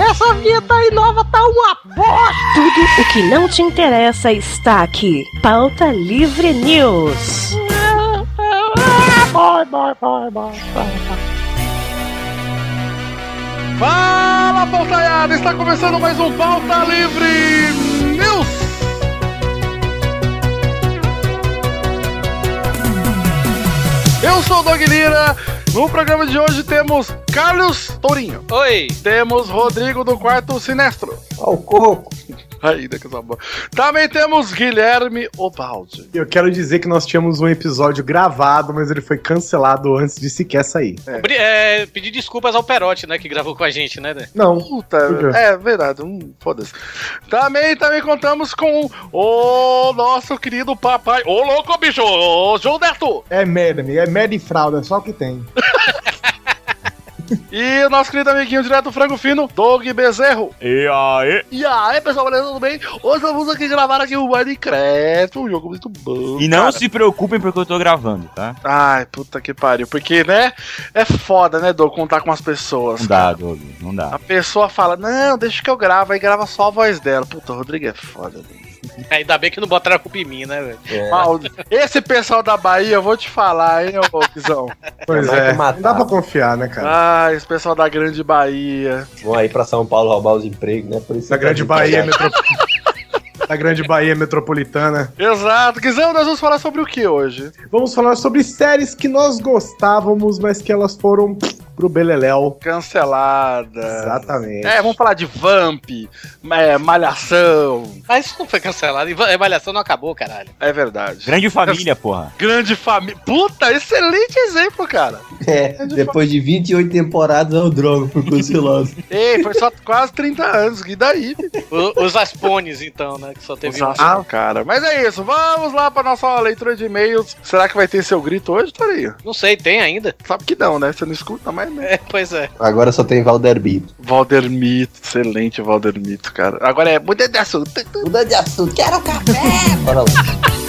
Essa vinheta aí nova tá uma bosta! Tudo o que não te interessa está aqui. Pauta Livre News. Bye, bye, bye, bye, bye. Fala, pautaiada! Está começando mais um Pauta Livre News! Eu sou o Dog Lira. No programa de hoje temos Carlos Tourinho. Oi! Temos Rodrigo do Quarto Sinestro. Ao coco. Ainda que essa boa. Também temos Guilherme Obaldi. Eu quero dizer que nós tínhamos um episódio gravado, mas ele foi cancelado antes de sequer sair. Bri- É, pedir desculpas ao Perotti, né, que gravou com a gente, né? né? Não. Puta, é verdade, hum, foda-se. Também, também contamos com o nosso querido papai. Ô louco, bicho! Ô João Neto! É merda, amigo. É merda e fralda, é só o que tem. E o nosso querido amiguinho direto do Frango Fino, Doug Bezerro. E aí? E aí, pessoal, beleza? Tudo bem? Hoje vamos aqui gravar aqui o Minecraft, um jogo muito bom. E não cara. se preocupem porque eu tô gravando, tá? Ai, puta que pariu. Porque, né? É foda, né, Doug, contar com as pessoas. Não cara. dá, Doug, não dá. A pessoa fala, não, deixa que eu gravo, aí grava só a voz dela. Puta, o Rodrigo é foda, velho. Ainda bem que não botaram a culpa em mim, né, velho? É. Mal- Esse pessoal da Bahia, eu vou te falar, hein, ô Guizão. Pois é. Não dá pra confiar, né, cara? Ah, esse pessoal da Grande Bahia. Vão aí pra São Paulo roubar os empregos, né? Por isso Da Grande Bahia tá- metro... Da Grande Bahia Metropolitana. Exato. Guizão, nós vamos falar sobre o que hoje? Vamos falar sobre séries que nós gostávamos, mas que elas foram pro Beleléu. Cancelada. Exatamente. É, vamos falar de Vamp, é, Malhação. Mas isso não foi cancelado. E a Malhação não acabou, caralho. É verdade. Grande família, porra. Grande família. Puta, excelente exemplo, cara. É, depois de 28 temporadas, é o droga foi cancelado. Ei, foi só quase 30 anos. E daí? O- os Aspones, então, né? Que só teve um. Ah, cara. Mas é isso. Vamos lá pra nossa leitura de e-mails. Será que vai ter seu grito hoje, Torinho? Não sei, tem ainda? Sabe que não, né? Você não escuta mais, né? É, pois é. Agora só tem Valderbito. Valdermito, excelente Valdermito, cara. Agora é muda de assunto. Muda de assunto, quero café! Bora lá.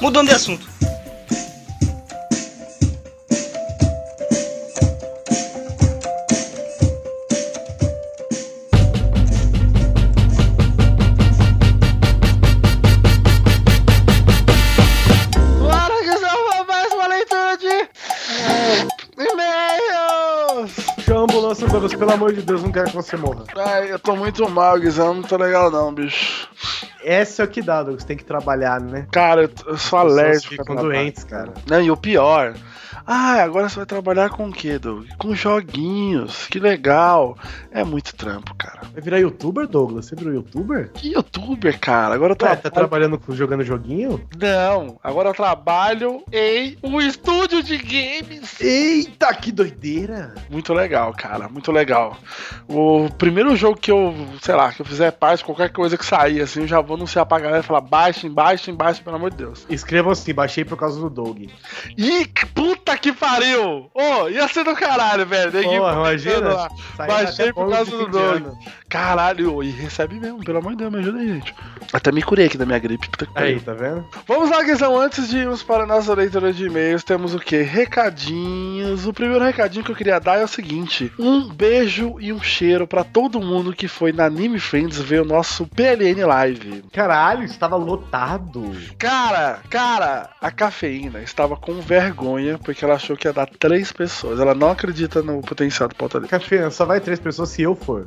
Mudando de assunto. Lançadores, pelo amor de Deus, não quero que você morra. Ai, eu tô muito mal, Guizão. Não tô legal não, bicho. Essa é o que dá, Douglas. Tem que trabalhar, né? Cara, eu, eu sou As alérgico. ficam doentes, cara. Não, e o pior. Ah, agora você vai trabalhar com o quê, Doug? Com joguinhos. Que legal. É muito trampo, cara. Vai virar youtuber, Douglas? Você virou youtuber? Que youtuber, cara? Agora eu trabalho. tá trabalhando com jogando joguinho? Não, agora eu trabalho em um estúdio de games. Eita, que doideira! Muito legal, cara, muito legal. O primeiro jogo que eu, sei lá, que eu fizer parte, qualquer coisa que sair, assim, eu já vou anunciar pra galera e falar: baixem, baixem, baixem, pelo amor de Deus. Escrevam assim, baixei por causa do Doug. Ih, que puta que pariu! Ô, ia ser do caralho, velho. Neguinho Porra, comentando imagina. lá. Baixei por causa do Doug. ano. Caralho, e recebe mesmo, pelo amor de Deus, me ajuda aí, gente. Até me curei aqui da minha gripe. Puta que pariu. Aí, tá vendo? Vamos lá, Guizão. Antes de irmos para a nossa leitura de e-mails, temos o quê? Recadinhos. O primeiro recadinho que eu queria dar é o seguinte: um beijo e um cheiro para todo mundo que foi na Anime Friends ver o nosso PLN Live. Caralho, estava lotado. Cara, cara, a cafeína estava com vergonha porque ela achou que ia dar três pessoas. Ela não acredita no potencial do pauta livre. Café, só vai três pessoas se eu for.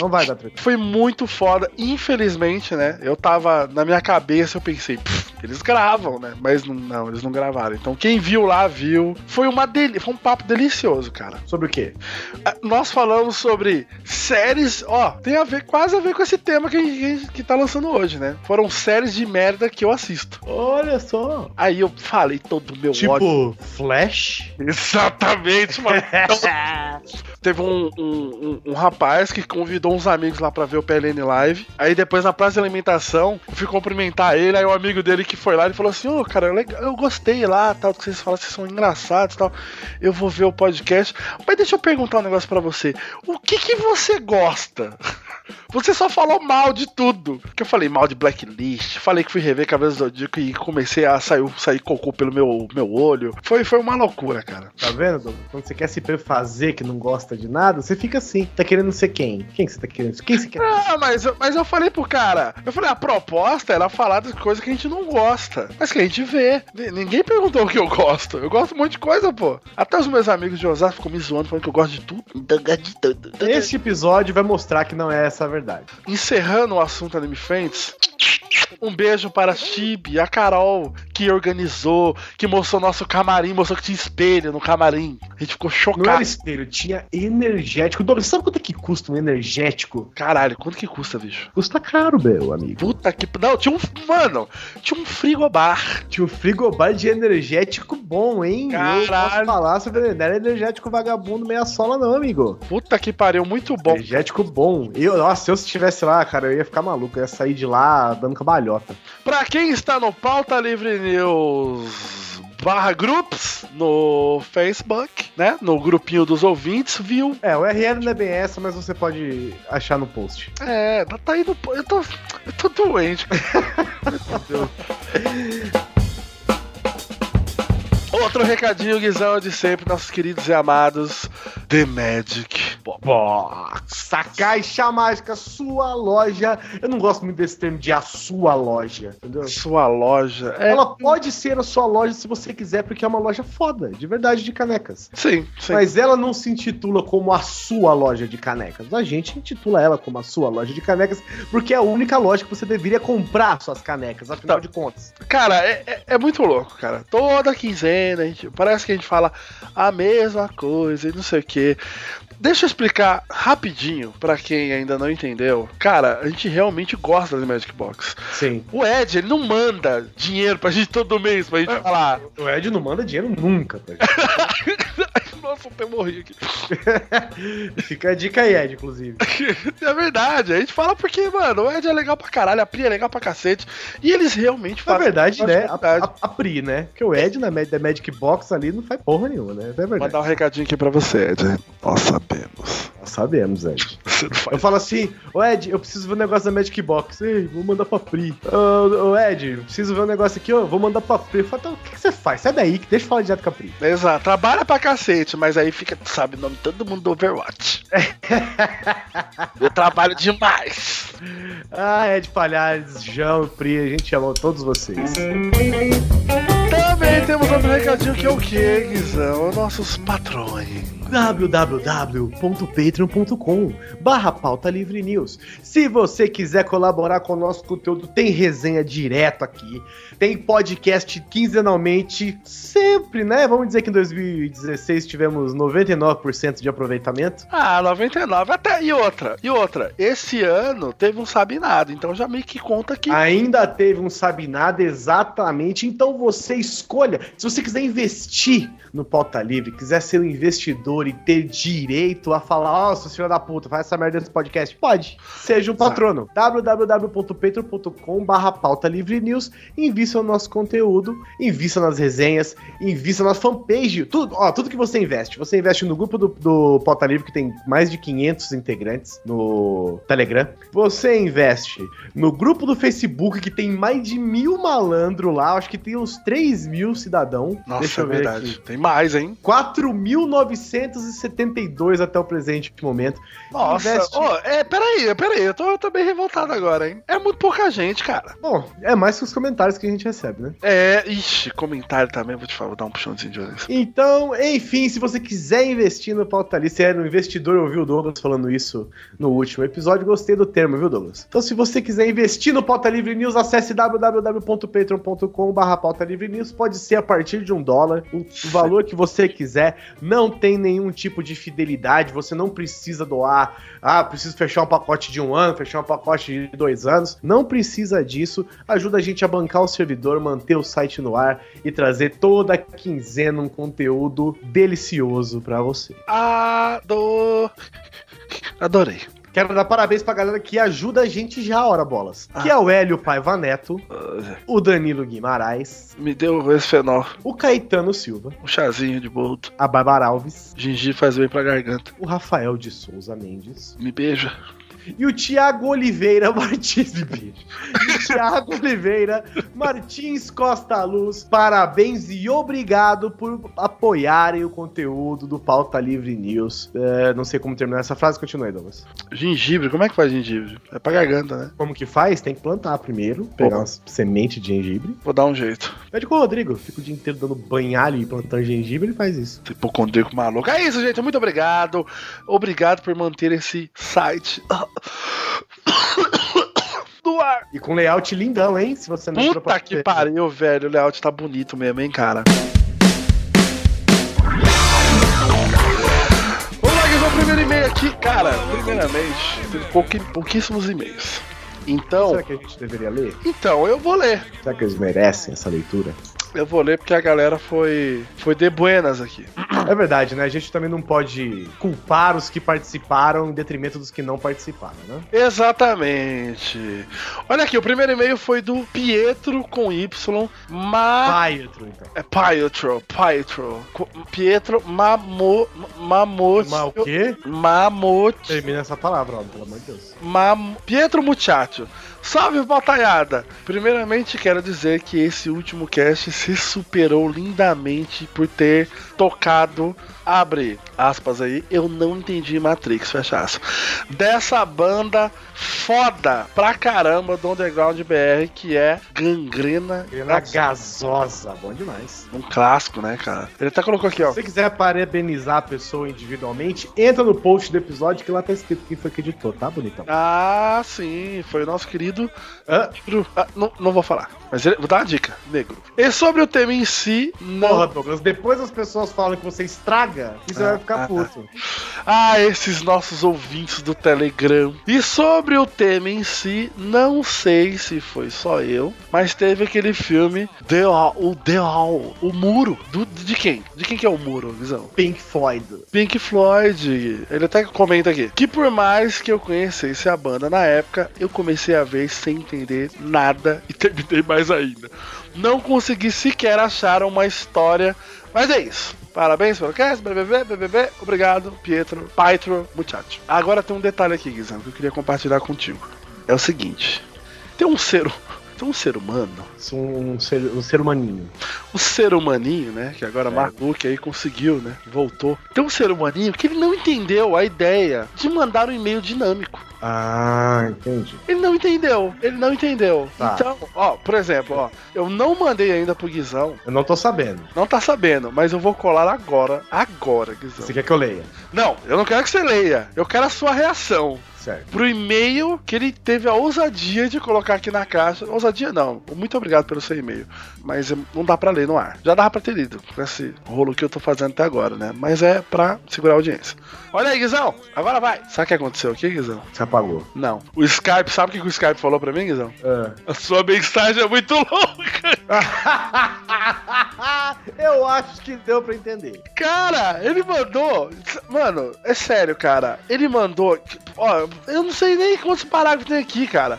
Não vai dar treta. Foi muito foda. Infelizmente, né? Eu tava na minha cabeça, eu pensei, "Pff, eles gravam, né? Mas não, não, eles não gravaram. Então quem viu lá viu. Foi uma deli foi um papo delicioso, cara. Sobre o quê? Ah, Nós falamos sobre séries, ó, tem a ver quase a ver com esse tema que a gente que tá lançando hoje, né? Foram séries de merda que eu assisto. Olha só. Aí eu falei todo o meu ódio. Flash? Exatamente, mano. Teve um, um, um- um rapaz que convidou uns amigos lá pra ver o PLN Live. Aí depois na praça de alimentação, eu fui cumprimentar ele. Aí o amigo dele que foi lá, ele falou assim: Ô, cara, eu, legal- eu gostei lá, tal, que vocês falam, vocês são engraçados tal. Eu vou ver o podcast. Mas deixa eu perguntar um negócio pra você: O que que você gosta? Você só falou mal de tudo. Que eu falei mal de Blacklist, falei que fui rever Cavaleiros do Zodíaco e comecei a sair, sair cocô pelo meu, meu olho. Foi, foi uma loucura, cara. Tá vendo, Douglas? Quando você quer se fazer que não gosta de nada, você fica assim. Tá querendo ser quem? Quem que você tá querendo? Quem você quer? Ah, mas, eu- mas eu falei pro cara, eu falei, a proposta era falar das coisas que a gente não gosta, mas que a gente vê. Ninguém perguntou o que eu gosto. Eu gosto de um monte de coisa, pô. Até os meus amigos de Osasco ficam me zoando, falando que eu gosto de tudo. Então, gosto de tudo. Este episódio vai mostrar que não é essa a verdade. Encerrando o assunto Anime Friends, um beijo para a Chibi, a Carol, que organizou, que mostrou nosso camarim, mostrou que tinha espelho no camarim. A gente ficou Não era chocado. espelho, tinha energético. Douglas, sabe quanto é que custa um energético? Caralho, quanto que custa, bicho? Custa caro, meu amigo. Puta que. Não, tinha um. Mano, tinha um frigobar. Tinha um frigobar de energético bom, hein? Eu posso Caralho. falar sobre não era energético vagabundo meia sola, não, amigo. Puta que pariu, muito bom. Energético bom. Eu, nossa, se eu estivesse lá, cara, eu ia ficar maluco. Eu ia sair de lá dando cabalhota. Pra quem está no Pauta Livre News barra groups no Facebook, né? No grupinho dos ouvintes, viu? É, o URL não é bem essa, mas você pode achar no post. É, tá aí no. Eu tô. Eu tô doente. Meu Deus. Outro recadinho, Guizão, de sempre, nossos queridos e amados The Magic Box. A caixa mágica, sua loja. Eu não gosto muito desse termo de a sua loja, entendeu? Sua loja. É, Ela pode ser a sua loja se você quiser, porque é uma loja foda, de verdade, de canecas. sim, sim. Mas ela não se intitula como a sua loja de canecas. A gente intitula ela como a sua loja de canecas, porque é a única loja que você deveria comprar suas canecas, afinal Tá. de contas. Cara, é, é- é muito louco, cara. Toda quinzena, gente, parece que a gente fala a mesma coisa e não sei o quê. Deixa eu explicar rapidinho pra quem ainda não entendeu. Cara, a gente realmente gosta da Magic Box. Sim. O Ed, ele não manda dinheiro pra gente todo mês pra gente falar. O Ed não manda dinheiro nunca, tá? Nossa, eu morri aqui. Fica a dica aí, Ed, inclusive. É verdade, a gente fala porque, mano, o Ed é legal pra caralho, a Pri é legal pra cacete. E eles realmente Na fazem. verdade, né? A, a- a Pri, né? Porque o Ed na da Magic Box ali não faz porra nenhuma, né? É Vou verdade. dar um recadinho aqui pra você, Ed. Nós sabemos. Nós sabemos, Ed. Eu falo assim, ô Ed, eu preciso ver um negócio da Magic Box. Ei, vou mandar pra Pri. Ô, ô, Ed, preciso ver um negócio aqui, ó. Vou mandar pra Pri. Eu falo, então, o que, que você faz? Sai daí, que deixa eu falar direto com a Pri. Exato, trabalha pra cacete, mas aí fica, sabe, o nome de todo mundo do Overwatch. Eu trabalho demais. Ah, Ed Palhares, João, Pri, a gente ama todos vocês. Também temos outro recadinho que é o que, Guizão? Nossos patrões. www.patreon.com barra pauta livre news. Se você quiser colaborar com o nosso conteúdo, tem resenha direto aqui, tem podcast quinzenalmente, sempre, né? Vamos dizer que em 2016 tivemos 99% de aproveitamento. Ah, 99. Até, e outra, e outra. Esse ano teve um Sabe Nada, então já meio que conta que. Ainda teve um Sabe Nada, exatamente. Então você escolha. Se você quiser investir no Pauta Livre, quiser ser um investidor e ter direito a falar, ó, seu filho da puta, faz essa merda nesse podcast, pode. Seja um patrono. www.patreon.com barra Pauta Livre News. Invista no nosso conteúdo, invista nas resenhas, invista na fanpage. Tudo, ó, tudo que você investe. Você investe no grupo do, do Pauta Livre, que tem mais de 500 integrantes no Telegram. Você investe no grupo do Facebook, que tem mais de mil malandro lá, acho que tem uns 3 mil cidadão. Nossa, Deixa é eu ver verdade. aqui. Tem mais, hein? 4.972 até o presente momento. Nossa, Investe- ô, é, peraí, peraí, eu tô, eu tô bem revoltado agora, hein? É muito pouca gente, cara. Bom, é mais que os comentários que a gente recebe, né? É, ixi, comentário também, vou te falar, vou dar um puxãozinho de orelha. Então, enfim, se você quiser investir no Pauta Livre, se é um investidor, eu ouvi o Douglas falando isso no último episódio, gostei do termo, viu, Douglas? Então, se você quiser investir no Pauta Livre News, acesse www.patreon.com barra Pauta Livre News, pode ser a partir de um dólar, o valor que você quiser, não tem nenhum tipo de fidelidade, você não precisa doar, ah, preciso fechar um pacote de um ano, fechar um pacote de dois anos, não precisa disso, ajuda a gente a bancar o servidor, manter o site no ar e trazer toda quinzena um conteúdo delicioso pra você. Ado... Adorei. Quero dar parabéns pra galera que ajuda a gente já, hora bolas. Que é o Hélio Paiva Neto, o Danilo Guimarães, Me deu esse fenol, o Caetano Silva, um chazinho de boldo. a Bárbara Alves, Gengibre faz bem pra garganta. o Rafael de Souza Mendes, Me beija. E o Tiago Oliveira Martins, bicho. E o Tiago Oliveira Martins Costa Luz, parabéns e obrigado por apoiarem o conteúdo do Pauta Livre News. É, não sei como terminar essa frase, continue, Douglas. Gengibre, como é que faz gengibre? É pra garganta, né? Como que faz? Tem que plantar primeiro, pegar umas sementes de gengibre. Vou dar um jeito. Pede com o Rodrigo, fica o dia inteiro dando banhalho e plantando gengibre, ele faz isso. Hipocondríaco maluco. É isso, gente. Muito obrigado. Obrigado por manter esse site do ar. E com layout lindão, hein? Se você não Puta que ver. pariu, velho. O layout tá bonito mesmo, hein, cara. Vamos lá, Guizão, primeiro e-mail aqui. Cara, primeiramente, tem pouqui- pouquíssimos e-mails. Então, Será que a gente deveria ler? então, eu vou ler. Será que eles merecem essa leitura? Eu vou ler porque a galera foi, foi de buenas aqui. É verdade, né? A gente também não pode culpar os que participaram em detrimento dos que não participaram, né? Exatamente. Olha aqui, o primeiro e-mail foi do Pietro com Y, ma... Pietro, então. É Pietro, Pietro. Pietro Mamo... Mamot... Mas o quê? Mamot... Termina essa palavra, ó, pelo amor de Deus. Mam... Pietro Muchacho. Salve, batalhada! Primeiramente, quero dizer que esse último cast se superou lindamente por ter tocado, abre aspas aí, eu não entendi Matrix, fecha aspas. Dessa banda foda pra caramba do Underground BR, que é Gangrena Na gasosa, bom demais. Um clássico, né, cara? Ele até colocou aqui, ó. Se você quiser parabenizar a pessoa individualmente, entra no post do episódio que lá tá escrito quem foi que editou, tá, bonitão? Ah, sim, foi o nosso querido negro. Ah, não, não vou falar, mas ele- vou dar uma dica, negro. E sobre o tema em si, não. Porra, Douglas, depois as pessoas falam que você estraga e você Ah, vai ficar ah, puto. Ah, esses nossos ouvintes do Telegram. E sobre o tema em si, não sei se foi só eu, mas teve aquele filme The Wall, o The Wall, o muro. Do, de quem? De quem que é o muro, Visão? Pink Floyd. Pink Floyd. Ele até comenta aqui que por mais que eu conhecesse a banda na época, eu comecei a ver sem entender nada e terminei mais ainda. Não consegui sequer achar uma história, mas é isso. Parabéns pelo cast, BBB, BBB, obrigado, Pietro, Pietro, muchacho. Agora tem um detalhe aqui, Guizão, que eu queria compartilhar contigo. É o seguinte, tem um ser, tem um ser humano Sou um ser, um ser humaninho. o ser humaninho, né? Que agora Marduk aí conseguiu, né? Voltou. Tem um ser humaninho que ele não entendeu a ideia de mandar um e-mail dinâmico. Ah, entendi. Ele não entendeu. Ele não entendeu. Tá. Então, ó, por exemplo, ó, eu não mandei ainda pro Guizão. Eu não tô sabendo. Não tá sabendo, mas eu vou colar agora. Agora, Guizão. Você quer que eu leia? Não, eu não quero que você leia. Eu quero a sua reação. Certo. Pro e-mail que ele teve a ousadia de colocar aqui na caixa. Ousadia não. Muito obrigado pelo seu e-mail. Mas eh, não dá pra ler no ar. Já dava pra ter lido com esse rolo que eu tô fazendo até agora, né? Mas é pra segurar a audiência. Olha aí, Guizão. Agora vai. Sabe o que aconteceu aqui, Guizão? Você apagou. Não. O Skype, sabe o que que o Skype falou pra mim, Guizão? Ah. A sua mensagem é muito longa. eu acho que deu pra entender. Cara, ele mandou. Mano, é sério, cara. Ele mandou. Ó, eu não sei nem quantos parágrafos tem aqui, cara.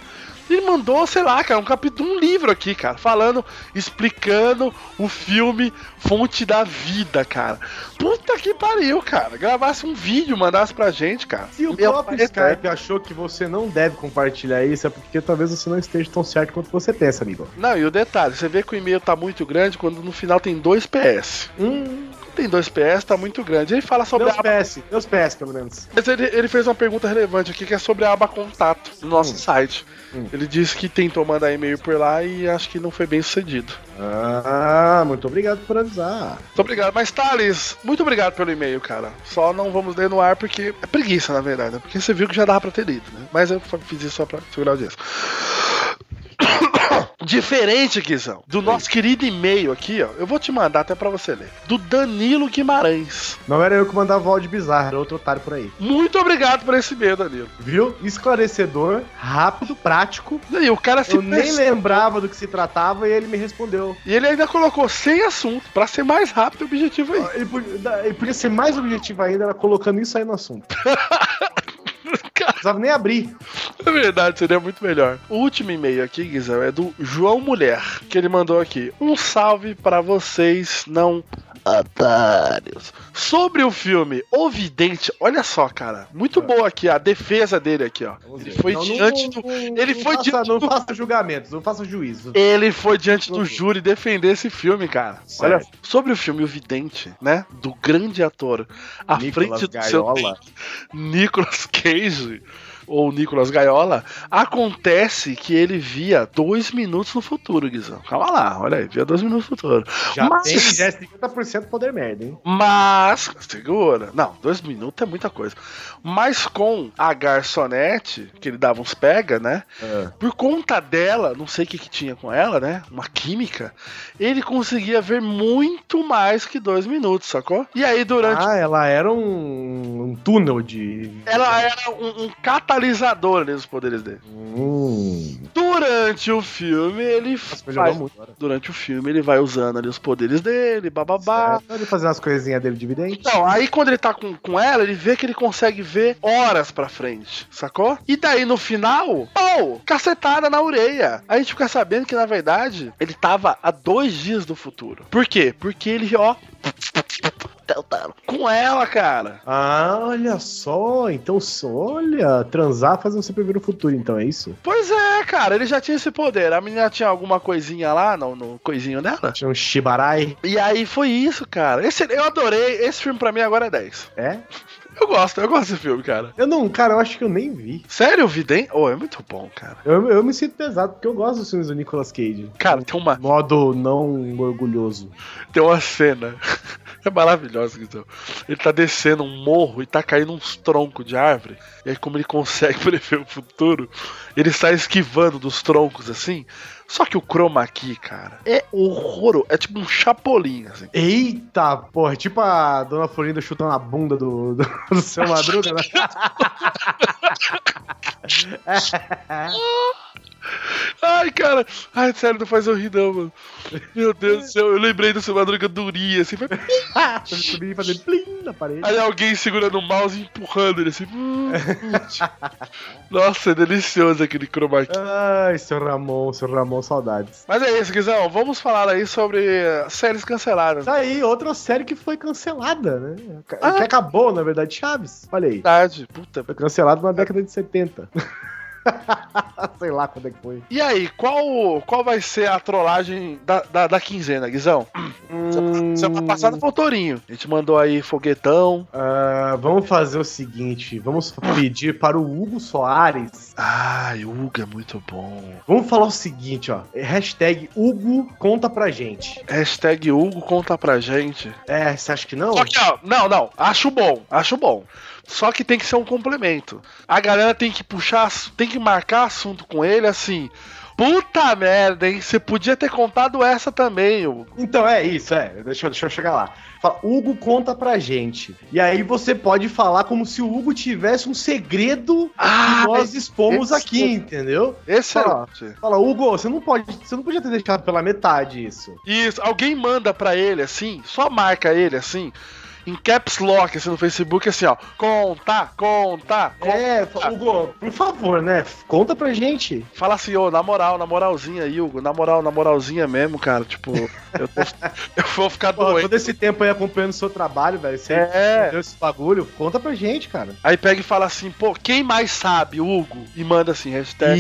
Ele mandou, sei lá, cara, um capítulo, um livro aqui, cara, falando, explicando o filme Fonte da Vida, cara. Puta que pariu, cara. Gravasse um vídeo, mandasse pra gente, cara. Se o Meu próprio Skype achou que você não deve compartilhar isso, é porque talvez você não esteja tão certo quanto você pensa, amigo. Não, e o detalhe, você vê que o e-mail tá muito grande quando no final tem dois PS. Hum, tem dois PS, tá muito grande. Ele fala sobre meus a aba PS, meus PS, pelo menos. Mas ele, ele fez uma pergunta relevante aqui que é sobre a aba contato no nosso Hum. site. Hum. Ele disse que tentou mandar e-mail por lá e acho que não foi bem sucedido. Ah, muito obrigado por avisar. Muito obrigado. Mas, Thales, muito obrigado pelo e-mail, cara. Só não vamos ler no ar porque é preguiça, na verdade. né? Porque você viu que já dava pra ter lido, né? Mas eu fiz isso só pra segurar a audiência. Diferente, Guizão, do nosso querido e-mail aqui, ó. Eu vou te mandar até pra você ler. Do Danilo Guimarães. Não era eu que mandava o áudio bizarro, era outro otário por aí. Muito obrigado por esse e-mail, Danilo. Viu? Esclarecedor, rápido, prático. E o cara se Eu nem lembrava do que se tratava e ele me respondeu. E ele ainda colocou sem assunto, pra ser mais rápido o objetivo aí. Ele podia, ele podia ser mais objetivo ainda, era colocando isso aí no assunto. Cara, precisava nem abrir. É verdade, seria muito melhor. O último e-mail aqui, Guizão, é do João Mulher, que ele mandou aqui. Um salve pra vocês, não otários. Sobre o filme O Vidente, olha só, cara. Muito boa aqui a defesa dele aqui, ó. Ele foi Não, não- diante do. não- Ele não foi faça, diante Não do. faça julgamentos, não faça juízo. Ele foi diante do júri defender esse filme, cara. Olha, sobre o filme O Vidente, né? Do grande ator à Nicolas frente do seu Gaiola. Nicolas Cage ou Nicolas Gaiola, acontece que ele via dois minutos no futuro, Guizão. Calma lá, olha aí, via dois minutos no futuro. Já Mas- tem, já é 50% poder merda, hein? Mas, segura. Não, dois minutos é muita coisa. Mas com a garçonete, que ele dava uns pega, né? Por conta dela, não sei o que, que tinha com ela, né? Uma química, ele conseguia ver muito mais que dois minutos, sacou? E aí, durante. Ah, ela era um, um túnel de. Ela era um, um catalisador ali dos poderes dele. Hum. Durante o filme, ele Nossa, faz- muito. Agora. Durante o filme, ele vai usando ali os poderes dele, bababá. Certo. Ele fazendo as coisinhas dele de vidente. Então, aí quando ele tá com, com ela, ele vê que ele consegue ver horas pra frente, sacou? E daí no final, oh, cacetada na orelha. A gente fica sabendo que na verdade ele tava a dois dias do futuro. Por quê? Porque ele, ó. Com ela, cara. Ah, olha só. Então, só- olha, transar faz você prever o futuro, então, é isso? Pois é, cara, ele já tinha esse poder. A menina tinha alguma coisinha lá no, no coisinho dela. Tinha um Shibarai. E aí foi isso, cara. Esse, eu adorei. Esse filme pra mim agora é 10. É? Eu gosto, eu gosto desse filme, cara. Eu não, cara, eu acho que eu nem vi. Sério, Videm? Oh, é muito bom, cara. Eu, eu me sinto pesado, porque eu gosto dos filmes do Nicolas Cage. Cara, tem uma, Modo não orgulhoso. tem uma cena. É maravilhosa, então. Ele tá descendo um morro e tá caindo uns troncos de árvore. E aí, como ele consegue prever o futuro, ele sai esquivando dos troncos assim. Só que o chroma key, cara, é horroroso. É tipo um chapolim, assim. Eita, porra, tipo a Dona Florinda chutando a bunda do, do, do seu Madruga, né? Ai, cara. Ai, sério, não faz eu rir, não, mano. Meu Deus do céu, eu lembrei do seu madruga durinha, assim. Foi... Subir e fazer plim na parede. Aí alguém segurando o mouse e empurrando ele assim. Nossa, é delicioso aquele chroma key. Ai, seu Ramon, seu Ramon, saudades. Mas é isso, Guizão. Vamos falar aí sobre séries canceladas. Tá aí, outra série que foi cancelada, né? Que Ah. acabou, na verdade, Chaves. Olha aí. Verdade, puta. Foi cancelado na década de 70. Sei lá quando é que foi. E aí, qual, qual vai ser a trollagem da, da, da quinzena, Guizão? Hum, Semana passada foi o Tourinho. A gente mandou aí foguetão. ah, vamos fazer o seguinte: vamos pedir para o Hugo Soares. Ai, Hugo é muito bom. Vamos falar o seguinte, ó. Hashtag Hugo conta pra gente. Hashtag Hugo conta pra gente. É, você acha que não? Só que, ó, não, não, acho bom, acho bom. Só que tem que ser um complemento. A galera tem que puxar, tem que marcar assunto com ele assim. Puta merda, hein? Você podia ter contado essa também, Hugo. Então é isso, é. Deixa, eu- deixa eu chegar lá. Fala, Hugo conta pra gente. E aí você pode falar como se o Hugo tivesse um segredo Ah, que nós expomos esse- aqui, entendeu? Excelente. Fala, Hugo, você não pode, você não podia ter deixado pela metade isso. Isso, alguém manda pra ele assim, só marca ele assim, em caps lock assim no Facebook, assim, ó. Conta, conta, conta. É, Hugo, por favor, né? Conta pra gente. Fala assim, ô, na moral, na moralzinha aí, Hugo, na moral, na moralzinha mesmo, cara, tipo, eu, tô- eu vou ficar Pô, doente. todo esse tempo aí acompanhando o seu trabalho, velho. Você É. deu esse bagulho, conta pra gente, cara. Aí pega e fala assim, pô, quem mais sabe, Hugo? E manda assim, hashtag.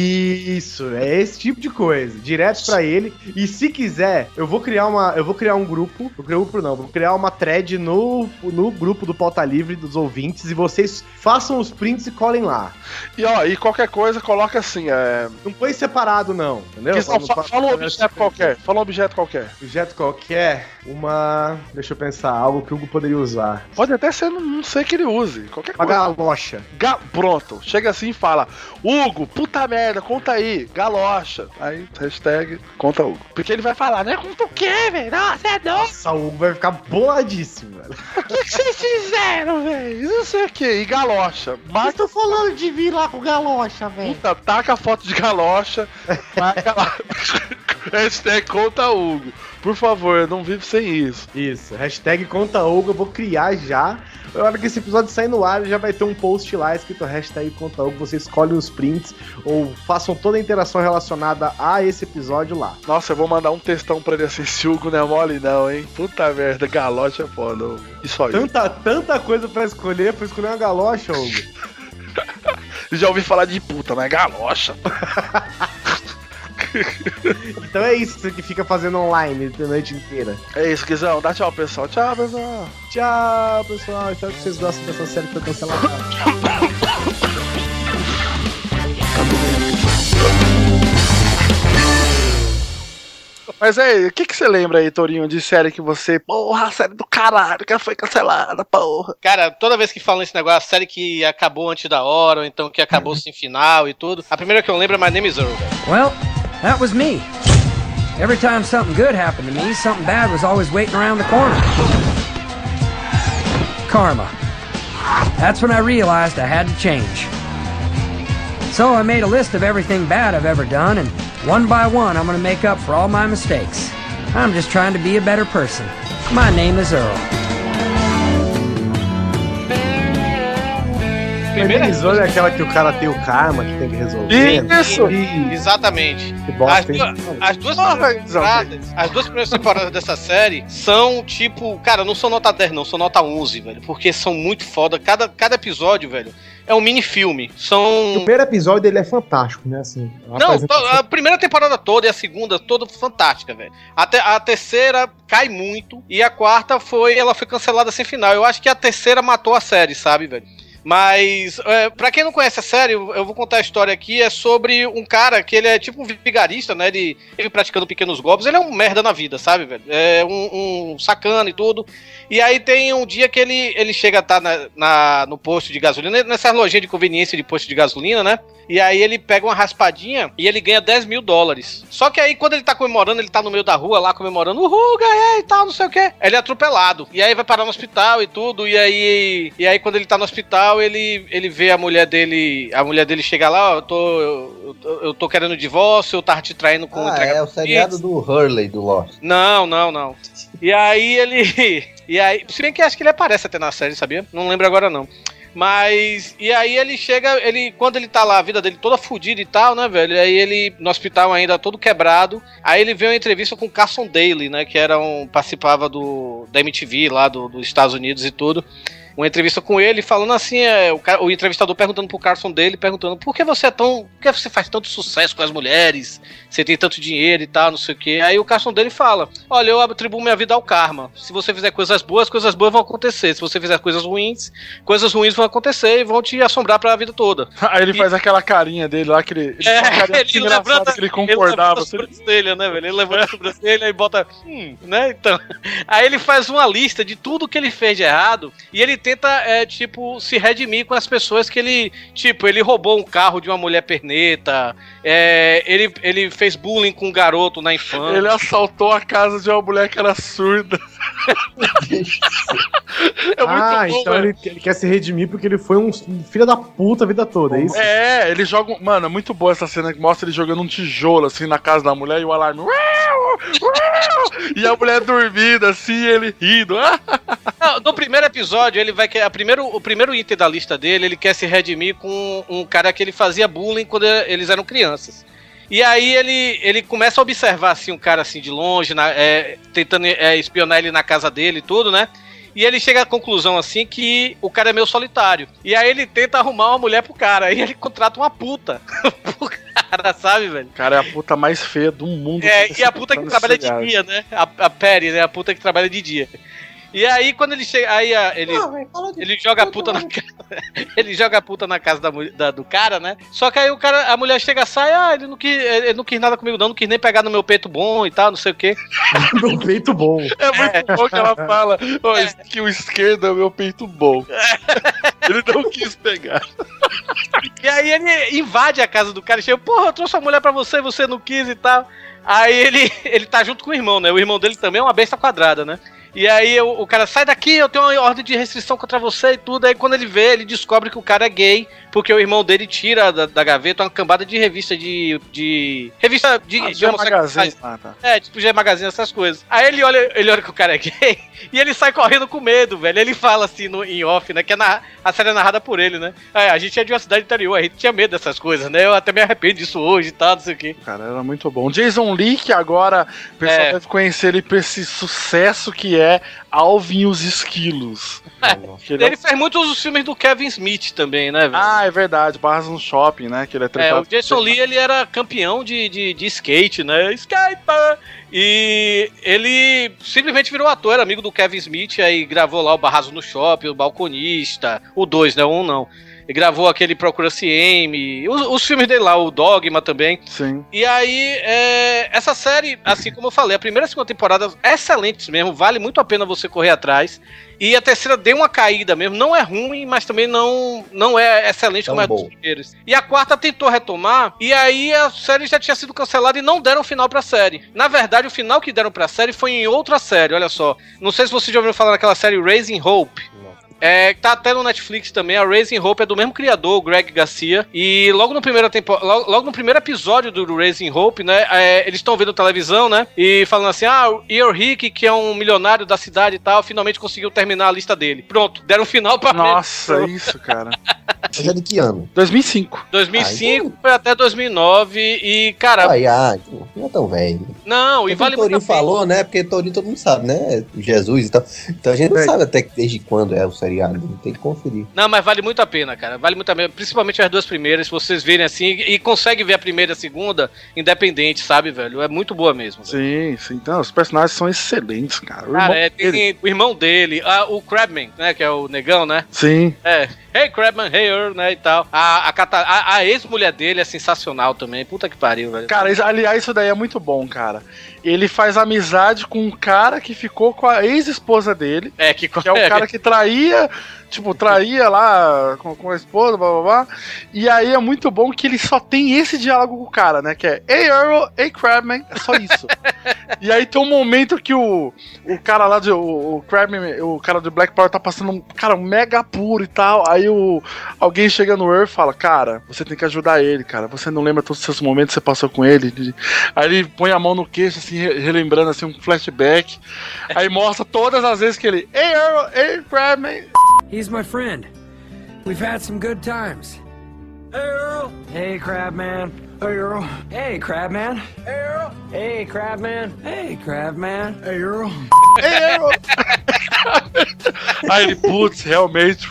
Isso, é esse tipo de coisa, direto pra ele. E se quiser, eu vou criar uma, eu vou criar um grupo, vou criar um grupo não, vou criar uma thread no, no grupo do Pauta Livre dos ouvintes e vocês façam os prints e colhem lá. E ó, e qualquer coisa, coloca assim, é. Não põe separado não, entendeu? não- fa- pra- fala um objeto qualquer, fala um objeto qualquer. Objeto qualquer, uma, deixa eu pensar, algo que o Hugo poderia usar. Pode até ser, não, sei que ele use. Qualquer Uma coisa. galocha. Ga- Pronto, chega assim e fala: Hugo, puta merda, conta aí, galocha. Aí, hashtag, conta Hugo. Porque ele vai falar, né? Conta o quê, velho? Nossa, é doido. Nossa, o Hugo vai ficar boladíssimo, velho. O que, que vocês fizeram, velho? Não sei o que. E galocha. Mas, tô falando de vir lá com galocha, velho. puta, taca a foto de galocha, marca lá. Hashtag conta Hugo. Por favor, eu não vivo sem isso. Isso, hashtag conta Hugo, eu vou criar já. Na hora que esse episódio sair no ar, já vai ter um post lá escrito hashtag conta Hugo. Você escolhe os prints ou façam toda a interação relacionada a esse episódio lá. Nossa, eu vou mandar um textão pra ele assim, se Hugo não é mole não, hein? Puta merda, galote é foda, Hugo. E só isso. Tanta, tanta coisa pra escolher, pra escolher uma galocha, Hugo. Já ouvi falar de puta, mas galocha. Então é isso que fica fazendo online a noite inteira. É isso, Guizão. Dá tchau, pessoal. Tchau, pessoal. Tchau, pessoal. Espero que vocês gostem dessa série que foi cancelada. Mas aí, o que, que você lembra aí, Torinho, de série que você. Porra, a série do caralho, que foi cancelada, porra. Cara, toda vez que falam esse negócio, a série que acabou antes da hora, ou então que acabou sem final e tudo, a primeira que eu lembro é My Name is Earl. Well, that was me. Every time something good happened to me, something bad was always waiting around the corner. Karma. That's when I realized I had to change. So I made a list of everything bad I've ever done, and one by one, I'm gonna make up for all my mistakes. I'm just trying to be a better person. My name is Earl. Primeira Primeira é aquela que o cara tem o karma que tem que resolver. Isso! Exatamente. Que bosta, As, as duas Porra, primeiras temporadas, as duas primeiras temporadas dessa série são tipo, cara, não são nota 10 não, são nota 11, velho, porque são muito foda. Cada, cada episódio, velho, é um mini filme. O São primeiro episódio dele é fantástico, né? Assim, a Não, apresentação- a primeira temporada toda e a segunda toda fantástica, velho. A, te- a terceira cai muito e a quarta foi ela foi cancelada sem final. Eu acho que a terceira matou a série, sabe, velho? Mas, é, pra quem não conhece a série, eu vou contar a história aqui. É sobre um cara que ele é tipo um vigarista, né? Ele, ele praticando pequenos golpes. Ele é um merda na vida, sabe, velho? É um, um sacana e tudo. E aí tem um dia que ele, ele chega a estar na, na- no posto de gasolina, nessa lojinha de conveniência de posto de gasolina, né? E aí ele pega uma raspadinha e ele ganha 10 mil dólares. Só que aí quando ele tá comemorando, ele tá no meio da rua lá comemorando, uhul, ganhei e tal, não sei o quê. Ele é atropelado. E aí vai parar no hospital e tudo. E aí, e aí quando ele tá no hospital, ele, ele vê a mulher dele. A mulher dele chega lá, ó, eu tô. Eu, eu- eu tô querendo divórcio, eu tava te traindo com Ah, é o seriado do Hurley, do Lost. não, não, não. E aí ele. E aí. Se bem que acho que ele aparece até na série, sabia? Não lembro agora não. Mas. E aí ele chega. ele Quando ele tá lá, a vida dele toda fodida e tal, né, velho? Aí ele, no hospital ainda todo quebrado. Aí ele vê uma entrevista com o Carson Daly, né? Que era um. participava do. da MTV lá do, dos Estados Unidos e tudo. Uma entrevista com ele falando assim, é, o, o entrevistador perguntando pro Carson dele, perguntando por que você é tão. Por que você faz tanto sucesso com as mulheres? Você tem tanto dinheiro e tal, não sei o quê. Aí o Carson dele fala: Olha, eu atribuo minha vida ao karma. Se você fizer coisas boas, coisas boas vão acontecer. Se você fizer coisas ruins, coisas ruins vão acontecer e vão te assombrar pra vida toda. Aí ele faz aquela carinha dele lá, que ele. ele É, ele levanta- que ele Ele concordava. levanta a assim, ele- sobrancelha, né, velho? Ele levanta a sobrancelha e bota. Hum, né? Então. Aí ele faz uma lista de tudo que ele fez de errado e ele tenta, é, tipo, se redimir com as pessoas que ele. Tipo, ele roubou um carro de uma mulher perneta, é, ele, ele fez bullying com um garoto na infância. Ele assaltou a casa de uma mulher que era surda. é muito ah, bom, então ele, ele quer se redimir porque ele foi um filho da puta a vida toda, é isso? É, ele joga. Mano, é muito boa essa cena que mostra ele jogando um tijolo assim na casa da mulher e o alarme. E a mulher dormindo assim, ele rindo. Não, no primeiro episódio, ele vai querer. a Primeiro, o primeiro item da lista dele, ele quer se redimir com um cara que ele fazia bullying quando eles eram crianças. E aí ele, ele começa a observar assim um cara assim de longe, na- é, tentando é, espionar ele na casa dele e tudo, né? E ele chega à conclusão assim que o cara é meio solitário. E aí ele tenta arrumar uma mulher pro cara. Aí ele contrata uma puta pro cara, sabe, velho? Cara, é a puta mais feia do mundo. É, e a puta que trabalha de dia, né? A, a Perry, né? A puta que trabalha de dia. E aí, quando ele chega. Aí a- ele, ele joga a puta na casa. ele joga a puta na casa da, da- do cara, né? Só que aí o cara, a mulher chega sai, ah, ele não, quis, ele não quis nada comigo, não, não quis nem pegar no meu peito bom e tal, não sei o quê. Meu peito bom. É muito bom que ela fala. Ó, esse aqui o esquerdo é o meu peito bom. ele não quis pegar. E aí ele invade a casa do cara e chega, porra, eu trouxe a mulher pra você, você não quis e tal. Aí ele, ele tá junto com o irmão, né? O irmão dele também é uma besta quadrada, né? E aí o, o cara sai daqui, eu tenho uma ordem de restrição contra você e tudo. Aí quando ele vê, ele descobre que o cara é gay, porque o irmão dele tira da, da gaveta uma cambada de revista de. de revista de, Ah, de homossexuais. Ah, tá. É, tipo G Magazine, essas coisas. Aí ele olha, ele olha que o cara é gay e ele sai correndo com medo, velho. Ele fala assim no, em off, né? Que é na, a série é narrada por ele, né? É, a gente é de uma cidade interior, a gente tinha medo dessas coisas, né? Eu até me arrependo disso hoje e tal, não sei o quê. Cara, era muito bom. Jason Lee, que agora o pessoal É. deve conhecer ele por esse sucesso que é Alvin e os Esquilos. Que ele é- Ele fez muitos dos filmes do Kevin Smith também, né, velho? Ah, é verdade. Barras no Shopping, né? Que ele é É, tratado- o Jason Lee, ele era campeão de, de, de skate, né? Skater! E ele simplesmente virou ator, era amigo do Kevin Smith, aí gravou lá o Barraso no Shopping, o Balconista, o 2, né? O 1 não. Ele gravou aquele Procura-se Amy, os, os filmes dele lá, o Dogma também. Sim. E aí, é, essa série, assim como eu falei, a primeira e a segunda temporada excelentes mesmo, vale muito a pena você correr atrás. E a terceira deu uma caída mesmo, não é ruim, mas também não, não é excelente Tão como é dos primeiros. E a quarta tentou retomar, e aí a série já tinha sido cancelada e não deram final pra série. Na verdade, o final que deram pra série foi em outra série, olha só. Não sei se você já ouviu falar naquela série Raising Hope. É, tá até no Netflix também, a Raising Hope é do mesmo criador, o Greg Garcia. E logo no primeiro, tempo, logo, logo no primeiro episódio do Raising Hope, né? é, eles estão vendo televisão, né? E falando assim: ah, o Rick, que é um milionário da cidade e tal, finalmente conseguiu terminar a lista dele. Pronto, deram um final pra Nossa, isso, cara. Mas é de que ano? 2005. 2005 foi até 2009 e, cara, Ai, ai, não é tão velho. não, e vale o Torinho muito a pena. falou, né? Porque Torinho todo mundo sabe, né? Jesus e tal. Então a gente não É. sabe até que desde quando é o seriado. Tem que conferir. Não, mas vale muito a pena, cara. Vale muito a pena. Principalmente as duas primeiras, se vocês verem assim e conseguem ver a primeira e a segunda, independente, sabe, velho? É muito boa mesmo. velho. Sim, sim. Então, os personagens são excelentes, cara. O Cara, irmão é, tem dele- o irmão dele, ah, o Crabman, né? Que é o negão, né? Sim. É. Hey, Crabman, hey, Earl, né? E tal. A, a, a- a ex-mulher dele é sensacional também. Puta que pariu, velho. Cara, aliás, isso daí é muito bom, cara. Ele faz amizade com um cara que ficou com a ex-esposa dele, É, que, que é o cara que traía, tipo, traía lá com, com a esposa, blá blá blá. E aí é muito bom que ele só tem esse diálogo com o cara, né? Que é Hey Earl, hey Crabman, é só isso. e aí tem um momento que o, o cara lá, de, o, o Crabman, o cara do Black Power tá passando um, cara, mega puro e tal. Aí o, alguém chega no Earl e fala, cara, você tem que ajudar ele, cara. Você não lembra todos os seus momentos que você passou com ele. Aí ele põe a mão no queixo, assim, re- relembrando assim, um flashback. Aí mostra todas as vezes que ele. Hey Earl, hey Crabman. He's my friend. We've had some good times. Hey, Earl. Hey, Crabman. Hey, Earl. Hey, Crabman. Hey, Earl. Hey, Crabman. Hey, Crabman. Hey, Earl. Hey Earl. Aí ele, putz, realmente.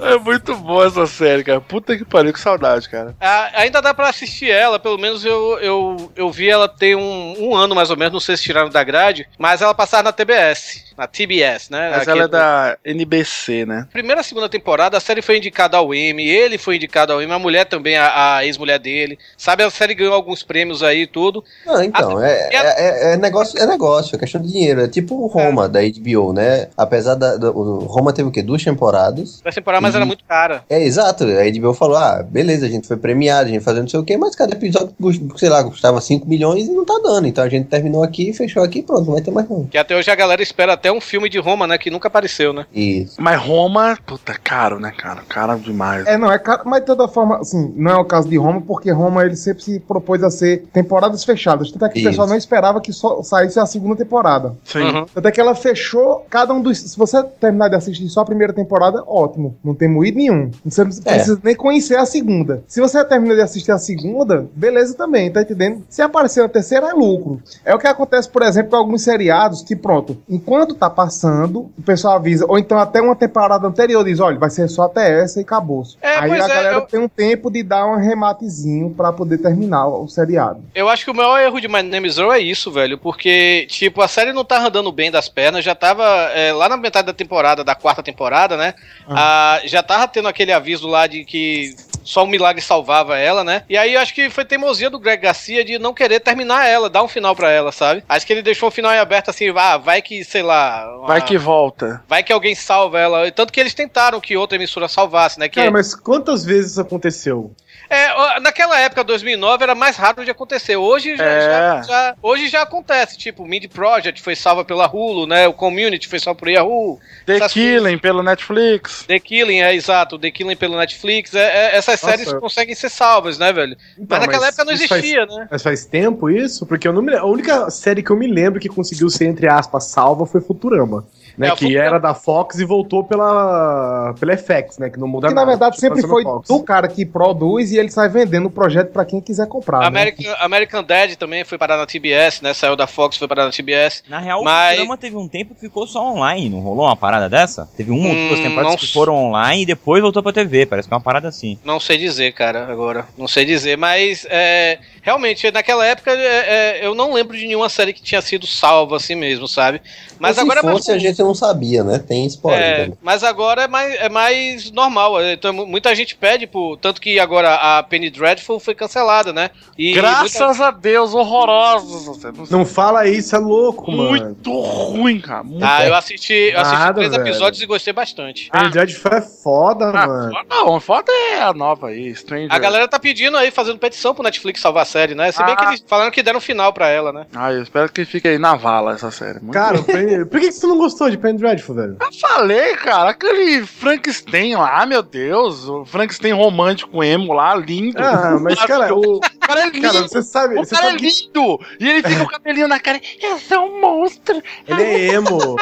É muito boa essa série, cara. Puta que pariu, que saudade, cara. Ainda dá pra assistir ela, pelo menos eu, eu, eu vi ela tem um, um ano mais ou menos, não sei se tiraram da grade, mas ela passava na TBS, na TBS, né? Mas ela é do- da NBC, né? Primeira e segunda temporada, a série foi indicada ao Emmy, ele foi indicado ao Emmy, a mulher também, a, a ex-mulher dele. Sabe, a série ganhou alguns prêmios aí e tudo. Não, então, Ah, é, e a- é, é negócio, é negócio, é questão de dinheiro. É tipo o Roma da HBO, né? Apesar da. da- o Roma teve o quê? Duas temporadas. Vai temporada, mas Uhum. era muito cara. É, exato. A HBO falou: ah, beleza, a gente foi premiado, a gente fazendo não sei o quê, mas cada episódio, sei lá, custava 5 milhões e não tá dando. Então a gente terminou aqui, fechou aqui e pronto, não vai ter mais não. Que até hoje a galera espera até um filme de Roma, né? Que nunca apareceu, né? Isso. Mas Roma, puta, caro, né, cara? Caro demais. É, não, é caro, mas de toda forma, assim, não é o caso de Roma, porque Roma ele sempre se propôs a ser temporadas fechadas. Tanto é que Isso. o pessoal não esperava que só saísse a segunda temporada. Sim. Uhum. Tanto é que ela fechou cada um dos. Se você terminar de assistir só a primeira temporada, ótimo. Não tem moído nenhum. Você não É. precisa nem conhecer a segunda. Se você termina de assistir a segunda, beleza também, tá entendendo? Se aparecer a terceira, é lucro. É o que acontece, por exemplo, com alguns seriados que, pronto, enquanto tá passando, o pessoal avisa, ou então até uma temporada anterior diz: olha, vai ser só até essa e acabou. É, Aí a é, galera eu- tem um tempo de dar um rematezinho pra poder terminar o seriado. Eu acho que o maior erro de My Name is Earl é isso, velho. Porque, tipo, a série não tá andando bem das pernas. Já tava é, lá na metade da temporada, da quarta temporada, né? ah, já tava tendo aquele aviso lá de que só um milagre salvava ela, né? E aí eu acho que foi teimosia do Greg Garcia de não querer terminar ela, dar um final pra ela, sabe? Acho que ele deixou o final em aberto assim, ah, vai que, sei lá. uma- Vai que volta. Vai que alguém salva ela. Tanto que eles tentaram que outra emissora salvasse, né? Que Cara, mas quantas vezes isso aconteceu? É, naquela época, 2009, era mais raro de acontecer. Hoje já, É. já- já- hoje já acontece. Tipo, o Mid Project foi salva pela Hulu, né? O Community foi salvo por Yahoo. The Killing pelo Netflix. The Killing, é exato. The Killing pelo Netflix. É, é- essas Nossa. séries conseguem ser salvas, né, velho? Então, mas naquela época não existia, faz, né? Mas faz tempo isso? Porque eu não me, a única série que eu me lembro que conseguiu ser, entre aspas, salva foi Futurama. Né, É, que era da Fox e voltou pela, pela FX, né? Que não muda Que na nada. verdade continua sempre sendo foi Fox. do cara que produz e ele sai vendendo o projeto pra quem quiser comprar. né? American, American Dad também foi parar na TBS, né? Saiu da Fox, foi parar na TBS. Na real, Mas- o programa teve um tempo que ficou só online, não rolou uma parada dessa? Teve uma ou duas Hum, temporadas que foram online e depois voltou pra TV, parece que é uma parada assim. Não sei dizer, cara, agora. Não sei dizer, mas é, realmente, naquela época é, é, eu não lembro de nenhuma série que tinha sido salva assim mesmo, sabe? Mas se agora mais fosse, a gente não sabia, né? Tem spoiler É, também. mas agora é mais, é mais normal. Então, mu- muita gente pede, por, tanto que agora a Penny Dreadful foi cancelada, né? E Graças a Deus, horrorosos. você não Não fala isso, é louco, mano. Muito ruim, cara. Muito Ah, eu assisti, eu assisti Nada, três velho. episódios e gostei bastante. Penny Dreadful é foda, Ah, mano. foda não, foda é a nova aí, Stranger. A galera tá pedindo aí, fazendo petição pro Netflix salvar a série, né? Se bem que Ah. eles falaram que deram final pra ela, né? Ah, eu espero que fique aí na vala essa série. Muito Cara, por que que você não gostou de Penny Dreadful, velho? Eu falei, cara, aquele Frankenstein lá, meu Deus, o Frankenstein romântico emo lá, lindo. Ah, mas, cara, o. O cara é lindo. Cara, você sabe. o Você cara é sabe que lindo! E ele fica com o cabelinho na cara. Eu sou um monstro! ele é emo.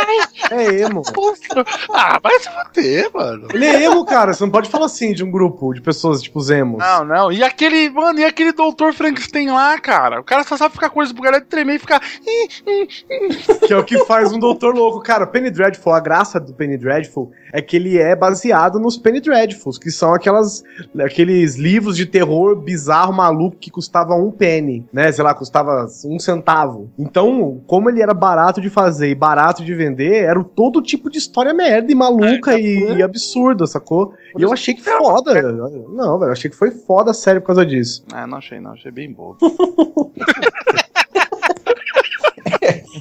É emo. Ah, vai se fuder, mano. Ele é emo, cara. Você não pode falar assim de um grupo de pessoas, tipo, os emos. Não, não. E aquele, mano, e aquele doutor Frankenstein lá, cara? O cara só sabe ficar coisa pro galera tremer e ficar. Que é o que faz um doutor louco. Cara, Penny Dreadful, a graça do Penny Dreadful é que ele é baseado nos Penny Dreadfuls, que são aquelas, aqueles livros de terror bizarro, maluco, que custavam um penny, né? Sei lá, custava um centavo. Então, como ele era barato de fazer e barato de vender, era todo tipo de história merda e maluca e, e absurda, sacou? E eu achei que foda. Não, velho, eu achei que foi foda sério por causa disso. Ah, não achei, não. Achei bem bobo.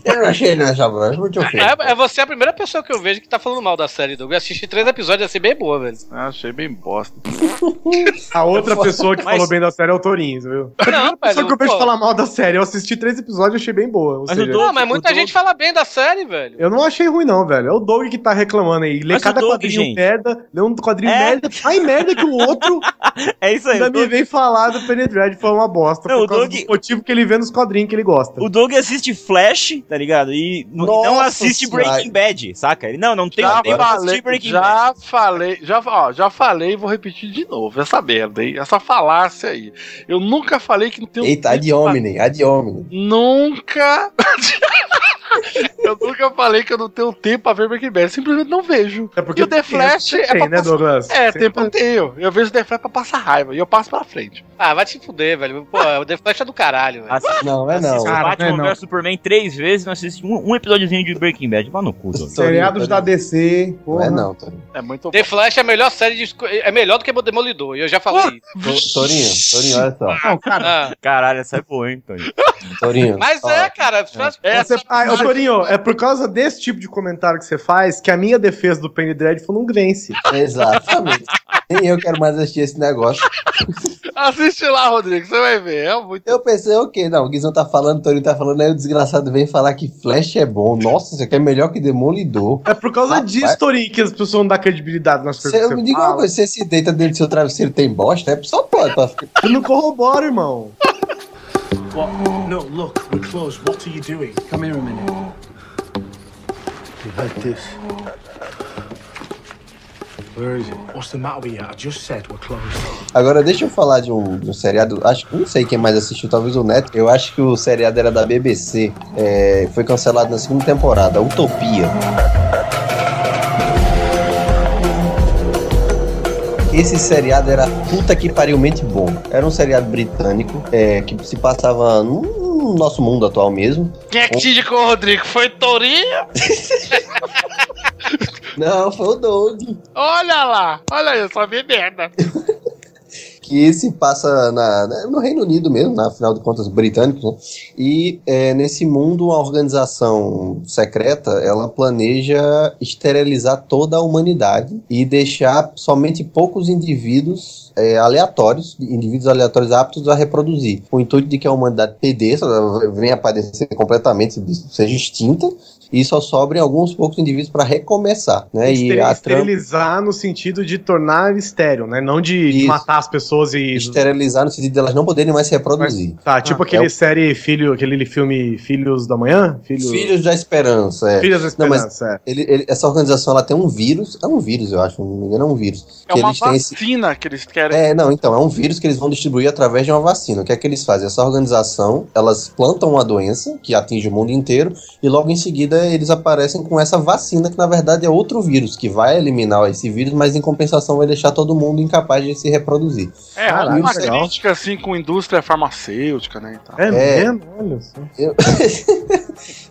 Eu não achei nessa voz, muito feio. É, é você a primeira pessoa que eu vejo que tá falando mal da série, Doug. Eu assisti três episódios, ia ser bem boa, velho. Ah, achei bem bosta. A outra pessoa que Mas- falou bem da série é o Torinho, viu? A Não, primeira pessoa que eu vejo pô. falar mal da série, eu assisti três episódios e achei bem boa. Ou Mas seja, Doug- Não, mas muita Doug- gente fala bem da série, velho. Eu não achei ruim, não, velho. É o Doug que tá reclamando aí. Lê Mas cada Doug, quadrinho gente. merda, lê um quadrinho É. merda, mais merda que o outro, É isso aí. ainda me Doug, vem falar do Penny Dread foi uma bosta. Não, por o causa Doug- do motivo que ele vê nos quadrinhos que ele gosta. o Doug assiste Flash, tá ligado? E Nossa não assiste senhora. Breaking Bad, saca? Ele, não, não tem Já tempo falei, assistir Breaking Bad. já falei, já, ó, já falei e vou repetir de novo. Essa merda, hein? Essa falácia aí. Eu nunca falei que não tem Eita, ad hominem, ad hominem. Nunca. eu nunca falei que eu não tenho tempo pra ver Breaking Bad. Simplesmente não vejo. É porque e o The Flash é tem, pra né, passar... Douglas? É, Você- tempo eu tenho. Eu vejo The Flash pra passar raiva. E eu passo pra frente. Ah, vai te fuder, velho. Pô, o The Flash é do caralho, velho. Assi- Não, é não. Assiste Cara, Batman não é vs Superman três vezes e não assiste um, um episódiozinho de Breaking Bad. Vá no cu, Doug. Seriados da DC. Não Porra. é não, Torinho. É muito The Flash é a melhor série de. É melhor do que o Demolidor. E eu já falei isso. To- Torinho, Torinho, olha só. Não, cara, Ah, Caralho, essa é boa, hein, Tony? Torinho. mas ó, é, cara. Flash- Você, ah, ô, Torinho, é por causa desse tipo de comentário que você faz que a minha defesa do Penny Dreadful não vence. Exatamente. Nem eu quero mais assistir esse negócio. Assiste lá, Rodrigo, você vai ver. É muito. Eu pensei, ok, não, o Guizão tá falando, o Torinho tá falando, aí o desgraçado vem falar que Flash é bom. Nossa, isso aqui é melhor que Demolidor. É por causa Rapaz. disso, Torinho, que as pessoas não dão credibilidade nas Cê, coisas que me você diga uma coisa, você se deita dentro do seu travesseiro tem bosta? É só pode. Pra... Você não corrobora, irmão. What? No, look, we're closed. What are you doing? Come here a minute. You heard this? Where is it? What's the matter with you? I just said we're closed. Agora deixa eu falar de um, de um seriado, acho que não sei quem mais assistiu, talvez o Neto. Eu acho que o seriado era da BBC, é, foi cancelado na segunda temporada, Utopia. Esse seriado era puta que parilmente bom. Era um seriado britânico é, que se passava no, no nosso mundo atual mesmo. Quem é que te indicou, Rodrigo? Foi Tourinho? Não, foi o Doug. Olha lá. Olha aí, eu só vi merda. que se passa na, no Reino Unido mesmo, na afinal de contas britânicos, né? E é, nesse mundo, uma organização secreta, ela planeja esterilizar toda a humanidade e deixar somente poucos indivíduos é, aleatórios, indivíduos aleatórios aptos a reproduzir, com o intuito de que a humanidade perdeça, ela venha a padecer completamente, seja extinta, e só sobrem alguns poucos indivíduos para recomeçar, né? E a Esterilizar no sentido de tornar estéreo, né? Não de Isso. matar as pessoas e. esterilizar no sentido de elas não poderem mais se reproduzir. Tá, tipo Ah, aquele é o- série Filho, aquele filme Filhos da Manhã? Filho... Filhos da Esperança, é. Filhos da Não, mas Esperança, é. ele- ele- essa organização ela tem um vírus, é um vírus, eu acho, não me engano, é um vírus. É que uma eles têm esse- vacina que eles querem. É, não, então, é um vírus que eles vão distribuir através de uma vacina. O que é que eles fazem? Essa organização, elas plantam uma doença que atinge o mundo inteiro e logo em seguida eles aparecem com essa vacina que na verdade é outro vírus que vai eliminar esse vírus, mas em compensação vai deixar todo mundo incapaz de se reproduzir. É, Caralho, uma legal. crítica assim com indústria farmacêutica, né? Então. É, É. mesmo? Olha só. Eu-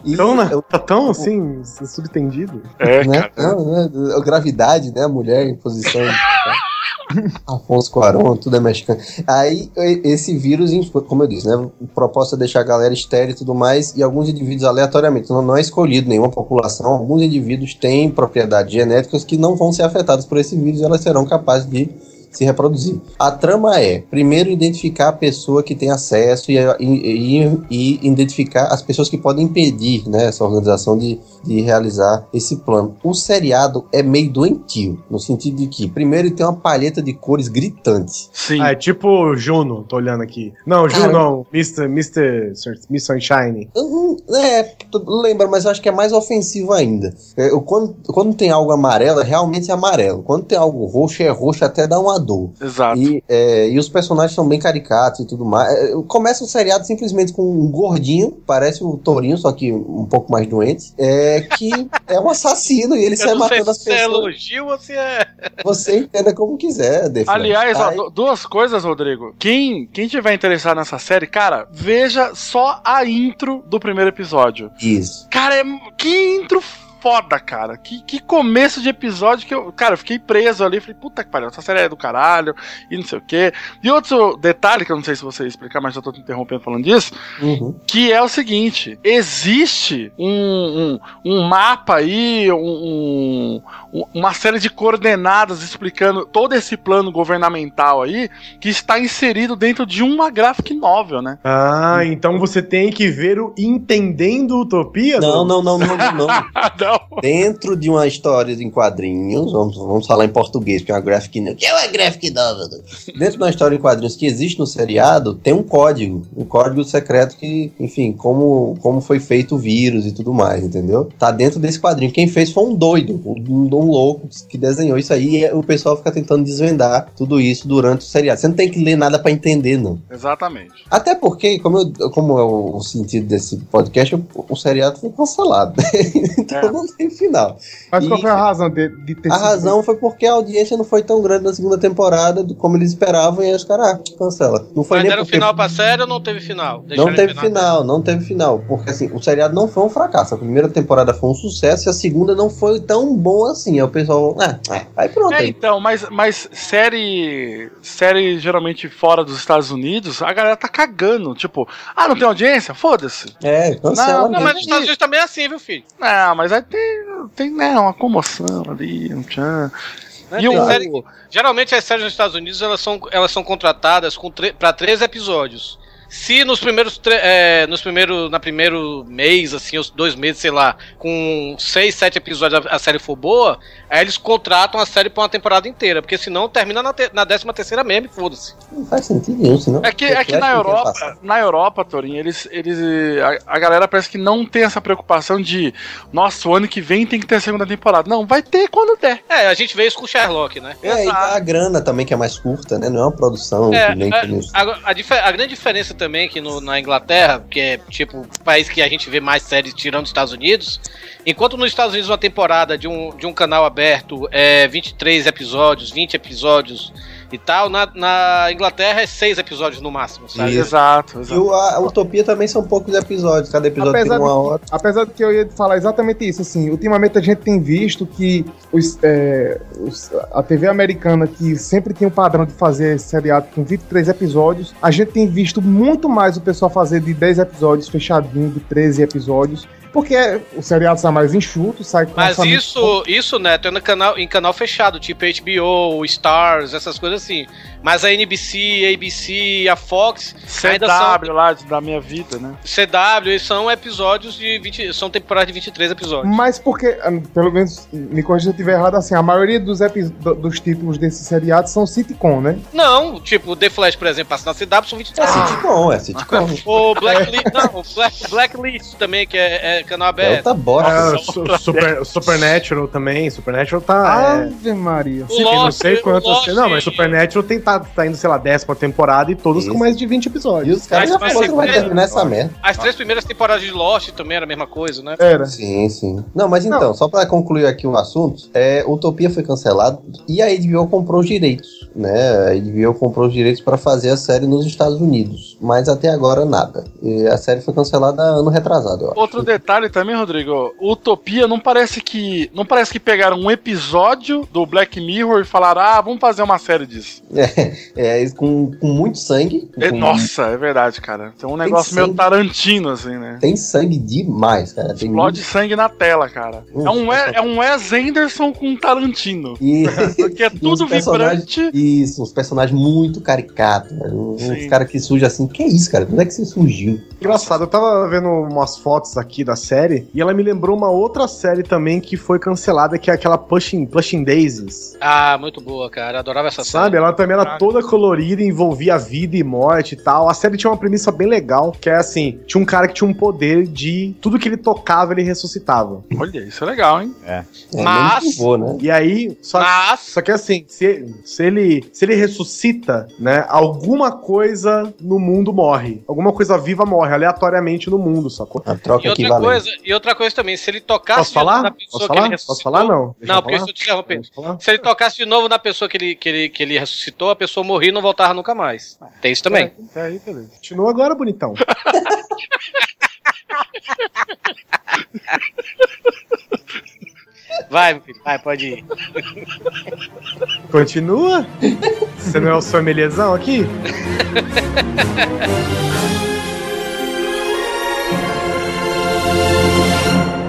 E Tão, né? eu- Tá tão assim, subtendido. É, né? cara. Não, né? A gravidade, né? A mulher em posição. Afonso Cuarón, tudo é mexicano. Aí, esse vírus, como eu disse, né? O propósito é deixar a galera estéril e tudo mais, e alguns indivíduos aleatoriamente, não, não é escolhido nenhuma população, alguns indivíduos têm propriedades genéticas que não vão ser afetados por esse vírus e elas serão capazes de se reproduzir. A trama é, primeiro, identificar a pessoa que tem acesso e, e- e- e identificar as pessoas que podem impedir né, essa organização de, de realizar esse plano. O seriado é meio doentio, no sentido de que, primeiro, ele tem uma palheta de cores gritante. Sim. Ah, é tipo Juno, tô olhando aqui. Não, Juno não. Mr. Mr. Miss Sunshine. É, lembra, mas eu acho que é mais ofensivo ainda. É, eu- quando, quando tem algo amarelo, é realmente amarelo. Quando tem algo roxo, é roxo até dá uma Exato. E, é, e os personagens são bem caricatos e tudo mais. É, Começa o seriado simplesmente com um gordinho, parece o Tourinho, só que um pouco mais doente, é, que é um assassino e ele sai Eu sei matando as se é pessoas. elogio ou se é. Você entenda como quiser, Defran. Aliás, ó, Aí- duas coisas, Rodrigo. Quem, quem tiver interessado nessa série, cara, veja só a intro do primeiro episódio. Isso. Cara, é, que intro foda, cara. Que, que começo de episódio que eu, cara, eu fiquei preso ali. Falei, puta que pariu, essa série é do caralho e não sei o quê. E outro detalhe, que eu não sei se você explicar, mas eu tô te interrompendo falando disso, Uhum. que é o seguinte: existe um, um, um mapa aí, um, um- uma série de coordenadas explicando todo esse plano governamental aí, que está inserido dentro de uma graphic novel, né? Ah, então você tem que ver o Entendendo Utopia? Não, não, não, não, não, não. Não. Dentro de uma história em quadrinhos, vamos, vamos falar em português, porque é uma graphic novel. Que é uma graphic novel? Dentro de uma história em quadrinhos que existe no seriado, tem um código, um código secreto que, enfim, como, como foi feito o vírus e tudo mais, entendeu? Tá dentro desse quadrinho. Quem fez foi um doido, um, um louco que desenhou isso aí e o pessoal fica tentando desvendar tudo isso durante o seriado. Você não tem que ler nada pra entender, não. Exatamente. Até porque, como, eu- como é o, sentido desse podcast, o, o seriado foi cancelado. então não tem final. Mas qual E- foi a razão de, de ter A sido- razão foi porque a audiência não foi tão grande na segunda temporada do- como eles esperavam e aí os caras, ah, cancela. Não foi Mas nem deram porque final pra série ou não teve final? não teve em final, não teve final. Porque assim, o seriado não foi um fracasso. A primeira temporada foi um sucesso e a segunda não foi tão bom assim. Aí o pessoal, ah, ah, aí pronto. É, aí. então, mas, mas série. Série geralmente fora dos Estados Unidos, a galera tá cagando. Tipo, ah, não tem audiência? Foda-se. É, cancela. Não, Não, mas nos Estados Unidos também é assim, viu, filho? Não, mas aí tem, tem né, uma comoção ali, um tchan. Né? E série geralmente as séries nos Estados Unidos elas são, elas são contratadas com para três episódios. Se nos primeiros, tre- é, nos primeiros, na primeiro mês, assim, os dois meses, sei lá, com seis, sete episódios a, a série for boa, aí eles contratam a série pra uma temporada inteira, porque senão termina na, te, na décima terceira mesmo, e foda-se. Não faz sentido nenhum, senão. É que, é que na Europa, na Europa, Torinho, eles, eles a, a galera parece que não tem essa preocupação de, nossa, o ano que vem tem que ter a segunda temporada. Não, vai ter quando der. É, a gente vê isso com o Sherlock, né? É, e a grana também que é mais curta, né? Não é uma produção É, que nem é, a, a a grande diferença também que no- na Inglaterra, que é tipo o país que a gente vê mais séries tirando os Estados Unidos, enquanto nos Estados Unidos uma temporada de um, de um canal aberto é 23 episódios, 20 episódios, e tal. Na, na Inglaterra é seis episódios no máximo, sabe? Isso. Exato, E exato. o- a, Utopia também são poucos episódios, cada episódio Apesar tem uma de- hora. Apesar de que eu ia falar exatamente isso, assim, ultimamente a gente tem visto que os, é, os- a TV americana, que sempre tem o padrão de fazer seriado com 23 episódios, a gente tem visto muito mais o pessoal fazer de 10 episódios fechadinho, de 13 episódios, porque é- o seriado está mais enxuto, sai com Mas isso, isso, Neto, é no canal, em canal fechado, tipo HBO, Stars, essas coisas assim. Mas a NBC, ABC, a Fox, ainda são CW lá da minha vida, né? CW, eles são episódios de 20, são temporadas de 23 episódios. Mas porque, ah, pelo menos, me corrija se eu estiver errado, assim, a maioria dos, dos títulos desse seriado são sitcom, né? Não, tipo, The Flash, por exemplo, passa na CW, são 23. É sitcom, é sitcom. O Blacklist, não, o Black, Blacklist também, que é, é canal É aberto. bosta. É, su- super, Supernatural também. Supernatural tá. é, Ave Maria. Sim, eu não Lost, sei quantas. Lost- Não, mas Supernatural tem, tá, tá indo, sei lá, décima temporada e todas Isso. com mais de 20 E episódios. os caras já falaram que vai terminar essa merda. As três primeiras temporadas de Lost também era a mesma coisa, né? Era. Sim, sim. Não, mas então, só pra concluir aqui o assunto, é, Utopia foi cancelado e a HBO comprou os direitos, né? A HBO comprou os direitos pra fazer a série nos Estados Unidos, mas até agora nada. E a série foi cancelada ano retrasado. Outro detalhe também, Rodrigo, Utopia não parece que não parece que pegaram um episódio do Black Mirror e falaram: "Ah, vamos fazer uma série disso". É, é, com, com muito sangue. É, com- nossa, é verdade, cara. Tem um negócio meio sangue. Tarantino assim, né? Tem sangue demais, cara. Tem Explode sangue na tela, cara. Hum, é, um Wes, é um Wes Anderson com Tarantino. E, Porque é e tudo vibrante. Isso, uns personagens muito caricatos. velho. Uns caras que surgem assim. Que isso, cara? Onde é que você surgiu? Engraçado, eu tava vendo umas fotos aqui da série e ela me lembrou uma outra série também que foi cancelada, que é aquela Pushing, Pushing Daisies. Ah, muito boa, cara. Adorava essa Sabe? Ela também era toda colorida, envolvia vida e morte e tal. A série tinha uma premissa bem legal, que é assim, tinha um cara que tinha um poder de tudo que ele tocava, ele ressuscitava. Olha, isso é legal, hein? É, Mas- nem vou, né? E aí, só, Mas, só que assim, se, se, ele, se ele ressuscita, né, alguma coisa no mundo morre. Alguma coisa viva morre, aleatoriamente no mundo, sacou? A troca e outra, coisa, e outra coisa também, se ele tocasse Posso de novo falar? na pessoa Posso que ele falar? ressuscitou... Posso falar? Não. Deixa Não, porque falar? se eu te falar? Se ele tocasse de novo na pessoa que ele, que ele, que ele ressuscitou, a pessoa morria e não voltava nunca mais. Tem isso também. É, aí, beleza. Continua agora, bonitão. Vai, meu filho, vai, pode ir. Continua? Você não é o sommelierzão aqui?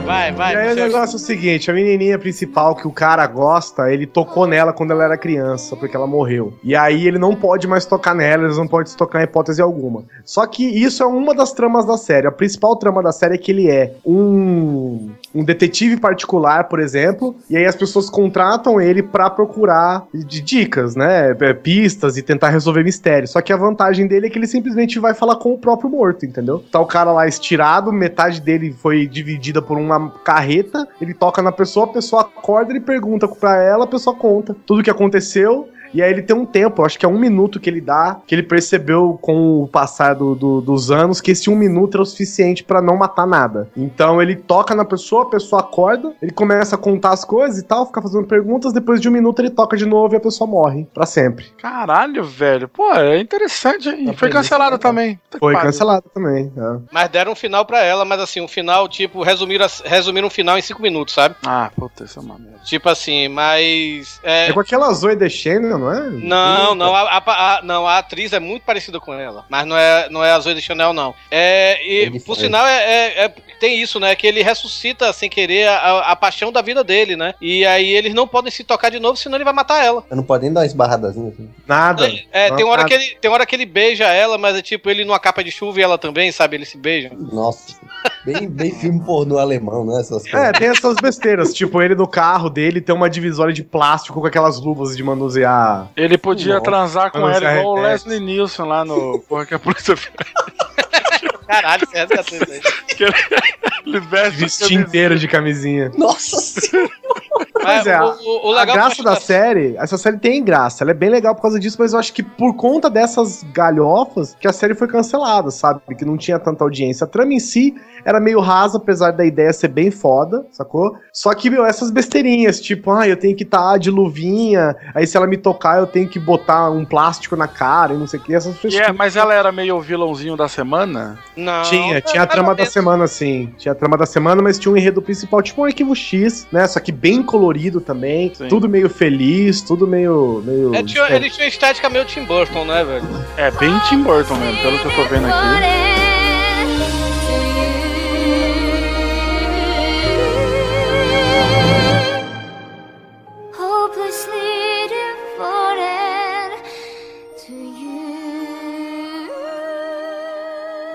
Vai, vai. e aí o negócio é o seguinte, a menininha principal que o cara gosta, ele tocou nela quando ela era criança, porque ela morreu. E aí ele não pode mais tocar nela, eles não podem se tocar em hipótese alguma. Só que isso é uma das tramas da série. A principal trama da série é que ele é um, um detetive particular, por exemplo, e aí as pessoas contratam ele pra procurar de dicas, né, é, pistas e tentar resolver mistérios. Só que a vantagem dele é que ele simplesmente vai falar com o próprio morto, entendeu? Tá o cara lá estirado, metade dele foi dividida por uma carreta, ele toca na pessoa, a pessoa acorda, ele pergunta pra ela, a pessoa conta tudo o que aconteceu. E aí ele tem um tempo, acho que é um minuto que ele dá, que ele percebeu com o passar do- do- dos anos que esse um minuto era o suficiente pra não matar nada. Então ele toca na pessoa, a pessoa acorda, ele começa a contar as coisas e tal, fica fazendo perguntas, depois de um minuto ele toca de novo e a pessoa morre pra sempre. Caralho, velho. Pô, é interessante, hein? Tá Foi feliz, cancelado né? também. Foi pariu. cancelado também. é. Mas deram um final pra ela, mas assim, um final, tipo, resumiram, um final em cinco minutos, sabe? Ah, puta, isso é uma merda. Tipo assim, mas. É, É com aquela Zoe Deschanel, não é? Não, não a, a- a- não, a atriz é muito parecida com ela, mas não é, não é a Zoe de Chanel, não. É, e, É por sinal, é, é- é- tem isso, né? Que ele ressuscita sem querer a, a paixão da vida dele, né? E aí eles não podem se tocar de novo, senão ele vai matar ela. Eu não pode nem dar uma esbarradazinha assim. Nada. É, tem Não, hora, nada. que ele, tem hora que ele beija ela, mas é tipo ele numa capa de chuva e ela também, sabe? Eles se beijam. Nossa. Bem, bem filme pornô alemão, né? Essas É, coisas. tem essas besteiras. tipo, ele no carro dele tem uma divisória de plástico com aquelas luvas de manusear. Ele podia transar com ela igual o. Leslie Nielsen lá no. Porra, que a polícia. Caralho, você resgatou isso aí. Vestir inteiro de camisinha. Nossa senhora. Pois é, o- a, o- o a graça da série, essa série tem graça, ela é bem legal por causa disso, mas eu acho que por conta dessas galhofas que a série foi cancelada, sabe? Que não tinha tanta audiência. A trama em si era meio rasa, apesar da ideia ser bem foda, sacou? Só que, meu, essas besteirinhas, tipo, ah, eu tenho que estar de luvinha, aí se ela me tocar eu tenho que botar um plástico na cara e não sei o que, essas frescuras. é, mas ela era meio vilãozinho da semana? Não. Tinha, tinha a trama da semana, sim. Tinha a trama da semana, mas tinha um enredo principal, tipo um arquivo X, né? Só que bem colorido também. Sim. Tudo meio feliz, tudo meio. meio É, tinha, ele tinha uma estética meio Tim Burton, né, velho? É bem Tim Burton mesmo, pelo que eu tô vendo aqui.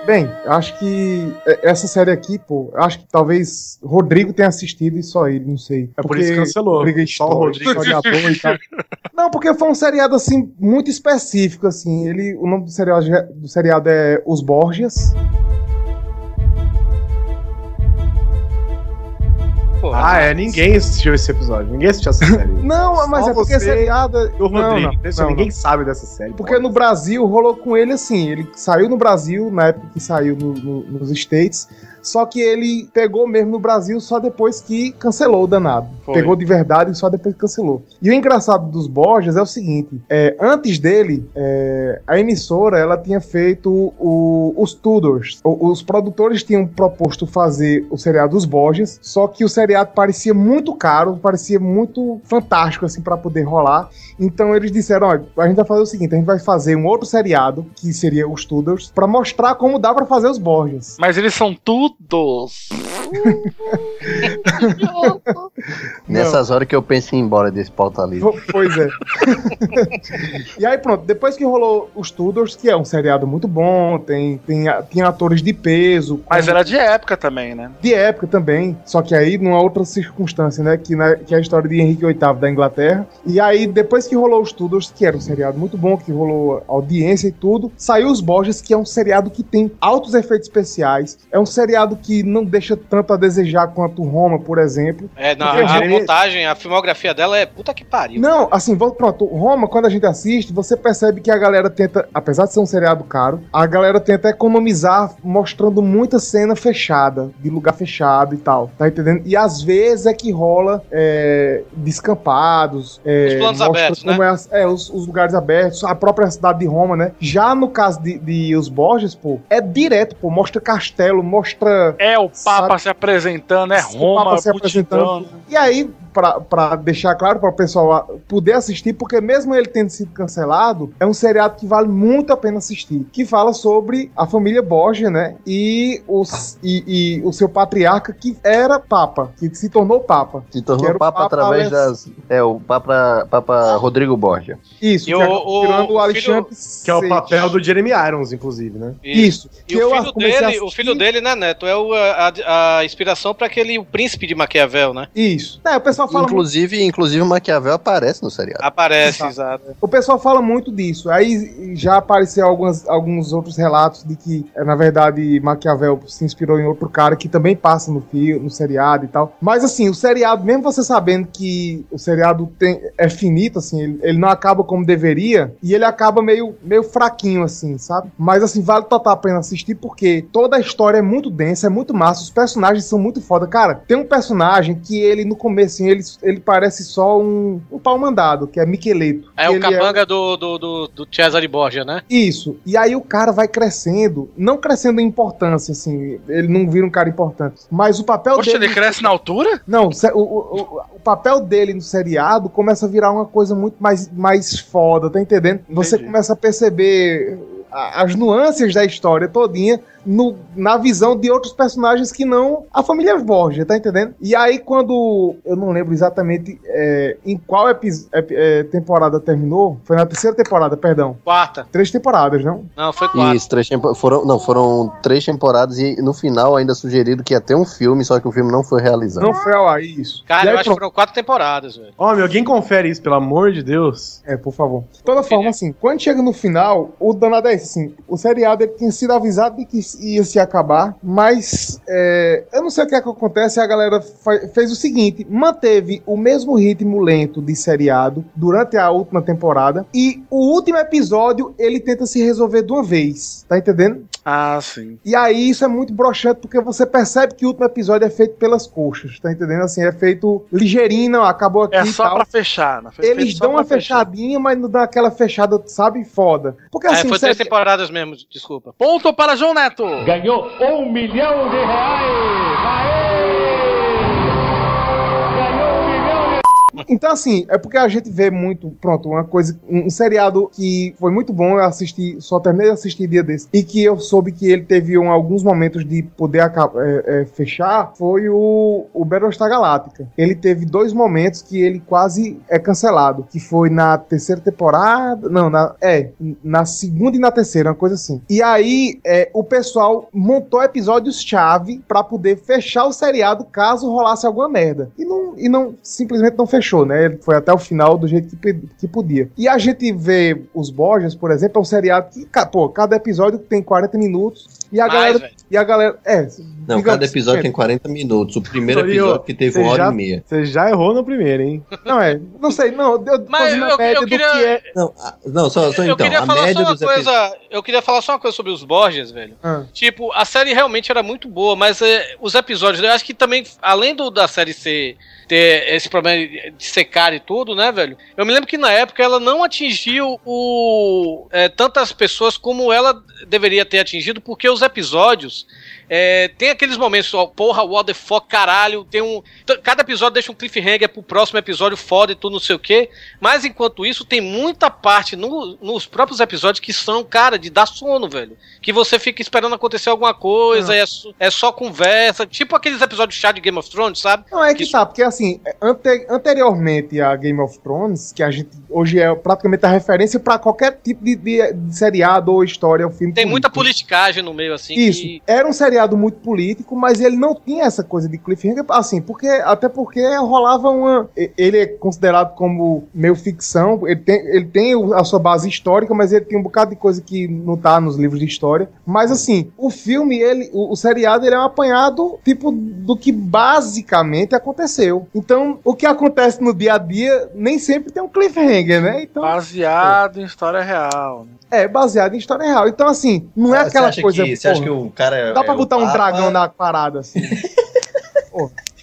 Bem, acho que é- essa série aqui, pô, acho que talvez Rodrigo tenha assistido e só ele, não sei. É por isso que cancelou. Briga Só o Rodrigo. e tal. Não, porque foi um seriado assim muito específico assim. Ele, o nome do seriado, do seriado é Os Borgias. Ah, é, ninguém assistiu esse episódio. Ninguém assistiu essa série. Não, mas Só é porque você seriado e o Não, Rodrigo. não, não, ninguém não. sabe dessa série. Porque no Brasil rolou com ele assim, ele saiu no Brasil, na época que saiu no- no- nos States, só que ele pegou mesmo no Brasil só depois que cancelou o danado. Foi. Pegou de verdade só depois que cancelou. E o engraçado dos Borges é o seguinte, é, antes dele, é, a emissora ela tinha feito o- os Tudors. O- os produtores tinham proposto fazer o seriado dos Borges, só que o seriado parecia muito caro, parecia muito fantástico assim para poder rolar. Então eles disseram, olha, a gente vai fazer o seguinte, a gente vai fazer um outro seriado, que seria os Tudors, pra mostrar como dá pra fazer os Borges. Mas eles são todos. Nessas horas que eu penso em ir embora desse pauta livre. Po- Pois é. e aí pronto, depois que rolou os Tudors, que é um seriado muito bom, tem, tem, tem atores de peso. Mas como- era de época também, né? de época também, só que aí numa outra circunstância, né? Que, na- que é a história de Henrique VIII da Inglaterra. E aí, depois que rolou os Tudors, que era um seriado muito bom, que rolou audiência e tudo, saiu os Borges, que é um seriado que tem altos efeitos especiais. É um seriado que não deixa tanto a desejar quanto Roma, por exemplo. É, não, Porque a montagem, a filmografia dela é puta que pariu. Não, assim, vamos- pronto. Roma, quando a gente assiste, você percebe que a galera tenta, apesar de ser um seriado caro, a galera tenta economizar mostrando muita cena fechada, de lugar fechado e tal. Tá entendendo? E às vezes é que rola é, descampados. É, Os planos abertos, né? é é, os, os lugares abertos, a própria cidade de Roma, né? Já no caso de, de Os Borges, pô, é direto, pô. Mostra castelo, mostra. É o Papa Sabe? se apresentando, é O Roma, Papa se apresentando. E aí, pra, pra deixar claro para o pessoal poder assistir, porque mesmo ele tendo sido cancelado, é um seriado que vale muito a pena assistir. Que fala sobre a família Borgia, né? E, os, e, e o seu patriarca, que era Papa, que se tornou Papa. Se Que tornou Papa, Papa através Alex- das. É, o Papa, Papa Rodrigo Borgia. Isso, E que o- acabou o- virando o o Alexandre Que é o papel do Jeremy Irons, inclusive, né? Isso. E Que o eu filho, dele, o filho dele, né, Neto, é o, a, a inspiração pra aquele o príncipe de Maquiavel, né? Isso. É, o pessoal fala muito Inclusive, inclusive o Maquiavel aparece no seriado. Aparece, Exato. exato. O pessoal fala muito disso. Aí já apareceu algumas, alguns outros relatos de que, eh, na verdade, Maquiavel se inspirou em outro cara que também passa no filme, no seriado e tal. Mas assim, o seriado, mesmo você sabendo que o seriado tem, é finito, assim, ele, ele não acaba como deveria, e ele acaba meio, meio fraquinho, assim, sabe? Mas assim, vale total a pena assistir porque toda a história é muito densa, é muito massa, os personagens são muito foda. Cara, tem um personagem que ele, no começo, ele, ele parece só um, um pau mandado, que é Miqueleto. É o ele capanga do, do, do, do Cesare Borgia, né? isso. E aí o cara vai crescendo, não crescendo em importância, assim, ele não vira um cara importante. Mas o papel Poxa, dele. ele cresce na altura? Não, o, o, o, papel dele no seriado começa a virar uma coisa muito mais, mais foda, tá entendendo? Você Entendi. começa a perceber as nuances da história todinha no- na visão de outros personagens que não a família Borgia, tá entendendo? E aí quando, eu não lembro exatamente é, em qual epi- ep- é, temporada terminou, foi na terceira temporada, perdão. Quarta. Três temporadas, não? Não, foi quatro. Isso, três foram, não, foram três temporadas e no final ainda sugerido que ia ter um filme, só que o filme não foi realizado. Não foi ao ar, isso. Cara, aí, eu acho que foram quatro temporadas, velho. Homem, alguém confere isso, pelo amor de Deus. É, por favor. De toda forma, assim, quando chega no final, o danado é assim, o seriado ele tinha sido avisado de que ia se acabar, mas é, eu não sei o que é que acontece. A galera fez o seguinte: manteve o mesmo ritmo lento de seriado durante a última temporada e o último episódio ele tenta se resolver de uma vez, tá entendendo? Ah, sim. E aí isso é muito broxante porque você percebe que o último episódio é feito pelas coxas, tá entendendo? Assim, é feito ligeirinho, não, acabou aqui É e só tal. pra fechar. né? Foi Eles dão uma pra fechar. fechadinha, mas não dá aquela fechada, sabe, foda. Porque É, assim, foi sério, três temporadas mesmo, desculpa. Ponto para João Neto. Ganhou um milhão de reais! Então, assim, é porque a gente vê muito, pronto, uma coisa, um, seriado que foi muito bom, eu assisti, só terminei de assistir dia desse, e que eu soube que ele teve um, alguns momentos de poder aca- é, é, fechar, foi o, o Battlestar Galactica. Ele teve dois momentos que ele quase é cancelado, que foi na terceira temporada, não, na, é, na segunda e na terceira, uma coisa assim. E aí, é, o pessoal montou episódios-chave pra poder fechar o seriado caso rolasse alguma merda. E não, e não simplesmente não fechou, né? Ele foi até o final do jeito que, que podia. E a gente vê os Borges, por exemplo, é um seriado que, pô, cada episódio tem 40 minutos. E a Mais, galera. velho. E a galera. É. Não, cada episódio tem é, 40 minutos. O primeiro episódio que teve uma hora já- e meia. Você já errou no primeiro, hein? Não, é. Não sei, não. Eu tô Mas fazendo a eu- média eu do queria- que é. Não, ah, não só, só eu então. queria A falar só média uma episódios. coisa. Eu queria falar só uma coisa sobre os Borges, velho. Ah. Tipo, a série realmente era muito boa, mas é, os episódios, eu acho que também, além do, da série ser ter esse problema de secar e tudo, né, velho? Eu me lembro que na época ela não atingiu o é, tantas pessoas como ela deveria ter atingido, porque os episódios é, tem aqueles momentos, ó, porra, what the fuck, caralho, tem um. Cada episódio deixa um cliffhanger pro próximo episódio foda e tudo, não sei o quê. Mas enquanto isso, tem muita parte no- nos próprios episódios que são, cara, de dar sono, velho. Que você fica esperando acontecer alguma coisa, é, só- é só conversa. Tipo aqueles episódios chá de Game of Thrones, sabe? Não, é que tá, porque assim, ante- anteriormente a Game of Thrones, que a gente hoje é praticamente a referência pra qualquer tipo de, de- de seriado ou história ou filme. Tem muita político. politicagem no meio, assim. Isso, que- era um seriado muito político, mas ele não tinha essa coisa de cliffhanger, assim, porque até porque rolava uma. Ele é considerado como meio ficção, ele tem, ele tem a sua base histórica, mas ele tem um bocado de coisa que não tá nos livros de história. Mas assim, o filme, ele, o, o seriado, ele é um apanhado, tipo, do que basicamente aconteceu. Então, o que acontece no dia a dia nem sempre tem um cliffhanger, né? Então, Baseado em história real. Né? é baseado em história real. Então, assim, não é Ah, você aquela acha coisa. que- você acha que o cara Dá é pra o botar um dragão na parada, assim.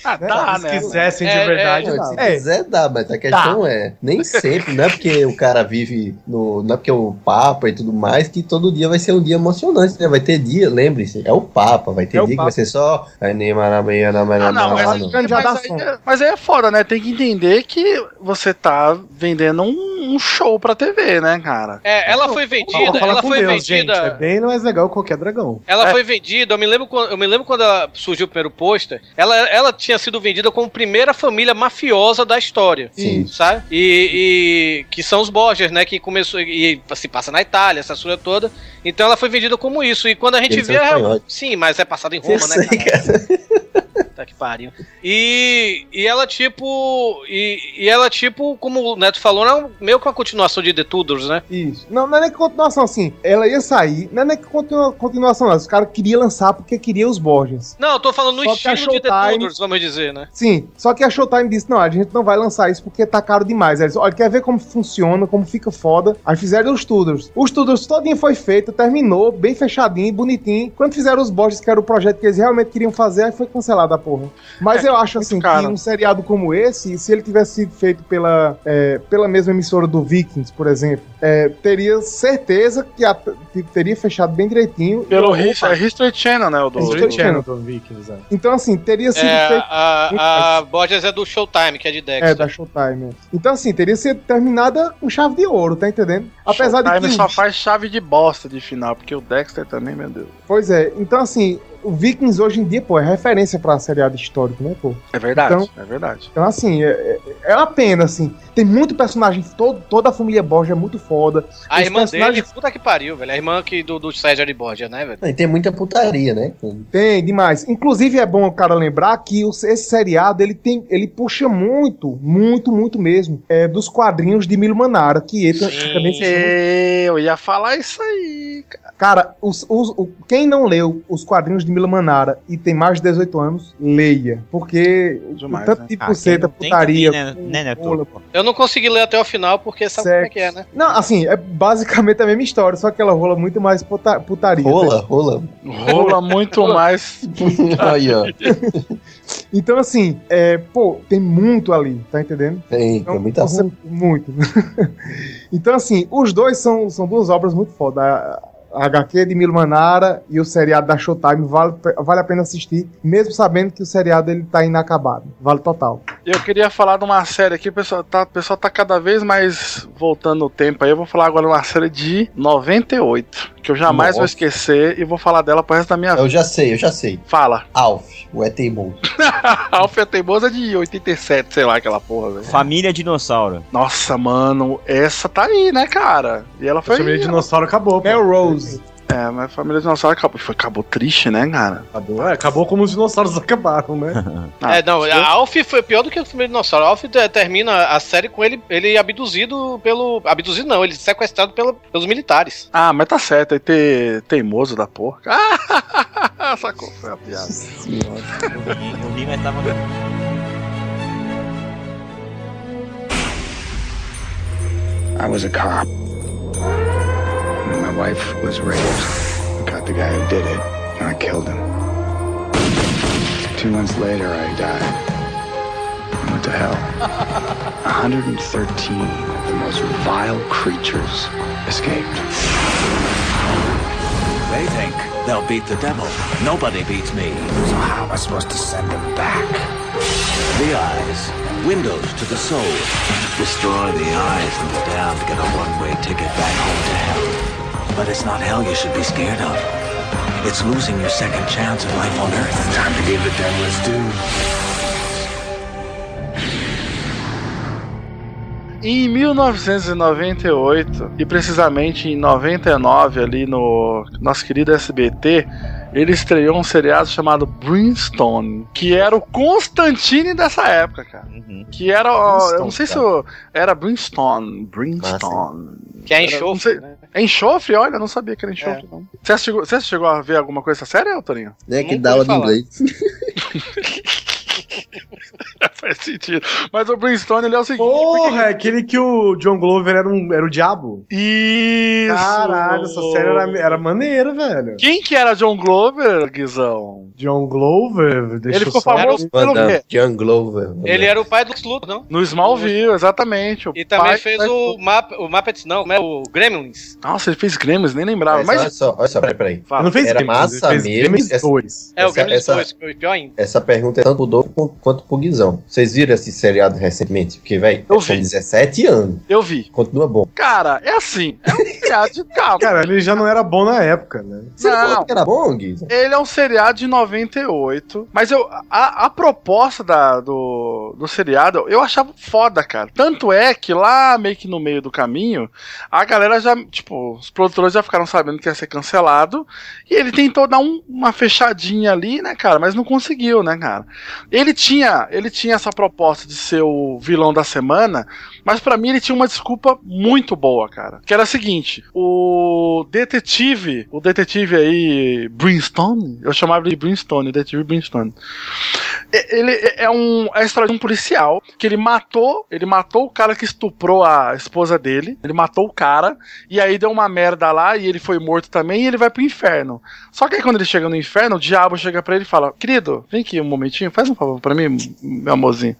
Ah, Tá, se quisessem de É, verdade, Não, dá. se É. quiser dá, mas a questão é, nem sempre, não é porque o cara vive no. Não é porque é o Papa e tudo mais, que todo dia vai ser um dia emocionante, né? Vai ter dia, lembre-se, é o Papa, vai ter É dia que vai ser só. "Ai, nem maravilha, não, Ah, não, mas, não, aí, não." Grande já dá aí, é- mas aí é foda, né? Tem que entender que você tá vendendo um, um show pra TV, né, cara? É, ela foi vendida, ela foi Deus, vendida. gente. É bem mais legal que qualquer dragão. Ela É. foi vendida, eu me lembro quando, eu me lembro quando ela surgiu o primeiro pôster, ela, ela tinha sido vendida como primeira família mafiosa da história. Sim. Sabe? E, e- que são os Borges, né? Que começou e se passa na Itália, essa história toda. Então ela foi vendida como isso. E quando a gente Eles vê. é- sim, mas é passado em Eu Roma, né? sei, cara? Puta que pariu. E, e ela, tipo. E, e ela, tipo, como o Neto falou, é um- meio que uma continuação de The Tudors, né? Isso. Não, não é nem que continuação assim. Ela ia sair, não é nem que continua- continuação, não. Os caras queriam lançar porque queriam os Borges. Não, eu tô falando no Só estilo de The Showtime- Tudors, vamos dizer, né? Sim, só que a Showtime disse: não, a gente não vai lançar isso porque tá caro demais. Aí Eles, olha, quer ver como funciona, como fica foda? Aí fizeram os Tudors. Os Tudors todinho foi feito, terminou, bem fechadinho, bonitinho. Quando fizeram os Borges, que era o projeto que eles realmente queriam fazer, aí foi cancelada a porra. Mas É, eu acho assim que um seriado como esse, se ele tivesse sido feito pela, é, pela mesma emissora do Vikings, por exemplo, é, teria certeza que, a- teria fechado bem direitinho. Pelo E- é History Channel, né? O do, History do- Channel. do Vikings, é. Então, assim, teria sido É, feito. a, a Borges é do Showtime, que é de Dexter. É, da Showtime. é. Então, assim, teria sido terminada com chave de ouro, tá entendendo? Apesar de Showtime que. só faz chave de bosta de final, porque o Dexter também, meu Deus. Pois é, então, assim, o Vikings hoje em dia, pô, é referência pra seriado histórico, né, pô? É verdade, Então- é verdade. Então, assim, é, é- é uma pena, assim. Tem muito personagem, todo, toda a família Borges é muito foda. A Os irmã personagens- dele, puta que pariu, velho. A irmã que, do, do Sérgio de Borgia, né, velho? E tem muita putaria, né? Tem, demais. Inclusive, é bom o cara lembrar que esse seriado, ele tem, ele puxa muito, muito, muito mesmo, é, dos quadrinhos de Milo Manara, que ele também se chama Eu ia falar isso aí. aí, cara. Cara, os, os, o- quem não leu os quadrinhos de Mila Manara e tem mais de 18 anos, leia. Porque Demais, tanto né? de Ah, buceta, tem putaria. né, né, Neto? rola, Eu não consegui ler até o final porque sabe como é que é, né? Não, assim, é basicamente a mesma história, só que ela rola muito mais puta- putaria. Rola, rola. Rola muito mais. Aí, ó. Então, assim, é, pô, tem muito ali, tá entendendo? Tem, Então, tem muita ação. Muito. então, assim, os dois são, são duas obras muito foda. A, HQ de Milo Manara e o seriado da Showtime vale, vale a pena assistir, mesmo sabendo que o seriado ele tá inacabado. Vale total. Eu queria falar de uma série aqui, o pessoal tá, o pessoal tá cada vez mais voltando no tempo aí. Eu vou falar agora de uma série de 98, que eu jamais vou Nossa. esquecer e vou falar dela pro resto da minha vida. Eu já sei, eu já sei. Fala. Alf, o ET Bom. Alf é teimosa de 87, sei lá, aquela porra, velho. Família Dinossauro. Nossa, mano, essa tá aí, né, cara? E ela foi. Família Dinossauro acabou. pô. É, mas a família dinossauro acabou. Foi, acabou triste, né, cara? Acabou, é, acabou como os dinossauros acabaram, né? Ah, é, não, a Alf foi pior do que o primeiro dinossauro. A Alf te- termina a série com ele, ele abduzido pelo. Abduzido não, ele sequestrado pelo- pelos militares. Ah, mas tá certo, aí ter teimoso da porra. Ah, sacou, foi a piada. Eu ri, eu ri, mas tava. I was a cop. My wife was raped. I got the guy who did it, and I killed him. Two months later, I died. I went to hell. 113 of the most vile creatures escaped. They think they'll beat the devil. Nobody beats me. So how am I supposed to send them back? The eyes. Windows to the soul. Destroy the eyes and the damned get a one-way ticket back home to hell. But it's not hell you should be scared of. It's losing your second chance at life on Earth. Time to give the devil his due. Em 1998, e precisamente em 99, ali no nosso querido SBT, ele estreou um seriado chamado Brimstone, que era o Constantine dessa época, cara. Que era. ó, eu não sei se eu, era Brimstone. Brimstone. Que é Era- enxofre, sei- né? É enxofre? Olha, eu não sabia que era enxofre, não. Você chegou, você chegou a ver alguma coisa séria, Torinho? É que dá aula de inglês. Faz sentido. Mas o Brimstone, ele é o seguinte. Porra, é aquele que o John Glover era, um, era o diabo. Isso! Caralho, essa série era, era maneira, velho. Quem que era John Glover, Guizão? John Glover, deixa Ele ficou só- famoso pelo quê? John Glover. Ele era o pai do Lex Luthor, não? No Smallville, exatamente. O E também pai- fez o, Map, o Muppets, não, né? O Gremlins. Nossa, ele fez Gremlins, nem lembrava. Mas, Mas, olha só, olha só, peraí, peraí. Fala. Não fez Era Gremlins, massa ele fez mesmo. Gremlins essa- 2. É, o Gremlins essa- 2, que foi pior ainda. Essa pergunta é tanto pro Douglas quanto pro Guizão. Vocês viram esse seriado recentemente? Porque, velho, Eu vi. 17 anos. eu vi. Continua bom. Cara, é assim. É um seriado de calma. Cara, ele já não era bom na época, né? Você não Não. falou que era bom, Guizão? Ele é um seriado de 98, mas eu, a, a proposta da, do, do seriado eu achava foda, cara. Tanto é que lá, meio que no meio do caminho, a galera já, tipo, os produtores já ficaram sabendo que ia ser cancelado, e ele tentou dar um- uma fechadinha ali, né, cara, mas não conseguiu, né, cara. Ele tinha, ele tinha essa proposta de ser o vilão da semana, mas pra mim ele tinha uma desculpa muito boa, cara. Que era a seguinte: o detetive, o detetive aí, Brimstone, eu chamava de Brimstone, detetive Brimstone. Ele é um é história de um policial que ele matou, ele matou o cara que estuprou a esposa dele, ele matou o cara e aí deu uma merda lá e ele foi morto também e ele vai pro inferno. Só que aí quando ele chega no inferno, o diabo chega pra ele e fala: "Querido, vem aqui um momentinho, faz um favor pra mim, meu amorzinho."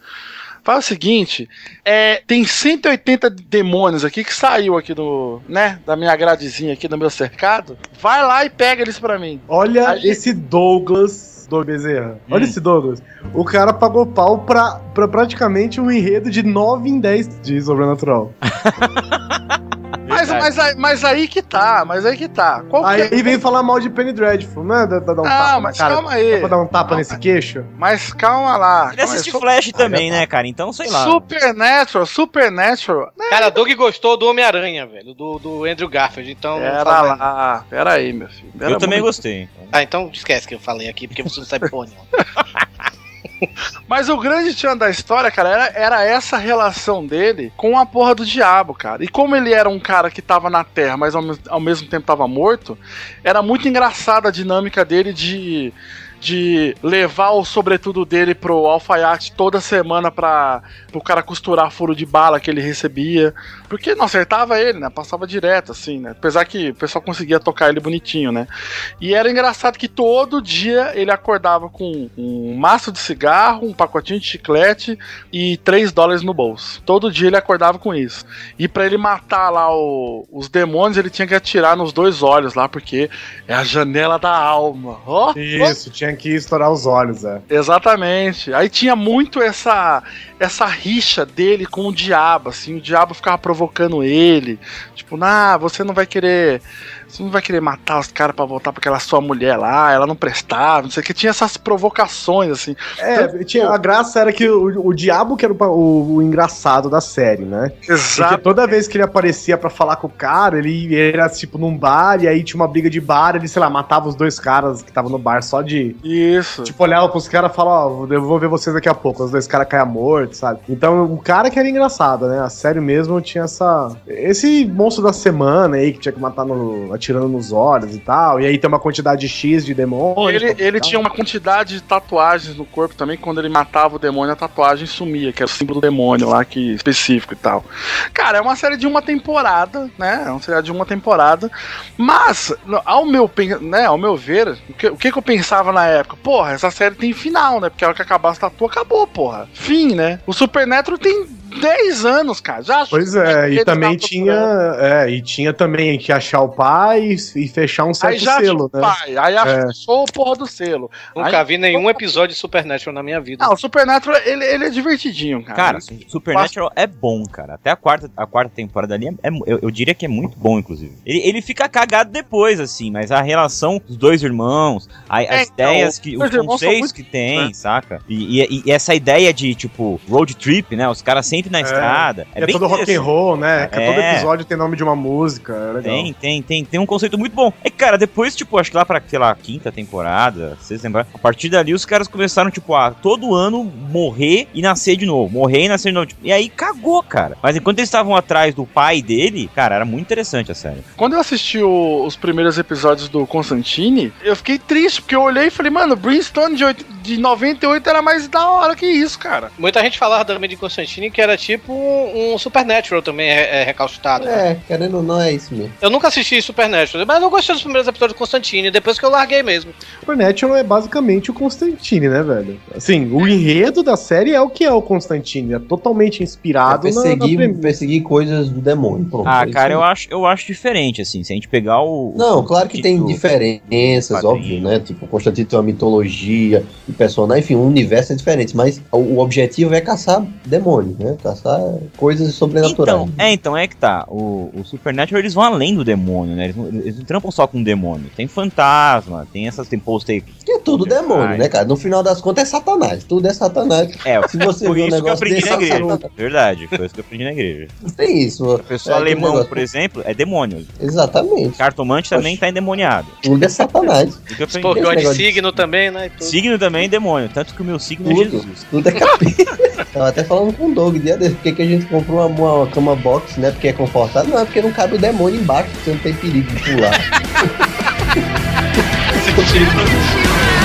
Fala o seguinte, é, tem 180 demônios aqui que saiu aqui do, né, da minha gradezinha aqui do meu cercado. Vai lá e pega eles pra mim. Olha Aí- esse Douglas do Bezerra. Hum. Olha esse Douglas. O cara pagou pau pra, pra praticamente um enredo de 9 em 10 de Sobrenatural. Mas, mas, aí- mas aí que tá, mas aí que tá. Qual que Aí é- vem falar mal de Penny Dreadful, né? Dá, dá, dá um Não, tapa na mas cara, calma aí. Pra dar um tapa nesse queixo. Mas calma lá. Ele calma assiste Flash também, né, cara? Então, sei lá. Supernatural, Supernatural. Cara, Doug gostou do Homem-Aranha, velho, do, do Andrew Garfield, então... Pera lá, pera aí, meu filho. Pera Eu também muito. gostei. Ah, então esquece que eu falei aqui, porque você não sabe porra nenhuma. Mas o grande tchan da história, cara, era, era essa relação dele com a porra do diabo, cara. E como ele era um cara que tava na Terra, mas ao, ao mesmo tempo tava morto, era muito engraçada a dinâmica dele de. De levar o sobretudo dele pro alfaiate toda semana pra o cara costurar furo de bala que ele recebia. Porque não acertava ele, né? Passava direto, assim, né? Apesar que o pessoal conseguia tocar ele bonitinho, né? E era engraçado que todo dia ele acordava com um maço de cigarro, um pacotinho de chiclete e 3 dólares no bolso. Todo dia ele acordava com isso. E pra ele matar lá o- os demônios, ele tinha que atirar nos dois olhos lá, porque é a janela da alma. Ó, Isso, tinha que estourar os olhos, é. Exatamente. Aí tinha muito essa essa rixa dele com o diabo, assim, o diabo ficava provocando ele, tipo, nah, você não vai querer, você não vai querer matar os caras pra voltar pra aquela sua mulher lá, ela não prestava, não sei o que, tinha essas provocações, assim. É, tinha, a graça era que o, o diabo que era o, o- o engraçado da série, né? Exato. Porque toda vez que ele aparecia pra falar com o cara, ele era tipo num bar e aí tinha uma briga de bar, ele, sei lá, matava os dois caras que estavam no bar só de. Isso. Tipo, olhava pros caras e falava, ó, eu vou ver vocês daqui a pouco. Os dois caras caíam mortos, sabe? Então o cara que era engraçado, né? A série mesmo tinha essa. Esse monstro da semana aí que tinha que matar no- atirando nos olhos e tal. E aí tem uma quantidade X de demônios. Ele, ele tinha uma quantidade de tatuagens no corpo também. Quando ele matava o demônio, a tatuagem sumia, que era o símbolo do demônio lá, que específico e tal. Cara, é uma série de uma temporada, né? É uma série de uma temporada. Mas, ao meu, né, ao meu ver, o que, o que eu pensava na época? Porra, essa série tem final, né? Porque a hora que acabar as tatu, acabou, porra. Fim, né? O Supernatural tem 10 anos, cara. Já Pois é, e Ele também tinha. É, e tinha também que achar o pai e, e fechar um certo Aí já selo, né? o pai, aí É. achou o porra do selo. Nunca Aí- vi nenhum episódio de Supernatural na minha vida. Ah, o Supernatural, ele, ele é divertidinho, cara. Cara, Supernatural é bom, cara. Até a quarta, a quarta temporada ali, é, é- eu, eu diria que é muito bom, inclusive. Ele, ele fica cagado depois, assim, mas a relação dos dois irmãos, a- as É, então, ideias que. os Os conceitos muito- que tem, né? saca? E, e- e essa ideia de, tipo, road trip, né? Os caras sempre na estrada. É, bem todo rock and roll, né? Que todo É. episódio tem nome de uma música. É legal. Tem, tem, tem, tem um conceito muito bom. É que, cara, depois, tipo, acho que lá pra, sei lá, quinta temporada, vocês lembram? A partir dali, os caras começaram, tipo, a todo ano morrer e nascer de novo. Morrer e nascer de novo. Tipo, e aí cagou, cara. Mas enquanto eles estavam atrás do pai dele, cara, era muito interessante a série. Quando eu assisti o- os primeiros episódios do Constantine, eu fiquei triste, porque eu olhei e falei, mano, Brimstone de, oit- de 98 era mais da hora que isso, cara. Muita gente falava também de Constantine que era tipo um, um Supernatural também é, é recalcitrado. É, querendo ou não, é isso mesmo. Eu nunca assisti Supernatural, mas eu gostei dos primeiros episódios de Constantine, depois que eu larguei mesmo. Supernatural é basicamente o Constantine, né, velho? Assim, o enredo da série é o que é o Constantine. É totalmente É inspirado na, na perseguir, perseguir coisas do demônio. Pronto, Ah, é cara, eu acho, eu acho diferente, assim. Se a gente pegar o. Não, o claro que tem diferenças, óbvio, né? Tipo, Constantino tem uma mitologia e personagem, enfim, o universo é diferente, mas o, o objetivo é caçar demônios, né? Caçar coisas sobrenaturais. Então, é, então, é que tá. O, o Supernatural, eles vão além do demônio, né? Eles não, eles não trampam só com demônio. Tem fantasma, tem essas, tem poster. Que é tudo demônio, né, cara? No final das contas é satanás, tudo é satanás. É, Se você por vê um isso que eu negócio aprendi na igreja. Satanás. Verdade, foi isso que eu aprendi na igreja. Tem isso. O pessoal É, alemão, negócio. por exemplo, é demônio. Exatamente. Cartomante também tá endemoniado. Tudo é satanás. Isso. Escorpião de negócio de- signo também, né? Signo também é demônio, tanto que o meu signo é Tudo. Jesus. Tudo é capeta. Tava até falando com o Doug dia desse, por que que a gente comprou uma, uma cama box, né? Porque é confortável. Não, é porque não cabe o demônio embaixo, você não tem perigo de pular.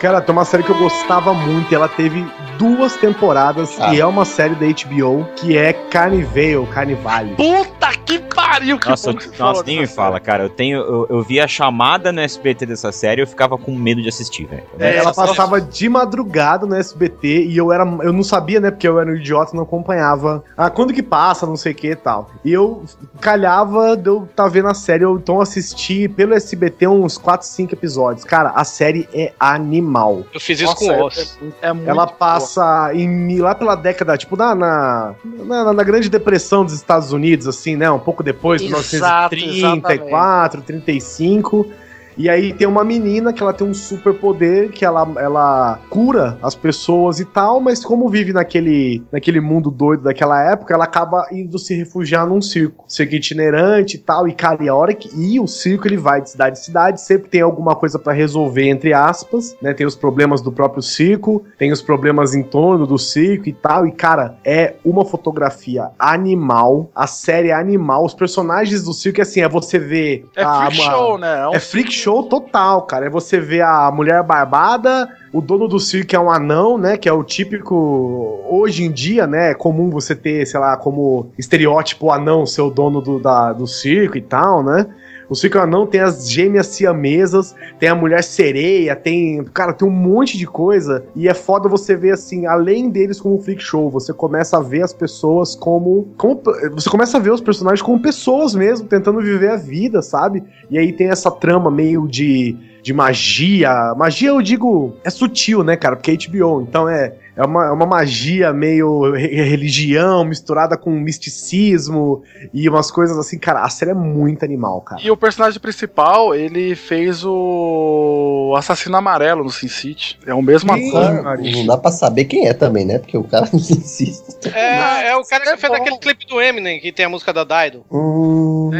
Cara, tem uma série que eu gostava muito. e Ela teve duas temporadas Ah. e é uma série da HBO que é Carnival, Carnivale. Puta que pariu, que Nossa, você nossa nem me dessa fala, cara. Eu tenho. Eu, eu vi a chamada no SBT dessa série e eu ficava com medo de assistir, velho. É, ela essa- passava de madrugada no SBT e eu era. Eu não sabia, né? Porque eu era um idiota e não acompanhava. Ah, quando que passa, não sei o que e tal. E eu calhava de eu tá vendo a série, eu então assisti pelo SBT uns 4, 5 episódios. Cara, a série é animal. Eu fiz isso Nossa, com é- osso. É muito Ela boa. Passa em, lá pela década, tipo, na, na, na, na Grande Depressão dos Estados Unidos, assim, né? Um pouco depois, Exato, 1934, 35. E aí tem uma menina que ela tem um super poder que ela, ela cura as pessoas e tal, mas como vive naquele, naquele mundo doido daquela época, ela acaba indo se refugiar num circo. Circo itinerante e tal. E, cara, e a hora que. E o circo ele vai de cidade em cidade, sempre tem alguma coisa pra resolver, entre aspas, né? Tem os problemas do próprio circo, tem os problemas em torno do circo e tal. E, cara, é uma fotografia animal. A série é animal. Os personagens do circo, assim, é você ver. É a- freak show, né? É um é freak show total, cara. É você ver a mulher barbada, o dono do circo é um anão, né? Que é o típico. Hoje em dia, né? É comum você ter, sei lá, como estereótipo anão ser o dono do, da- do circo e tal, né? O circo anão tem as gêmeas siamesas, tem a mulher sereia, tem. Cara, tem um monte de coisa. E é foda você ver, assim, além deles como freak show, você começa a ver as pessoas como. como você começa a ver os personagens como pessoas mesmo, tentando viver a vida, sabe? E aí tem essa trama meio de, de magia. Magia, eu digo, é sutil, né, cara? Porque é HBO, então é. É uma, é uma magia meio re- religião misturada com misticismo e umas coisas assim, cara. A série é muito animal, cara. E o personagem principal, ele fez o Assassino Amarelo no Sin City. É o mesmo ator. Não dá pra saber quem é também, né? Porque o cara insiste. É, é o cara que fez aquele clipe do Eminem, que tem a música da Dido. Hum,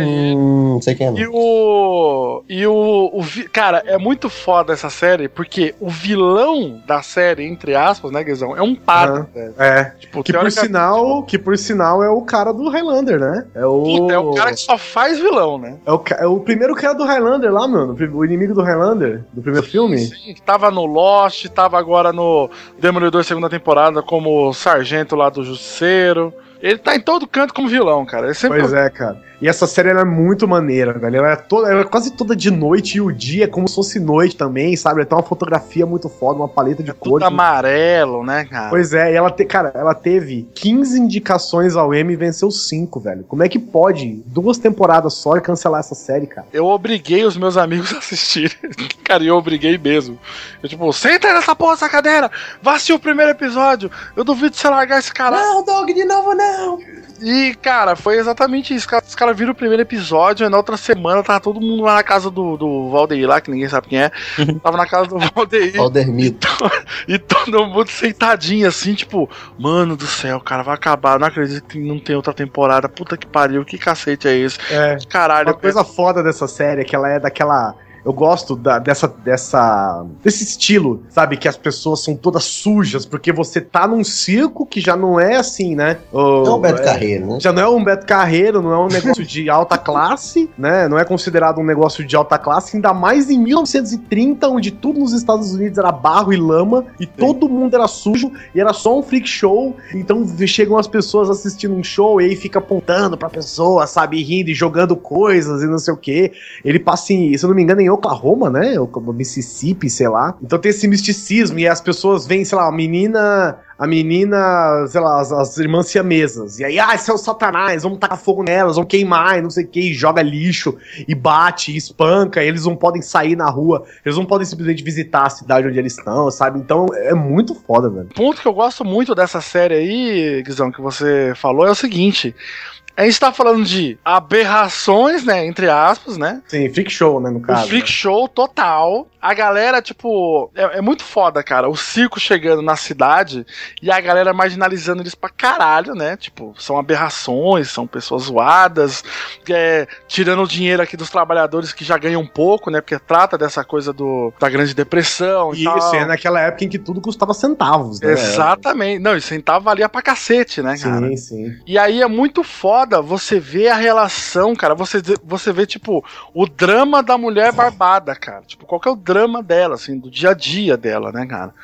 não sei quem é. E Não. o. E o, o Cara, é muito foda essa série, porque o vilão da série, entre aspas, né, Guizão, é um padre, velho. É. Tipo, Que por sinal, que por sinal é o cara do Highlander, né? É o Puta, é o cara que só faz vilão, né? é o, ca- é o primeiro cara do Highlander lá, mano. O inimigo do Highlander, do primeiro filme. Sim, que tava no Lost, tava agora no Demolidor segunda temporada como sargento lá do Justiceiro. Ele tá em todo canto como vilão, cara. Ele sempre Pois é, cara. E essa série ela é muito maneira, velho. Ela é, toda, ela é quase toda de noite e o dia é como se fosse noite também, sabe? Ela tem uma fotografia muito foda, uma paleta de tudo cores. amarelo, né, cara? Pois é, e ela te, cara, ela teve 15 indicações ao Emmy e venceu 5, velho. Como é que pode duas temporadas só e cancelar essa série, cara? Eu obriguei os meus amigos a assistirem. Cara, eu obriguei mesmo. Eu, tipo, senta aí nessa porra dessa cadeira, vá assistir o primeiro episódio. Eu duvido você largar esse cara. Não, Dog, de novo não! E, cara, foi exatamente isso. Os caras viram o primeiro episódio, e na outra semana tava todo mundo lá na casa do, do Valdeir lá, que ninguém sabe quem é. Tava na casa do Valdeir. Valdermito. E todo mundo sentadinho assim, tipo, mano do céu, cara, vai acabar. Não acredito que não tem outra temporada. Puta que pariu, que cacete é esse? É. Caralho, Uma coisa foda dessa série é que ela é daquela. Eu gosto da- dessa, dessa, desse estilo, sabe? Que as pessoas são todas sujas, porque você tá num circo que já não é assim, né? O- Não é o Beto Carreiro, né? Já não é um Beto Carreiro, não é um negócio de alta classe, né? Não é considerado um negócio de alta classe, ainda mais em 1930, onde tudo nos Estados Unidos era barro e lama, e todo mundo era sujo, e era só um freak show. Então chegam as pessoas assistindo um show e aí fica apontando pra pessoa, sabe? Rindo e jogando coisas e não sei o quê. Ele passa em, se eu não me engano, em Oklahoma, né? Ou Mississippi, sei lá. Então tem esse misticismo e as pessoas veem, sei lá, a menina a menina, sei lá, as, as irmãs siamesas. E aí, ah, esse é o satanás, vamos tacar fogo nelas, vamos queimar, e não sei o que, e joga lixo, e bate, e espanca, e eles não podem sair na rua, eles não podem simplesmente visitar a cidade onde eles estão, sabe? Então é muito foda, velho. ponto que eu gosto muito dessa série aí, Guizão, que você falou, é o seguinte. A gente tá falando de aberrações, né? Entre aspas, né? Sim, freak show, né, no caso. freak show total. A galera, tipo, é, é muito foda, cara. O circo chegando na cidade e a galera marginalizando eles pra caralho, né? Tipo, são aberrações, são pessoas zoadas, é, tirando o dinheiro aqui dos trabalhadores que já ganham pouco, né? Porque trata dessa coisa do, da Grande Depressão e Isso, tal. é naquela época em que tudo custava centavos, né? Exatamente. Não, e centavo valia pra cacete, né, cara? Sim, sim. E aí é muito foda você ver a relação, cara. Você, você vê, tipo, o drama da mulher barbada, cara. Tipo, qual que é o drama dela, assim, do dia a dia dela, né, cara?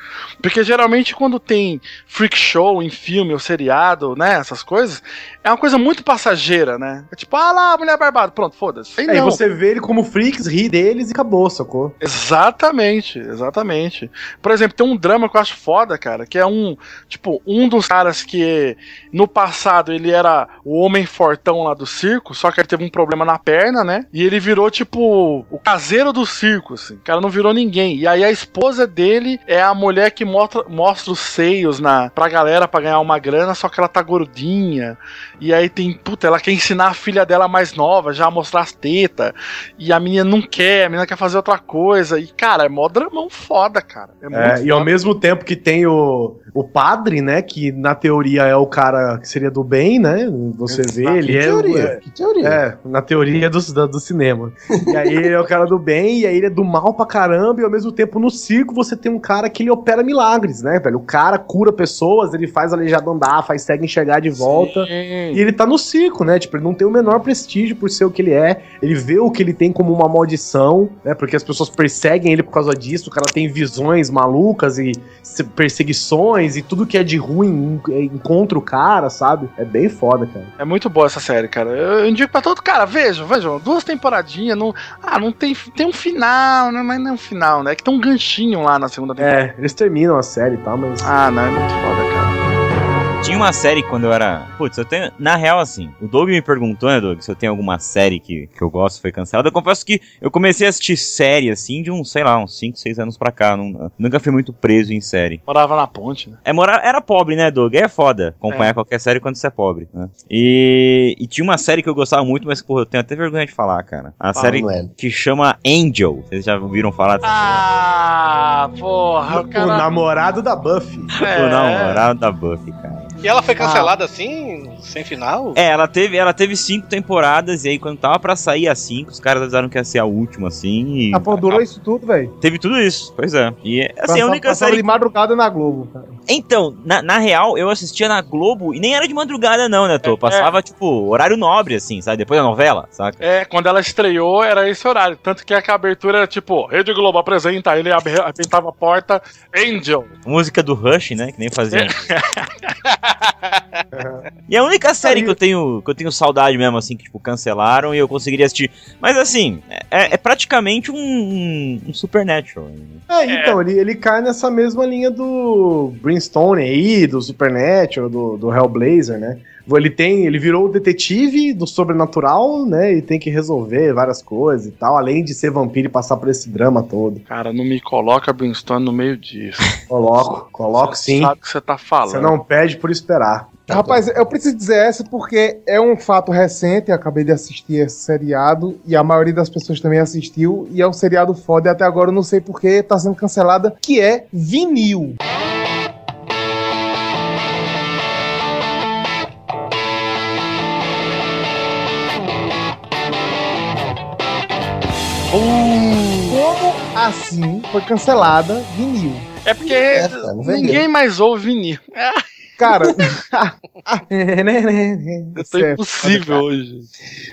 Porque geralmente quando tem freak show em filme ou seriado, né, essas coisas, é uma coisa muito passageira, né? É tipo, ah lá, a mulher barbada, pronto, foda-se. Aí É, e não. você vê ele como freaks, ri deles e acabou, sacou? Exatamente, exatamente. Por exemplo, tem um drama que eu acho foda, cara, que é um, tipo, um dos caras que no passado ele era o homem fortão lá do circo, só que ele teve um problema na perna, né? E ele virou, tipo, o caseiro do circo, assim. O cara não virou ninguém. E aí a esposa dele é a mulher que mostra, mostra os seios na, pra galera pra ganhar uma grana, só que ela tá gordinha. E aí tem, puta, ela quer ensinar a filha dela mais nova já a mostrar as tetas. E a menina não quer, a menina quer fazer outra coisa. E, cara, é mó dramão foda, cara. É muito É, e ao foda. mesmo tempo que tem o, o padre, né? Que na teoria é o cara que seria do bem, né? Você vê, Que ele é. teoria? é- Que teoria? É, na teoria do, do, do cinema. E aí ele é o cara do bem, e aí ele é do mal pra caramba, e ao mesmo tempo no circo você tem um cara que ele opera milagres, né, velho? O cara cura pessoas, ele faz aleijado andar, faz cego enxergar de volta. E ele tá no circo, né? Tipo, ele não tem o menor prestígio por ser o que ele é. Ele vê o que ele tem como uma maldição, né? Porque as pessoas perseguem ele por causa disso. O cara tem visões malucas e se- perseguições e tudo que é de ruim en- encontra o cara, sabe? É bem foda, cara. É muito boa essa série, cara. Eu, indico pra todo cara, vejam, vejam, duas temporadinhas, não, ah, não tem, tem um final, né, mas não é um final, né? Que tem um ganchinho lá na segunda temporada. É, eles terminam a série e tal, mas. Ah, não, é muito foda. Tinha uma série quando eu era. Putz, eu tenho. Na real, assim, o Doug me perguntou, né, Doug, se eu tenho alguma série que, que eu gosto foi cancelada. Eu confesso que eu comecei a assistir série, assim, de uns, sei lá, uns 5, 6 anos pra cá. Não- nunca fui muito preso em série. Morava na ponte, né? É, mora, era pobre, né, Doug? É foda acompanhar É. qualquer série quando você é pobre, né? E, e tinha uma série que eu gostava muito, mas, porra, eu tenho até vergonha de falar, cara. A Fala, série que chama Angel. Vocês já ouviram falar dessa Ah, porra, o O cara. namorado da Buffy. É. O namorado da Buffy, cara. E ela foi cancelada assim, sem final? É, ela teve, ela teve cinco temporadas, e aí quando tava pra sair a cinco, os caras avisaram que ia ser a última, assim, e A porra durou isso tudo, velho. teve tudo isso. Pois é. E, assim, a Passava- única passava série... de madrugada na Globo, cara. Então, na, na real, eu assistia na Globo, e nem era de madrugada não, né, Tô? É, Passava, tipo, horário nobre, assim, sabe? Depois da novela, saca? É, quando ela estreou era esse horário. Tanto que a abertura era tipo, Rede Globo apresenta, ele abre- apertava a porta, Angel. Música do Rush, né? Que nem fazia. E a única série que eu tenho que eu tenho saudade mesmo, assim, que tipo, cancelaram e eu conseguiria assistir. Mas assim, é, é praticamente um, um, Supernatural. É, então, Ele, ele cai nessa mesma linha do Brimstone aí, do Supernatural, do, do Hellblazer, né? Ele tem, ele virou o detetive do sobrenatural, né? E tem que resolver várias coisas e tal, além de ser vampiro e passar por esse drama todo. Cara, não me coloca Brimstone no meio disso. Coloco, coloco sim. Sabe o que você tá falando. Você não pede por esperar. Rapaz, eu preciso dizer essa porque é um fato recente, eu acabei de assistir esse seriado e a maioria das pessoas também assistiu e é um seriado foda e até agora eu não sei porque tá sendo cancelada, que é Vinil. Como assim foi cancelada Vinil? É porque É, cara, não vendeu. ninguém mais ouve vinil. Cara, Eu tô Certo. impossível hoje.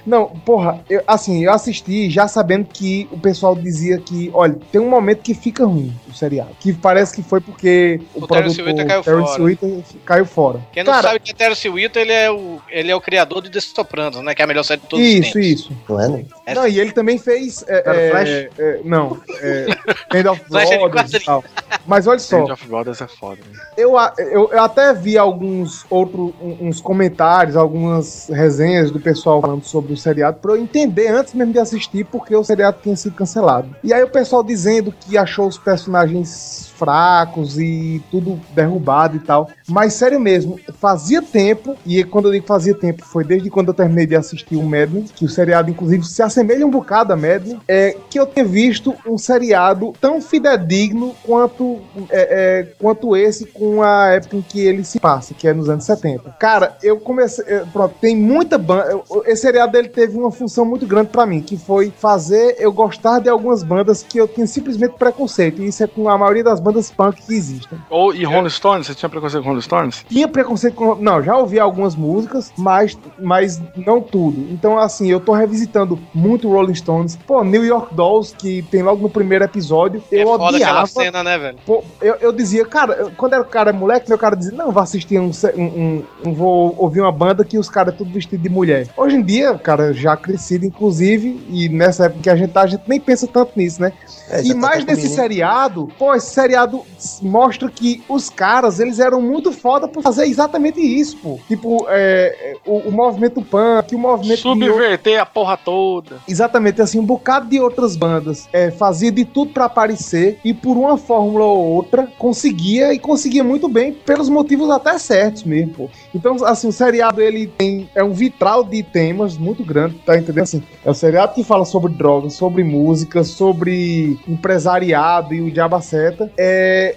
Não, porra, eu- assim, eu assisti já sabendo que o pessoal dizia que, olha, tem um momento que fica ruim o seriado. Que parece que foi porque o, O Terence Whittaker caiu Terence fora. Whittaker caiu fora. Quem não Cara, sabe que é Terence Whittaker, ele é o, ele é o criador de The Sopranos, né? Que é a melhor série de todos os Isso, tempos. isso. Não é, não? É. Não, e ele também fez. É, Era é, Flash? é, não, é, Band of Flash é de Brothers e tal. Mas olha só, End of Brothers é foda. né? eu, eu, eu até vi alguns outros uns comentários, algumas resenhas do pessoal falando sobre o seriado pra eu entender antes mesmo de assistir porque o seriado tinha sido cancelado. E aí o pessoal dizendo que achou os personagens fracos e tudo derrubado e tal. Mas sério mesmo, fazia tempo, e quando eu digo fazia tempo, foi desde quando eu terminei de assistir o Mad Men, que o seriado inclusive se assemelha um bocado a Mad Men, é que eu tenho visto um seriado tão fidedigno quanto, é, é, quanto esse com a época em que ele se passa, que é nos anos 70. Cara, eu comecei. é, Pronto, tem muita banda. Esse seriado dele teve uma função muito grande pra mim, que foi fazer eu gostar de algumas bandas que eu tinha simplesmente preconceito. E isso é com a maioria das bandas punk que existem. Ou, e Rolling Stones? Você tinha preconceito com Rolling Stones? Tinha preconceito com. Não, já ouvi algumas músicas, mas, mas não tudo. Então, assim, eu tô revisitando muito Rolling Stones. Pô, New York Dolls, que tem logo no primeiro episódio. É Eu foda aquela odiava. cena, né, velho? Pô, eu, eu dizia, cara, eu- quando era cara moleque, meu cara dizia, não, vou assistir um, um, um- vou ouvir uma banda que os caras é tudo vestido de mulher. Hoje em dia, cara, já crescido, inclusive, e nessa época que a gente tá, a gente nem pensa tanto nisso, né? É, e tá mais até nesse seriado, pô, esse seriado mostra que os caras, eles eram muito foda por fazer exatamente isso, pô. Tipo, é, é, o, o movimento punk, o movimento... Subverter a porra toda. Exatamente, assim, um bocado de outras bandas é, fazia de tudo pra aparecer e por uma fórmula ou outra conseguia e conseguia muito bem pelos motivos até certos mesmo, pô. Então, assim, o seriado ele tem é um vitral de temas muito grande, tá entendendo? Assim, é um seriado que fala sobre drogas, sobre música, sobre empresariado e o diabaceta. É,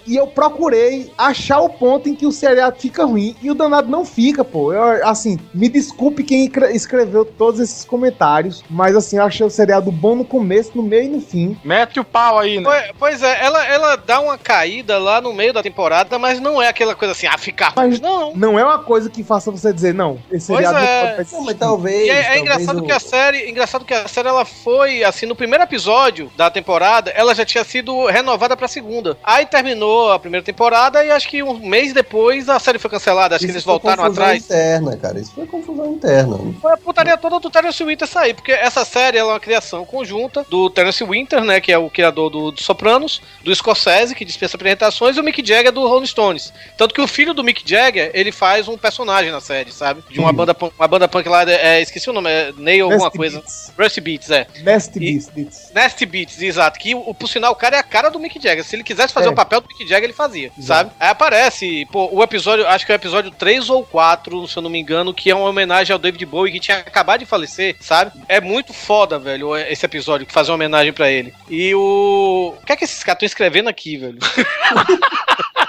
e eu procurei achar o ponto em que o seriado fica ruim e o danado não fica, pô. Eu, assim, me desculpe quem cre- escreveu todos esses comentários, mas assim, eu achei o seriado bom no começo, no meio e no fim. Mete o pau aí, né? Pois- Pois é, ela, ela dá uma caída lá no meio da temporada, mas não é aquela coisa assim, ah, ficar ruim. Mas Não. não é uma coisa que faça você dizer, não, esse Pois seriado é. não pode Não, mas talvez. E é, é talvez engraçado o- que a série, engraçado que a série ela foi assim no primeiro episódio da temporada, ela já tinha sido renovada pra segunda. Aí terminou a primeira temporada e acho que um mês depois a série foi cancelada. Acho que Isso eles foi voltaram confusão atrás. interna, cara. Isso foi confusão interna. Foi a putaria toda do Terence Winter sair, porque essa série é uma criação conjunta do Terence Winter, né, que é o criador do, do Sopranos, do Scorsese, que dispensa apresentações, e o Mick Jagger do Rolling Stones. Tanto que o filho do Mick Jagger, ele faz um personagem na série, sabe? De uma banda punk, uma banda punk lá, é, esqueci o nome, é Nail alguma coisa. Beats. Rusty Beats, é. Nasty Beats. Nasty Beats, exato. Que, por sinal, o cara é a cara do Mick Jagger. Se ele quisesse fazer É. o papel do Mick Jagger, ele fazia, sabe? Aí aparece, pô, o episódio, acho que é o episódio 3 ou 4, se eu não me engano, que é uma homenagem ao David Bowie, que tinha acabado de falecer, sabe? É muito foda, velho, esse episódio, que fazer uma homenagem pra ele. E o. O que é que esses caras estão escrevendo aqui, velho?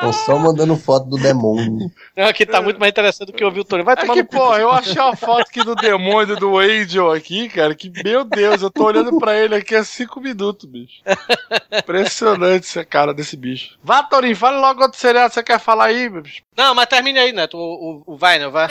Tô só mandando foto do demônio. Aqui tá muito mais interessante do que ouvir o Tony. Vai É tomar que, no cu. pô, eu achei uma foto aqui do demônio do Angel aqui, cara, que, meu Deus, eu tô olhando pra ele aqui há cinco minutos, bicho. Impressionante essa cara desse bicho. Vá, Torinho, fala logo outro seriado que você quer falar aí, bicho. Não, mas termine aí, Neto. O, o, o Vinyl, vai.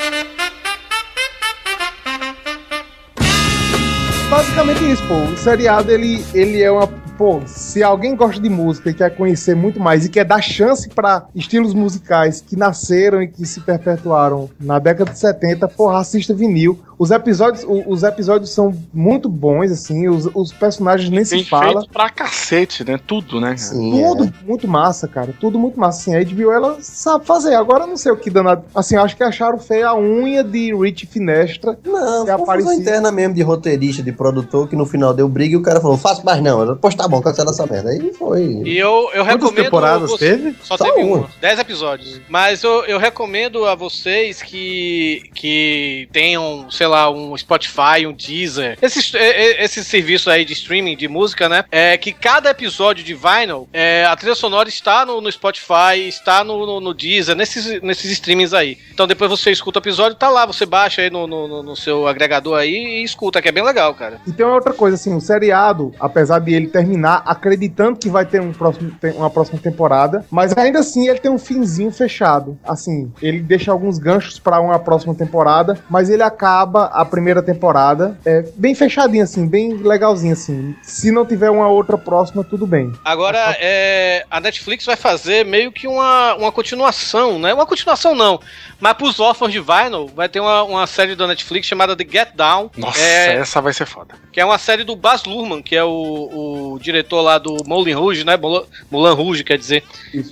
Basicamente isso, pô. O seriado, ele, ele é uma. Pô, se alguém gosta de música e quer conhecer muito mais e quer dar chance pra estilos musicais que nasceram e que se perpetuaram na década de 70, porra, assista vinil. Os episódios, o- os episódios são muito bons, assim, os, os personagens nem Tem se fala. feito pra cacete, né? Tudo, né? Sim, Tudo é. muito massa, cara. Tudo muito massa. Assim, a HBO, ela sabe fazer. Agora eu não sei o que danado. Assim, acho que acharam feia a unha de Rich Finestra. Não, Que confusão aparecia. interna mesmo de roteirista, de produtor, que no final deu briga e o cara falou, faço mais não. Eu, Pois tá bom, cancela essa merda. Aí foi. E eu, eu Quantas recomendo. temporadas você- teve? Só, Só teve uma. uma. Dez episódios. Mas eu, eu recomendo a vocês que, que tenham, sei lá, um Spotify, um Deezer. Esses, esses serviços aí de streaming de música, né? É que cada episódio de Vinyl, é, a trilha sonora está no, no Spotify, está no, no, no Deezer, nesses, nesses streamings aí. Então depois você escuta o episódio, tá lá, você baixa aí no, no, no- seu agregador aí e escuta, que é bem legal, cara. E tem uma outra coisa, assim, o seriado, apesar de ele terminar acreditando que vai ter um próximo, uma próxima temporada, mas ainda assim ele tem um finzinho fechado. Assim, ele deixa alguns ganchos pra uma próxima temporada, mas ele acaba a primeira temporada é, bem fechadinho, assim, bem legalzinho, assim. Se não tiver uma outra próxima, tudo bem. Agora, é, a Netflix vai fazer meio que uma, uma continuação, né? Uma continuação não, mas pros órfãos de Vinyl vai ter uma, uma série da Netflix chamada The Get Down. Nossa, é, essa vai ser foda. que é uma série do Baz Luhrmann, que é o, o diretor lá do Moulin Rouge, né? Moulin, Rouge, quer dizer.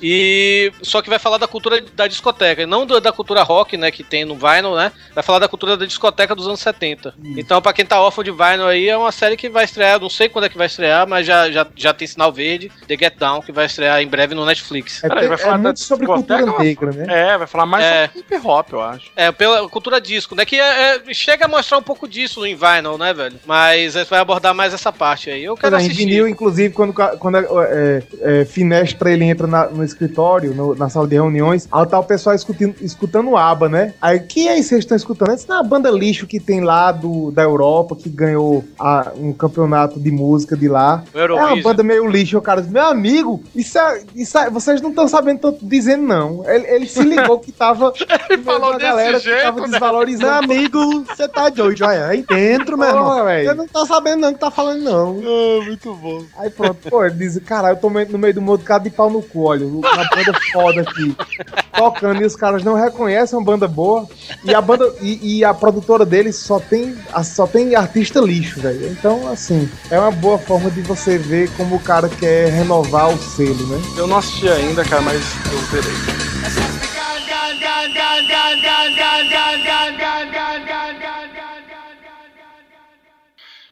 E só que vai falar da cultura da discoteca, e não da, da cultura rock, né, que tem no Vinyl, né? Vai falar da cultura da discoteca dos anos 70. Então, pra quem tá órfão de Vinyl aí, é uma série que vai estrear, não sei quando é que vai estrear, mas já, já, já tem sinal verde, The Get Down, que vai estrear em breve no Netflix. É, Peraí, vai é falar da muito sobre cultura negra, né? É, vai falar mais É. sobre hip hop, eu acho. É, pela cultura disco, né? Que é- é- chega a mostrar um pouco disso no Vinyl, né, velho? Mas é, vai abordar mais essa parte aí. Eu quero é, em assistir. vinil, inclusive, quando, quando é, é, Finestra ele entra na- no escritório, no- na sala de reuniões, aí tá o pessoal escutando, escutando o ABBA, né? Aí, que é isso que vocês estão escutando? Essa é uma banda lixo que tem lá do, da Europa, que ganhou a- um campeonato de música de lá. É uma banda meio lixo, o cara meu amigo, isso é, isso é- vocês não estão sabendo o que eu tô dizendo, não. Ele, ele se ligou que tava ele falou desse galera que jeito, tava né? Desvalorizando. amigo, você tá doido, olha. Aí dentro, meu irmão. Você não tá sabendo não o que tá falando, não. Ah, muito bom. Aí pronto, pô, ele diz, cara, eu tô no meio do mundo cara de pau no cu, olha, uma banda foda aqui, tocando, e os caras não reconhecem uma banda boa, e a banda, e, e a produtora deles só tem, só tem artista lixo, velho. Então, assim, é uma boa forma de você ver como o cara quer renovar o selo, né? Eu não assisti ainda, cara, mas eu verei.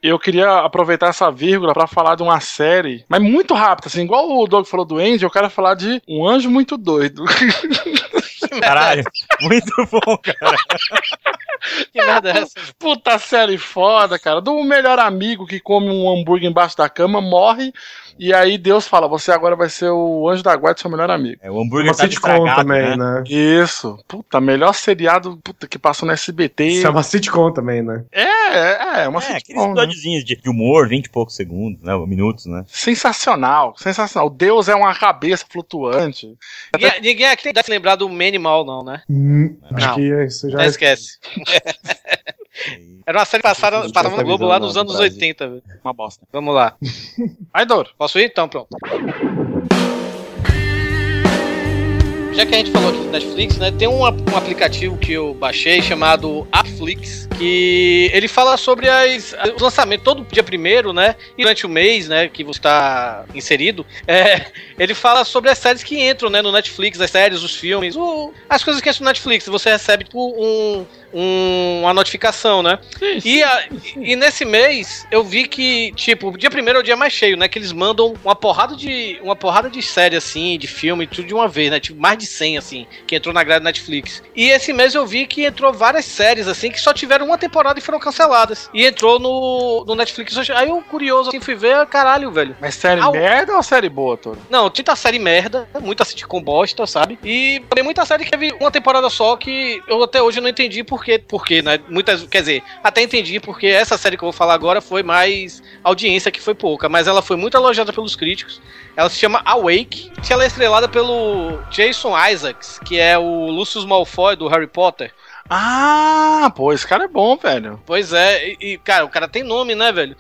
Eu queria aproveitar essa vírgula pra falar de uma série, mas muito rápida, assim, igual o Doug falou do Andy, eu quero falar de Um Anjo Muito Doido. Caralho, muito bom, cara. Que merda é essa? Puta série foda, cara. Do melhor amigo que come um hambúrguer embaixo da cama, morre, e aí Deus fala: você agora vai ser o anjo da guarda do seu melhor amigo. É, o hambúrguer Uma sitcom também, né? Isso. Puta, melhor seriado puta, que passou no SBT. Isso é uma sitcom também, né? É, é, é uma É, aqueles sitcom. né? episódiozinhos de de humor, 20 e poucos segundos, né? Minutos, né? Sensacional, sensacional. Deus é uma cabeça flutuante. Ninguém, ninguém aqui deve lembrar do Manimal, não, né? Hum, acho Não. que é isso já Não esquece. Era uma série passada, passava no Globo visão lá no nos anos Brasil. 80. velho. Uma bosta. Vamos lá. Vai, Doro. Posso ir? Então, pronto. Já que a gente falou aqui do Netflix, né? Tem um, um aplicativo que eu baixei chamado Appflix, que ele fala sobre as, os lançamentos todo dia primeiro, né? E durante o mês, né? Que você está inserido, é, ele fala sobre as séries que entram, né? No Netflix, as séries, os filmes, o- as coisas que entram no Netflix. Você recebe tipo, um, um- uma notificação, né? E, a- e nesse mês eu vi que, tipo, o dia primeiro é o dia mais cheio, né? Que eles mandam uma porrada de. Uma porrada de série, assim, de filme, tudo de uma vez, né? Tipo, mais de 100, assim, que entrou na grade Netflix. E esse mês eu vi que entrou várias séries, assim, que só tiveram uma temporada e foram canceladas. E entrou no, no Netflix. Aí eu, curioso, assim, fui ver, caralho, velho. Mas série Au. merda ou série boa, Toro? Não, muita série merda, muita sitcom bosta, sabe? E também muita série que teve uma temporada só que eu até hoje não entendi por quê, por quê, né? Muitas, quer dizer, até entendi porque essa série que eu vou falar agora foi mais audiência que foi pouca, mas ela foi muito elogiada pelos críticos. Ela se chama Awake, que ela é estrelada pelo Jason Isaacs, que é o Lucius Malfoy do Harry Potter. Ah, pô, esse cara é bom, velho. Pois é, e, e, cara, o cara tem nome, né, velho?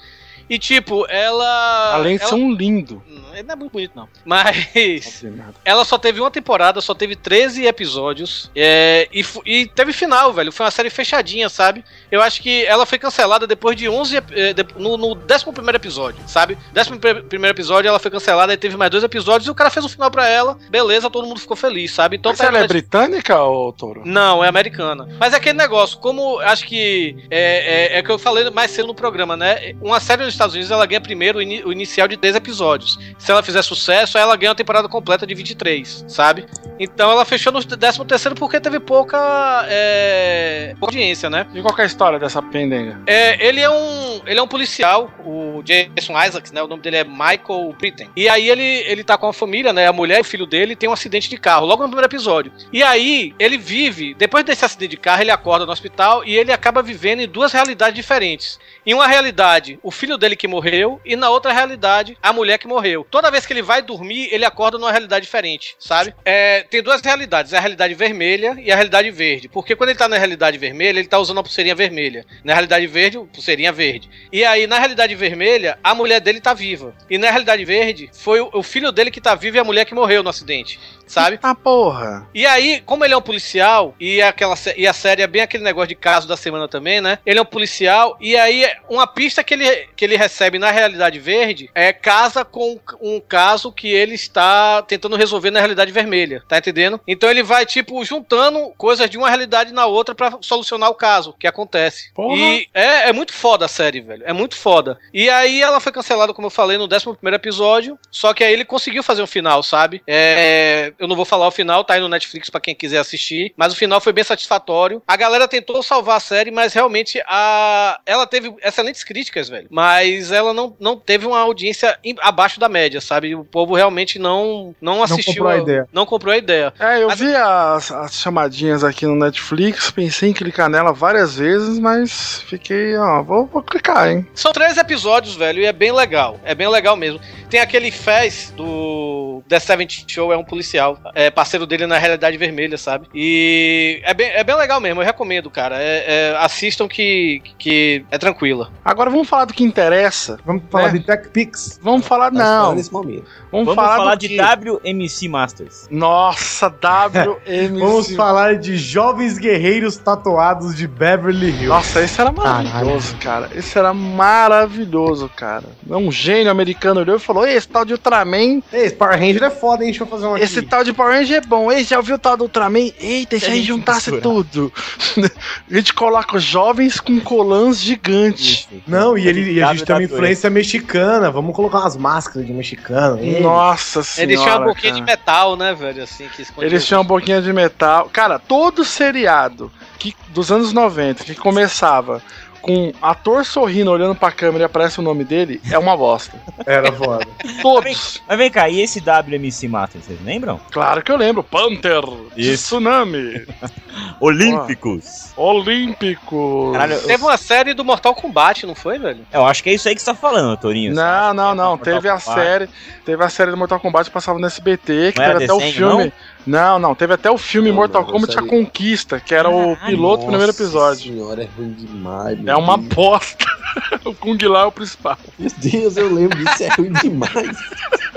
E tipo, ela. Além de ser um lindo. Ele não é muito bonito, não. Mas. Ela só teve uma temporada, só teve 13 episódios. é, e, e teve final, velho. Foi uma série fechadinha, sabe? Eu acho que ela foi cancelada depois de 11. ep- eh, no, no 11 episódio, sabe? 11 primeiro episódio ela foi cancelada e teve mais dois episódios e o cara fez um final pra ela. Beleza, todo mundo ficou feliz, sabe? Então Mas tá ela é na- britânica, ô Toro? não, é americana. Mas é aquele negócio, como acho que é, é, é que eu falei mais cedo no programa, né? Uma série Estados Unidos ela ganha primeiro o, ini- o inicial de 10 episódios. Se ela fizer sucesso, aí ela ganha a temporada completa de 23, sabe? Então ela fechou no 13 terceiro porque teve pouca, é, pouca audiência, né? E qual que é a história dessa pendenga? É, ele é um ele é um policial, o Jason Isaacs, né? O nome dele é Michael Britten. E aí ele ele tá com a família, né? A mulher e o filho dele tem um acidente de carro logo no primeiro episódio. E aí ele vive, depois desse acidente de carro, ele acorda no hospital e ele acaba vivendo em duas realidades diferentes. Em uma realidade, o filho dele que morreu, e na outra realidade, a mulher que morreu. Toda vez que ele vai dormir, ele acorda numa realidade diferente, sabe? É, tem duas realidades, a realidade vermelha e a realidade verde. Porque quando ele tá na realidade vermelha, ele tá usando a pulseirinha vermelha. Na realidade verde, pulseirinha verde. E aí, na realidade vermelha, a mulher dele tá viva. E na realidade verde, foi o, o filho dele que tá vivo e a mulher que morreu no acidente, sabe? Ah, porra. E aí, como ele é um policial, e, aquela, sé- e a série é bem aquele negócio de caso da semana também, né? Ele é um policial, e aí uma pista que ele, que ele recebe na realidade verde é casa com um caso que ele está tentando resolver na realidade vermelha, tá entendendo? Então ele vai, tipo, juntando coisas de uma realidade na outra pra solucionar o caso que acontece. Porra. E é, é muito foda a série, velho. É muito foda. E aí ela foi cancelada, como eu falei, no 11 episódio. Só que aí ele conseguiu fazer um final, sabe? É, eu não vou falar o final, tá aí no Netflix pra quem quiser assistir. Mas o final foi bem satisfatório. A galera tentou salvar a série, mas realmente a... ela teve excelentes críticas, velho. Mas ela não, não teve uma audiência em- abaixo da média, sabe? O povo realmente não, não assistiu. comprou a ideia. Não comprou a ideia. É, eu vi as, as chamadinhas aqui no Netflix, pensei em clicar nela várias vezes, mas fiquei, ó, vou, vou clicar, hein? São três episódios, velho, e é bem legal. É bem legal mesmo. Tem aquele Fez do The Seventh Show, é um policial. É parceiro dele na Realidade Vermelha, sabe? E é bem, é bem legal mesmo, eu recomendo, cara. É- é, assistam que, que é tranquila. Agora vamos falar do que interessa. Vamos falar né? de Tech Pix. Vamos falar, Tá não. nesse momento. Vamos, Vamos falar, falar de quê? WMC Masters. Nossa, WMC. Vamos falar de jovens guerreiros tatuados de Beverly Hills. Nossa, esse era maravilhoso, cara. Esse era maravilhoso, cara. Um gênio americano olhou e falou: Esse tal de Ultraman. Ei, esse Power Ranger é foda, hein? Deixa eu fazer um Esse aqui. tal de Power Ranger é bom. Ei, já ouviu o tal do Ultraman? Eita, e se a gente juntasse tudo? a gente coloca jovens com colãs gigantes. Não, e, ele, e a gente tem uma influência mexicana. Vamos colocar umas máscaras de mexicano. Ei. Nossa senhora. Eles tinham uma boquinha cara. de metal, né, velho? Assim, que Eles tinham uma boquinha de metal. Cara, todo seriado que, dos anos 90 que começava com ator sorrindo, olhando pra câmera e aparece o nome dele, é uma bosta. Era foda. Todos. Mas vem cá, e esse WMC Masters, vocês lembram? Claro que eu lembro. Panther, Isso. Tsunami, Olímpicos. Olímpico. Caralho, eu, Teve uma série do Mortal Kombat, não foi, velho? eu acho que é isso aí que você tá falando, Torinho. Não, não, não. Mortal Teve a Kombat. série. Teve a série do Mortal Kombat que passava no SBT, que Não era teve até o filme. Não? Não, teve até o filme Não, Mortal não, Kombat A Conquista, que era o piloto do primeiro Nossa episódio. senhora, é ruim demais. É uma bosta. o Kung Lao é o principal. Meu Deus, eu lembro disso, é ruim demais.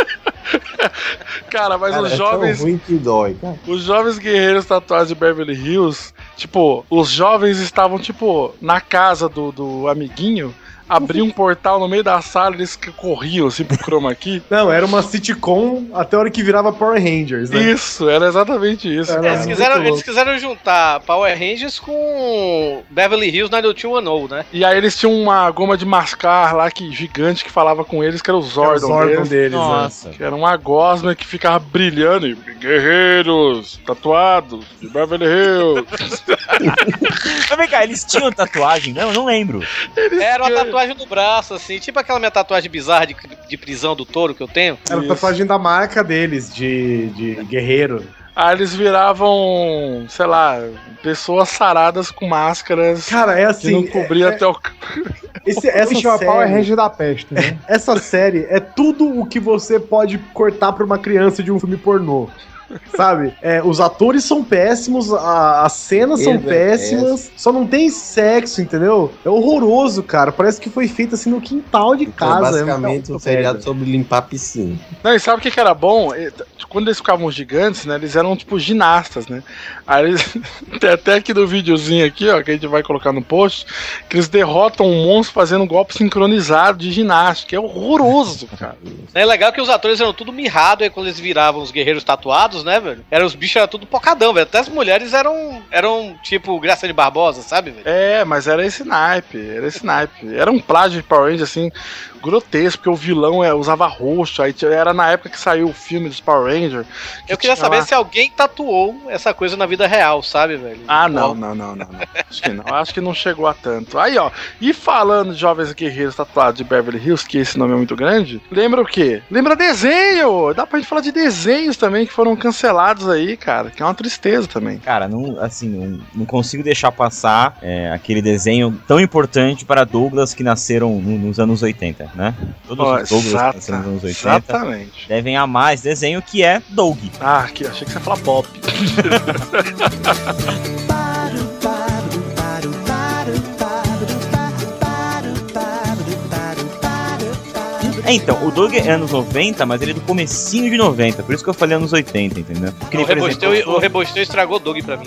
Cara, mas Cara, os é jovens. tão ruim que dói, cara. Os jovens guerreiros tatuados de Beverly Hills, tipo, os jovens estavam, tipo, na casa do, do amiguinho, abriam um portal no meio da sala e eles corriam, assim, pro chroma key. Não, era uma sitcom até a hora que virava Power Rangers, né? Isso, era exatamente isso. Era. Eles quiseram, eles quiseram juntar Power Rangers com Beverly Hills 90210, né? E aí eles tinham uma goma de mascar lá que gigante que falava com eles, que era o Era o Zordon, Zordon deles. deles, né? Nossa. Que era uma gosma que ficava brilhando e guerreiros tatuados de Beverly Hills. Mas vem cá, eles tinham tatuagem? Não, eu não lembro. Era uma tatuagem no braço, assim, tipo aquela minha tatuagem bizarra de, de prisão do touro que eu tenho. Era a tatuagem da marca deles, de, de guerreiro. Aí eles viravam, sei lá, pessoas saradas com máscaras Cara, é que assim. não cobria é- até o. esse- essa série, Power Ranger da peste, né? essa série é tudo o que você pode cortar pra uma criança de um filme pornô. Sabe? É, os atores são péssimos, a- as cenas são é péssimas, só não tem sexo, entendeu? É horroroso, cara. Parece que foi feito assim no quintal de Então, casa. basicamente é um seriado sobre limpar a piscina. Não, e sabe o que, que era bom? Quando eles ficavam gigantes, né? Eles eram tipo ginastas, né? Aí eles. Tem até aqui no videozinho aqui, ó, que a gente vai colocar no post, que eles derrotam um monstro fazendo um golpe sincronizado de ginástica. É horroroso, cara. É legal que os atores eram tudo mirrado e quando eles viravam os guerreiros tatuados, né, velho? Eram os bichos eram tudo pocadão, velho. Até as mulheres eram, eram tipo Graça de Barbosa, sabe, velho? É, mas era esse naipe, era esse naipe. Era um plágio de Power Rangers, assim, grotesco, porque o vilão é, usava roxo, aí era na época que saiu o filme dos Power Rangers. Eu queria saber lá- se alguém tatuou essa coisa na vida real, sabe, velho? Ah, não, não, não, não, não. Acho que não. Acho que não chegou a tanto. Aí, ó. E falando de jovens guerreiros tatuados de Beverly Hills, que esse nome é muito grande, lembra o quê? Lembra desenho! Dá pra gente falar de desenhos também que foram cancelados aí, cara. Que é uma tristeza também. Cara, não, assim, não, não consigo deixar passar é, aquele desenho tão importante para Douglas que nasceram no- nos anos 80, né? Todos Ó, os Douglas exata- que nasceram nos anos 80 exatamente. devem amar esse desenho que é Doug. Ah, aqui, achei que você ia falar Bob. É, então, o Doug é anos 90, mas ele é do comecinho de 90, por isso que eu falei anos 80, entendeu? Porque O ele, Rebosteu, exemplo, o Rebosteu estragou o Doug pra mim.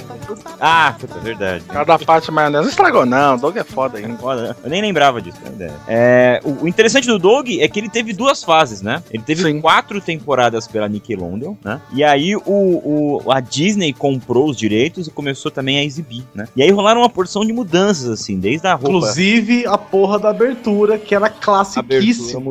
Ah, puta, verdade. Cada parte maionese. Não estragou, não. O Doug é foda ainda. Foda, Eu nem lembrava disso, né, ideia. É, o, o interessante do Doug é que ele teve duas fases, né? Ele teve quatro temporadas pela Nickelodeon, né? E aí o, o- a Disney comprou os direitos e começou também a exibir, né? E aí rolaram uma porção de mudanças, assim, desde a roupa. Inclusive a porra da abertura, que era A abertura classiquíssima.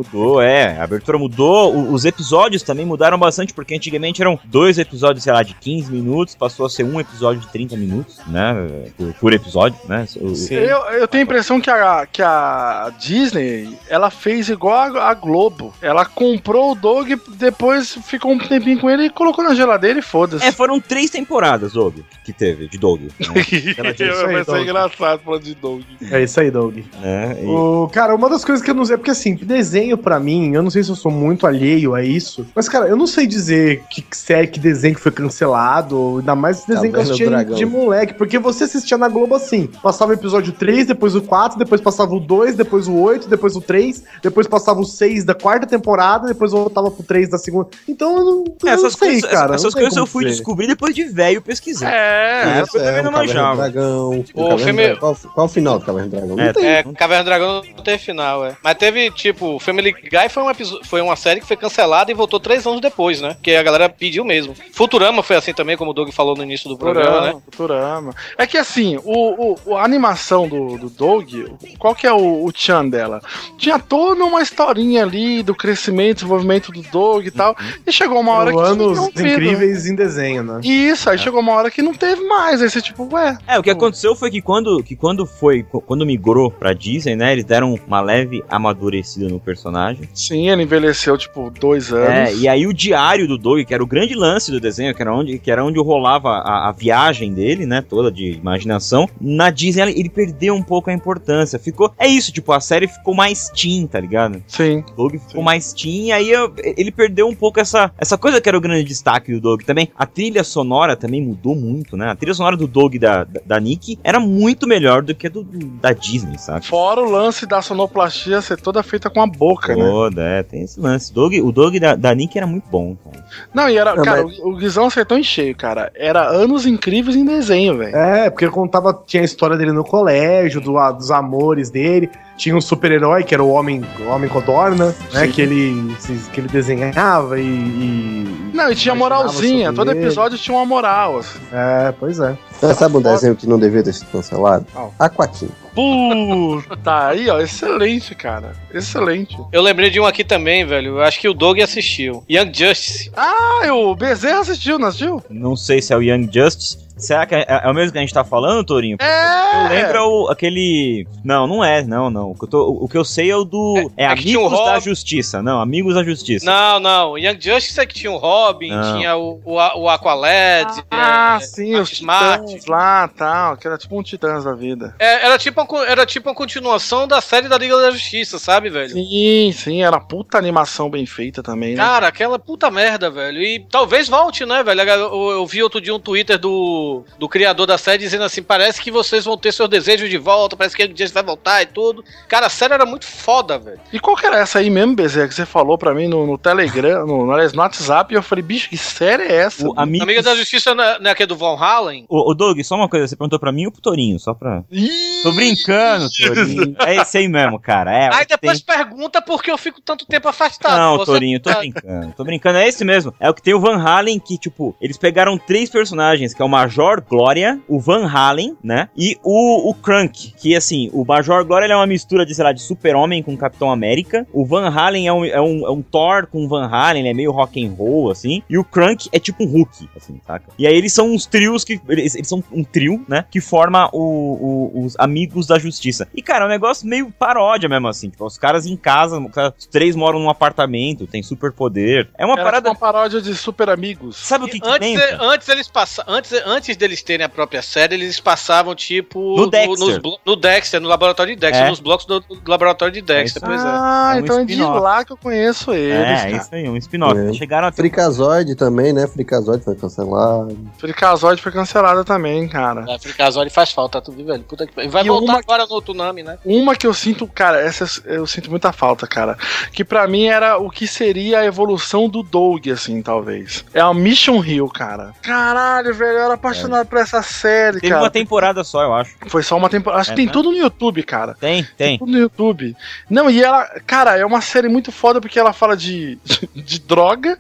Mudou, é. A abertura mudou. o- os episódios também mudaram bastante, porque antigamente eram dois episódios, sei lá, de 15 minutos, passou a ser um episódio de 30 minutos, né? Por, por episódio, né? O- Eu, eu tenho a impressão que a, que a Disney, ela fez igual a, a Globo. Ela comprou o Doug, depois ficou um tempinho com ele e colocou na geladeira e foda-se. É, foram três temporadas, Doug, que teve, de Doug. Né? Aí, ser Doug. engraçado falando de Doug. É isso aí, Doug. É, e- O, cara, uma das coisas que eu não sei, porque assim, desenho pra mim mim, eu não sei se eu sou muito alheio a isso, mas, cara, eu não sei dizer que série, que desenho que foi cancelado, ainda mais esse desenho que eu Caverna assistia de moleque, porque você assistia na Globo assim, passava o episódio 3, depois o 4, depois passava o 2, depois o 8, depois o 3, depois passava o 6 da quarta temporada, depois voltava pro 3 da segunda. Então eu não, eu essas não sei, coisas, cara. essas não tem coisas eu fui dizer. descobrir depois de velho pesquisar. É, Isso, eu também é, não Caverna manjava. Dragão. Caverna filme-. Qual, qual o final do Caverna do Dragão? Não É, tem. É, Caverna do Dragão não teve final, é. Mas teve, tipo, Family Guy foi, um foi uma série que foi cancelada e voltou três anos depois, né? Que a galera pediu mesmo. Futurama foi assim também, como o Doug falou no início do programa, né? Futurama, Futurama. É que assim, o, o- a animação do, do Dog, qual que é o, o Chan dela? Tinha toda uma historinha ali do crescimento, desenvolvimento do Dog e tal. E chegou uma hora que. anos incríveis em desenho, né? Isso, aí chegou uma hora que não teve mais. Aí você, tipo, ué. É, o que aconteceu foi que quando, que quando foi, quando migrou pra Disney, né, eles deram uma leve amadurecida no personagem. Sim, ele envelheceu, tipo, dois anos. É, e aí o diário do Doug, que era o grande lance do desenho, que era onde, que era onde rolava a, a viagem dele, né, toda de imaginação, na Disney ele perdeu um pouco a importância. Ficou, é isso, tipo, a série ficou mais teen, tá ligado? Sim. O Doug ficou mais teen, e aí eu- ele perdeu um pouco essa, essa coisa que era o grande destaque do Doug também. A trilha sonora também mudou muito, né? A trilha sonora do Doug da, da, da Nick era muito melhor do que a do, do- da Disney, sabe? Fora o lance da sonoplastia ser toda feita com a boca, né? Toda, é, tem esse lance. Doug, o Doug da, da Nick era muito bom, cara. Não, e era, Não, cara, mas- o, o Guizão acertou em cheio, cara. Era anos incríveis em desenho, velho. É, porque contava, tinha a história dele no colégio, do, a- dos amores dele. Tinha um super-herói, que era o Homem, o homem Codorna, né? Sim. Que ele, que ele desenhava e. e- Não, e tinha moralzinha. Todo ele. episódio tinha uma moral, assim. É, pois é. Ah, sabe um desenho que não devia ter sido cancelado? Qual? Aquatinho. Puta, aí, ó, excelente, cara. Excelente. Eu lembrei de um aqui também, velho. Eu acho que o Doug assistiu. Young Justice. Ah, o Bezerra assistiu, não assistiu? Não sei se é o Young Justice. Será que é, é o mesmo que a gente tá falando, Torinho? É! Eu lembro é o, aquele. Não, não é, não, não. O que eu, tô- o que eu sei é o do. É, é o Amigos da Rob- Justiça. Não, Amigos da Justiça. Não, não. Young Justice é que tinha o Robin, Não. tinha o, o, o Aqualad. Ah, é, sim, Mark os Smart. titãs lá tal, que era tipo um titãs da vida. É, era, tipo uma, era tipo uma continuação da série da Liga da Justiça, sabe, velho? Sim, sim, era puta animação bem feita também, né? Cara, aquela puta merda, velho. E talvez volte, né, velho? Eu, eu vi outro dia um Twitter do, do criador da série dizendo assim: parece que vocês vão ter seus desejos de volta, parece que o dia vai voltar e tudo. Cara, a série era muito foda, velho. E qual que era essa aí mesmo, Bezerra, que você falou pra mim no, no Telegram, no, no, aliás, no WhatsApp, e eu falei, bicho, que série é essa? O Amigos... Amiga da Justiça não é, não é aquele do Von Halen? Ô, ô, Doug, só uma coisa, você perguntou pra mim ou pro Torinho? Só pra. Ih! Tô brincando, Torinho. É esse aí mesmo, cara. É, Aí que depois tem- pergunta por que eu fico tanto tempo afastado. Não, Você- Torinho, tô brincando. Tô brincando, é esse mesmo. É o que tem o Van Halen, que, tipo, eles pegaram três personagens, que é o Major Glória, o Van Halen, né? E o, o Crunk, que, assim, o Major Glória é uma mistura de, sei lá, de Super-Homem com Capitão América. O Van Halen é um, é um, é um Thor com Van Halen, ele é meio rock and roll, assim. E o Crunk é tipo um Hulk, assim, saca? E aí eles são uns trios que... Eles, eles são um trio, né? Que forma o- o- os Amigos da Justiça. E, cara, é um negócio meio paródia mesmo, assim. Tipo, os caras em casa, os três moram num apartamento, tem superpoder. É uma Era parada... tipo uma paródia de super amigos. Sabe o que, que Antes, lembra? antes eles passa, antes, antes deles terem a própria série, eles passavam tipo No Dexter. nos blo- no Dexter, no laboratório de Dexter, É. nos blocos do, do laboratório de Dexter, isso pois é. Ah, É um então é de lá que eu conheço eles, É, cara. isso aí, um spin-off. É. Chegaram a Fricazoide também, né? Fricazoide foi cancelado. Fricazoide foi cancelada também, cara. Fricazoli faz falta, tu viu, velho? Puta que pariu. Vai E voltar uma- agora no Tsunami, né? Uma que eu sinto, cara, essa eu sinto muita falta, cara. Que pra mim era o que seria a evolução do Doug, assim, talvez. É a Mission Hill, cara. Caralho, velho, era apaixonado por essa série, Teve cara. uma temporada só, eu acho. Foi só uma temporada. Acho É, que tem né? tudo no YouTube, cara. Tem, tem. Tudo no YouTube. Não, e ela, cara, é uma série muito foda porque ela fala de, de droga.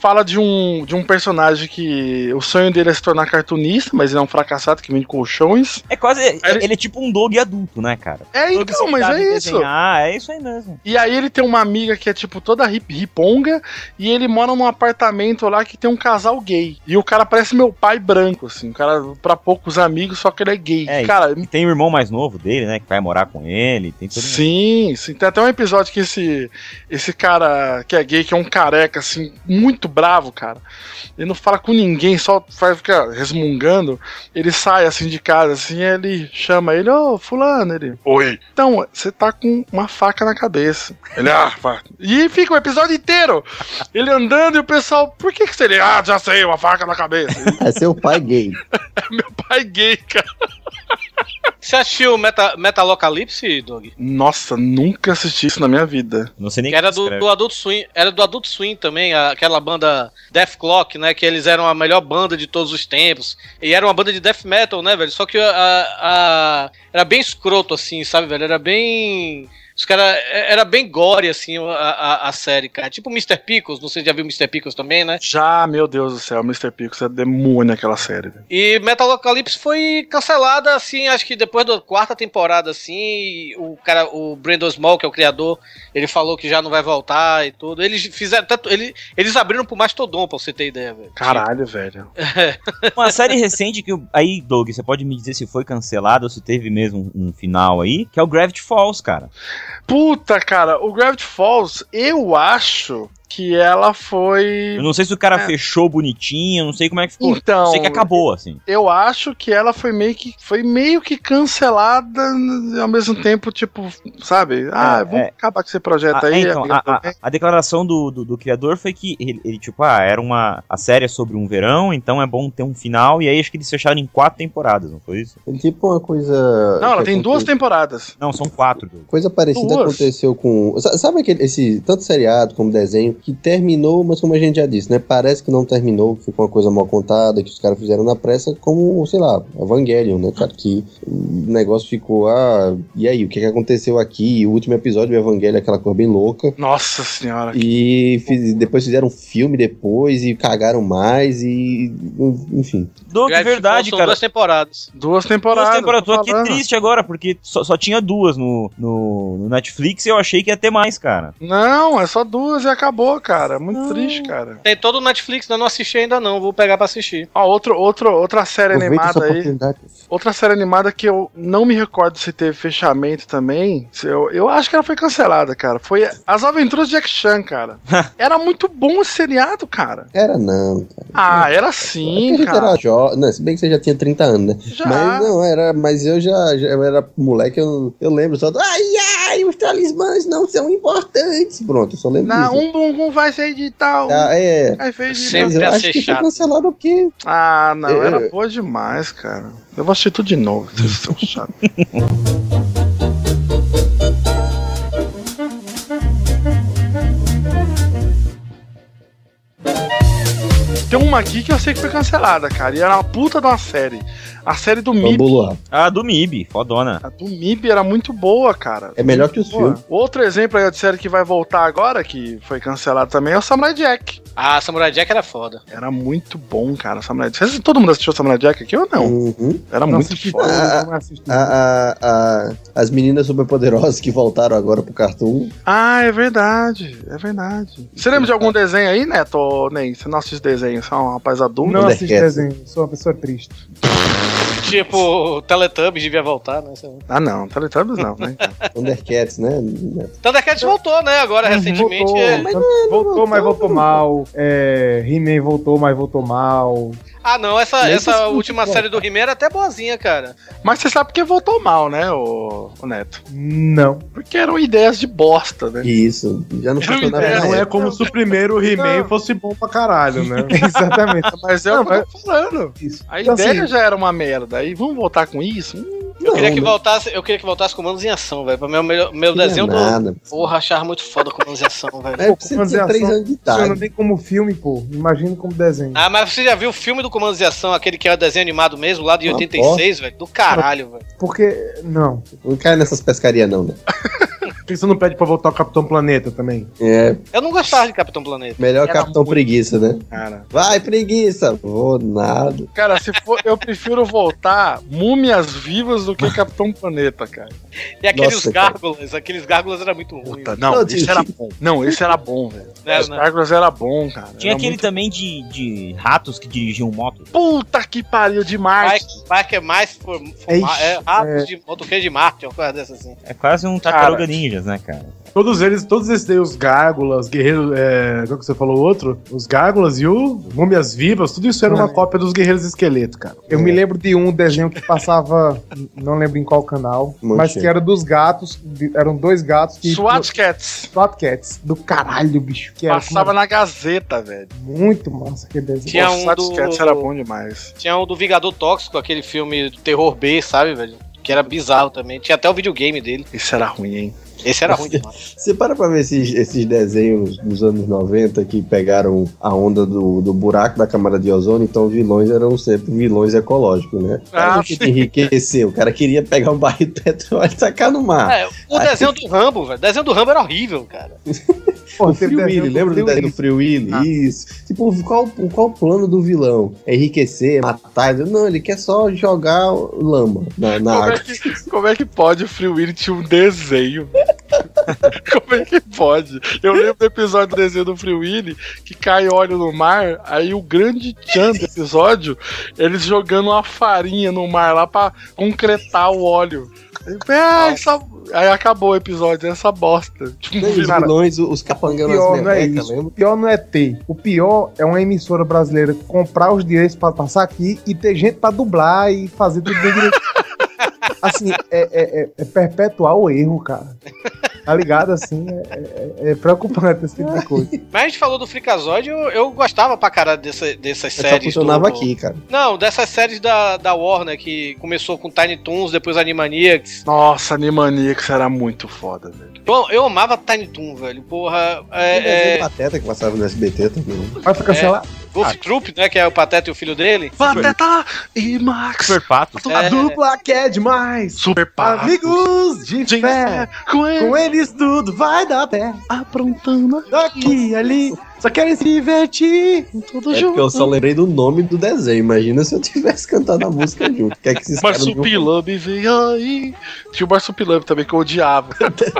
Fala de um, de um personagem que o sonho dele é se tornar cartunista, mas ele é um fracassado que vende colchões. É quase. Ele- Ele é tipo um Doug adulto, né, cara? É, Doug então, mas é isso. desenhar, é isso aí mesmo. E aí ele tem uma amiga que é tipo toda hip, riponga e ele mora num apartamento lá que tem um casal gay. E o cara parece meu pai branco, assim, um cara pra poucos amigos, só que ele é gay. É, cara, E tem o irmão mais novo dele, né, que vai morar com ele. Tem todo sim, sim. Tem até um episódio que esse, esse cara que é gay, que é um careca, assim, muito muito bravo, cara. Ele não fala com ninguém, só faz ficar resmungando. Ele sai assim de casa, assim, ele chama ele, ô, fulano, ele. Oi. Então, você tá com uma faca na cabeça. Ele, ah, pá. E fica o episódio inteiro. Ele andando e o pessoal, por que que você. Ele, ah, já sei, uma faca na cabeça. É seu pai gay. Meu pai gay, cara. Você assistiu Meta, Metalocalypse, Doug? Nossa, nunca assisti isso na minha vida. Não sei nem Que era do, do Adult Swim, era do Adult Swim também, aquela banda Death Clock, né? Que eles eram a melhor banda de todos os tempos. E era uma banda de death metal, né, velho? Só que a, a- era bem escroto, assim, sabe, velho? Era bem. Os caras. Era bem gore, assim, a, a, a série, cara. Tipo Mr. Pickles, não sei se já viu Mr. Pickles também, né? Já, meu Deus do céu, Mr. Pickles é demônio aquela série. velho. E Metalocalypse foi cancelada, assim, acho que depois da quarta temporada, assim, e o cara, o Brandon Small, que é o criador, ele falou que já não vai voltar e tudo. Eles fizeram, tanto, ele, eles abriram pro Mastodon, pra você ter ideia, velho. Caralho, velho. Uma série recente que. Aí, Doug, você pode me dizer se foi cancelada ou se teve mesmo um, um final aí, que é o Gravity Falls, cara. Puta, cara, o Gravity Falls, eu acho que ela foi. Eu não sei se o cara É. fechou bonitinho, eu não sei como é que ficou. Então, Eu sei que acabou, assim. Eu acho que ela foi meio que foi meio que cancelada e ao mesmo tempo, tipo, sabe? Ah, É, vamos é. acabar com esse projeto Ah, aí. então, a, a- a declaração do, do, do criador foi que ele, ele, tipo, ah, era uma. A série é sobre um verão, então é bom ter um final, e aí acho que eles fecharam em quatro temporadas, não foi isso? É tipo uma coisa. Não, ela tem duas temporadas. Não, são quatro. Coisa parecida Duas. aconteceu com. sa- Sabe aquele, esse tanto seriado como desenho que terminou, mas como a gente já disse, né? Parece que não terminou, que ficou uma coisa mal contada, que os caras fizeram na pressa, como, sei lá, Evangelion, né, cara? Que o negócio ficou, ah, e aí, o que, que aconteceu aqui? O último episódio do Evangelion, aquela coisa bem louca. Nossa senhora. E fiz- depois fizeram um filme depois e cagaram mais e. Enfim. Doug, Gravity verdade, cara. duas temporadas. Duas temporadas. Duas temporadas. tô Tô aqui falando. triste agora, porque só, só tinha duas no, no, no Netflix e eu achei que ia ter mais, cara. Não, é só duas e acabou, cara. Muito triste, cara. Tem todo o Netflix, ainda não assisti ainda não, vou pegar pra assistir. Ó, outro, outro, outra série Aproveita animada aí. Outra série animada que eu não me recordo se teve fechamento também. se Eu, eu acho que ela foi cancelada, cara. Foi As Aventuras de Jack Chan, cara. Era muito bom esse seriado, cara. Era não, cara. Ah, era É sim, gente cara. era jovem, não, se bem que você já tinha 30 anos, né? Já. Mas não, era, mas eu já, já eu era moleque, eu, eu lembro só do ai, ai, os talismãs não são importantes. Pronto, eu só lembro Não, disso. um bumbum vai ser de tal. Ah, é. Aí fez de Sempre eu acho ser que foi chato. cancelado porque Ah, não, Eu- era boa demais, cara. Eu vou assistir tudo de novo, vocês são chatos. Tem uma aqui que eu sei que foi cancelada, cara. E era uma puta de uma série. A série do MIB. Ah, do MIB, fodona. A do MIB era muito boa, cara. É melhor que os Boa. filmes. Outro exemplo aí de série que vai voltar agora, que foi cancelado também, é o Samurai Jack. Ah, Samurai Jack era foda. Era muito bom, cara, Samurai Jack. Vocês- Todo mundo assistiu Samurai Jack aqui ou não? Uhum. Era Não muito assisti foda. A, a- a- as meninas superpoderosas que voltaram agora pro Cartoon. Ah, é verdade, é verdade. Você lembra de algum desenho aí, Neto? Ou nem? Você não assiste desenho, você é um rapaz adulto? Não assisti Thundercats. desenho, sou uma pessoa triste. Tipo, Teletubbies devia voltar, né? Ah, não, Teletubbies não, né? Thundercats, né? Thundercats voltou, né? Agora, recentemente. Voltou, é- mas voltou, mas voltou mal. É, He-Man voltou, mas voltou mal. Ah, não, essa, essa última escuta, série do He-Man era até boazinha, cara. Mas você sabe porque voltou mal, né, o, Neto? Não. Porque eram ideias de bosta, né? Isso, já não funcionava Não mais. é como se o primeiro He-Man fosse bom pra caralho, né? Exatamente. Mas é Não, o que eu tô falando. Isso. A Então, ideia assim, já era uma merda. Aí vamos voltar com isso? Hum, Eu queria que voltasse, eu queria que voltasse comandos em ação, velho. O meu, meu Queria desenho do. nada. Porra, achava muito foda comandos em ação, velho. É, em três Ação anos de Funciona idade. nem como filme, pô. Imagina como desenho. Ah, mas você já viu o filme do Comandos em Ação, aquele que é o desenho animado mesmo, lá de Uma 86, velho? Do caralho, velho. Porque. Não. Não cai nessas pescarias, não, né? Por que você não pede pra voltar o Capitão Planeta também? É, Eu não gostava de Capitão Planeta. melhor Era Capitão muito- Preguiça, né? cara. Vai, preguiça! Vou nada. Cara, se for, eu prefiro voltar múmias vivas do que Capitão Planeta, cara. E aqueles Nossa, cara. gárgulas, aqueles gárgulas era muito ruim. Puta, não, Não, esse era tio. bom. Não, esse era bom, velho. Os né? Gárgulas era bom, cara. Tinha Era aquele muito- também de, de ratos que dirigiam moto. Puta que pariu demais. Parque, parque é mais for, for, é, ratos é. de motoqueiro de Marte, uma coisa dessa assim. É quase um tartaruga ninjas, né, cara? Todos eles, todos esses daí, os gárgulas, guerreiros, é, qual que você falou o outro? Os gárgulas e o múmias vivas, tudo isso era uma é. cópia dos guerreiros esqueleto, cara. Eu me lembro de um desenho que passava, não lembro em qual canal, mas que era dos gatos, de- eram dois gatos que... SWAT Cats. SWAT Cats, do caralho, bicho. Que era Passava na Gazeta, velho. muito massa aquele desenho. Tinha um SWAT do- Cats era bom demais. Tinha o do Vingador Tóxico, aquele filme do terror B, sabe, velho? Que era bizarro também. Tinha até o videogame dele. Isso era ruim, hein? Esse era ruim demais. Você para pra ver esses, esses desenhos dos anos 90 que pegaram a onda do, do buraco da camada de ozônio, então vilões eram sempre vilões ecológicos, né? O cara Ah, não queria enriquecer, o cara queria pegar um barril de petróleo e tacar no mar. É, o desenho do Rambo, velho. O desenho do Rambo era horrível, cara. o Free Willy, lembra do desenho do Free Willy? Isso. Tipo, qual, qual o plano do vilão? É enriquecer, matar? Não, ele quer só jogar lama na, na Como água. é, que, como é que pode o Free Willy tinha um desenho? como é que pode? Eu lembro do episódio do desenho do Free Willy que cai óleo no mar, aí o grande tchan do episódio, eles jogando uma farinha no mar lá pra concretar o óleo. Aí, "Ah, essa-" aí acabou o episódio, essa bosta. Tipo, os cara, vilões, os O capangas não é merrecas, isso. lembra? O pior não é ter. O pior é uma emissora brasileira comprar os direitos pra passar aqui e ter gente pra dublar e fazer tudo bem direito. Assim, é, é- é- é perpetuar o erro, cara. Tá ligado? Assim, é, é- é preocupante esse tipo de coisa. Mas a gente falou do Freakazoid, eu, eu gostava pra caralho dessa, dessas Só séries. funcionava do- aqui, cara. Não, dessas séries da, da Warner, que começou com Tiny Toons, depois Animaniacs. Nossa, Animaniacs era muito foda, velho. Eu, eu amava Tiny Toon, velho. Porra. É, é, Pateta que passava no SBT também. Vai ficar É. sei lá. Wolf Troop, né? Que é o Pateta e o filho dele. Pateta e Max. Super Pato. A É. dupla que é demais. Super Pato. Amigos de De fé. fé, com ele. Com eles tudo vai dar pé. Aprontando Daqui e ali. Só querem se divertir. tudo É porque eu só lembrei do nome do desenho. Imagina se eu tivesse cantado a música junto. O que é que esses Marsupilame veio aí. Tinha o Marsupilame também que eu odiava.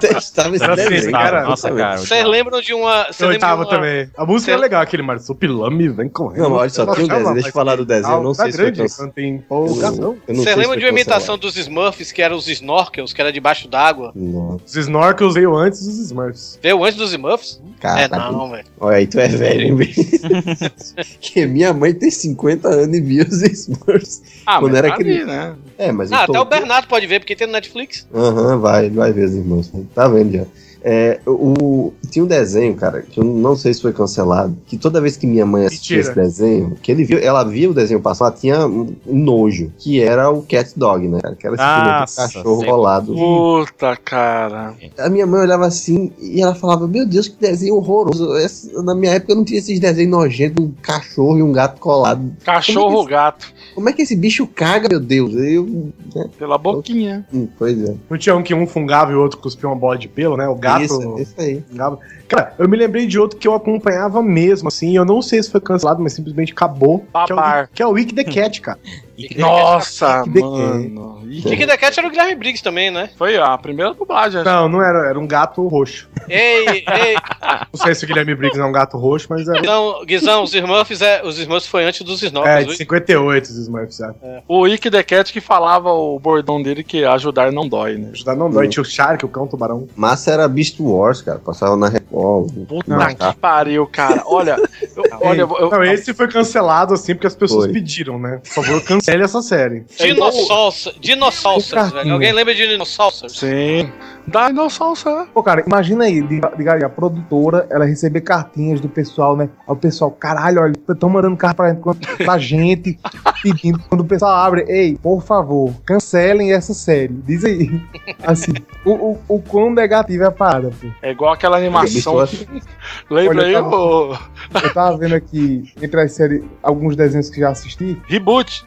detestavam esse Era desenho? assim, cara. Nossa, cara. Vocês lembram de uma. Eu de uma- também. A música é Cê- legal, aquele Marsupilame vem correndo. Não, olha só, tem um desenho. Deixa eu falar do desenho. Eu não tá sei se foi quando tem empolgação. Eu Você lembra de uma imitação dos Smurfs, que eram os Snorkels, que era debaixo d'água? Nossa, Os Snorkels veio antes dos Smurfs. Veio antes dos Smurfs? cara. É, não, velho. Olha aí, é velho, hein, que minha mãe tem 50 anos e viu os Smurfs. Ah, Quando era tá criança. né? É, mas eu Ah, tô- até o Bernardo pode ver, porque tem no Netflix. Aham, vai, vai ver os irmãos. Tá vendo já. É, o, tinha um desenho, cara, que eu não sei se foi cancelado, que toda vez que minha mãe assistia Mentira. esse desenho, que ele viu, ela via o desenho passar, ela tinha um nojo, que era o Cat Dog, né? cara? Que era simplesmente Nossa, cachorro rolado. Puta, cara. A minha mãe olhava assim e ela falava: Meu Deus, que desenho horroroso. Esse- na minha época não tinha esses desenhos nojentos, um cachorro e um gato colado. Cachorro ou gato. Como é que esse bicho caga, meu Deus? Eu. né? Pela boquinha. Hum, pois é. Não tinha um que um fungava e o outro cuspia uma bola de pelo, né? O gato. Isso, isso aí. fungava. Cara, eu me lembrei de outro que eu acompanhava mesmo, assim. Eu não sei se foi cancelado, mas simplesmente acabou. Que é, o, Babar. que é o Wiki the Cat, cara. Nossa, mano. Kick the Cat era o Guilherme Briggs também, né? Foi a primeira dublagem. acho. Não, não era. Era um gato roxo. Ei, ei, Não sei se o Guilherme Briggs é um gato roxo, mas era. Guizão, Guizão, os Smurfs, é, os Smurfs foi antes dos É, Snorkels, de viu? 58 os Smurfs, é. O Ick the Cat que falava o bordão dele que ajudar não dói, né? Ajudar não dói. Tinha o Shark, o cão, o tubarão. Massa era Beast Wars, cara. Passava na Record. Puta Não, que pariu, cara. Olha, eu, olha, eu, eu- Não, esse foi cancelado, assim, porque as pessoas Foi. pediram, né? Por favor, cancele essa série. Dinossauros, dinossauros, velho. Alguém lembra de dinossauros? Sim. Dinossauro. Pô, cara, imagina aí, diga, diga aí, a produtora, ela receber cartinhas do pessoal, né? Aí o pessoal, caralho, olha, estão mandando carta pra, gente, pra gente, pedindo. Quando o pessoal abre, ei, por favor, cancelem essa série. Diz aí. Assim, o, o, o quão negativo é a parada, pô. É igual aquela animação. Lembra Olha, aí o Eu tava vendo aqui, entre as séries, alguns desenhos que já assisti. Reboot?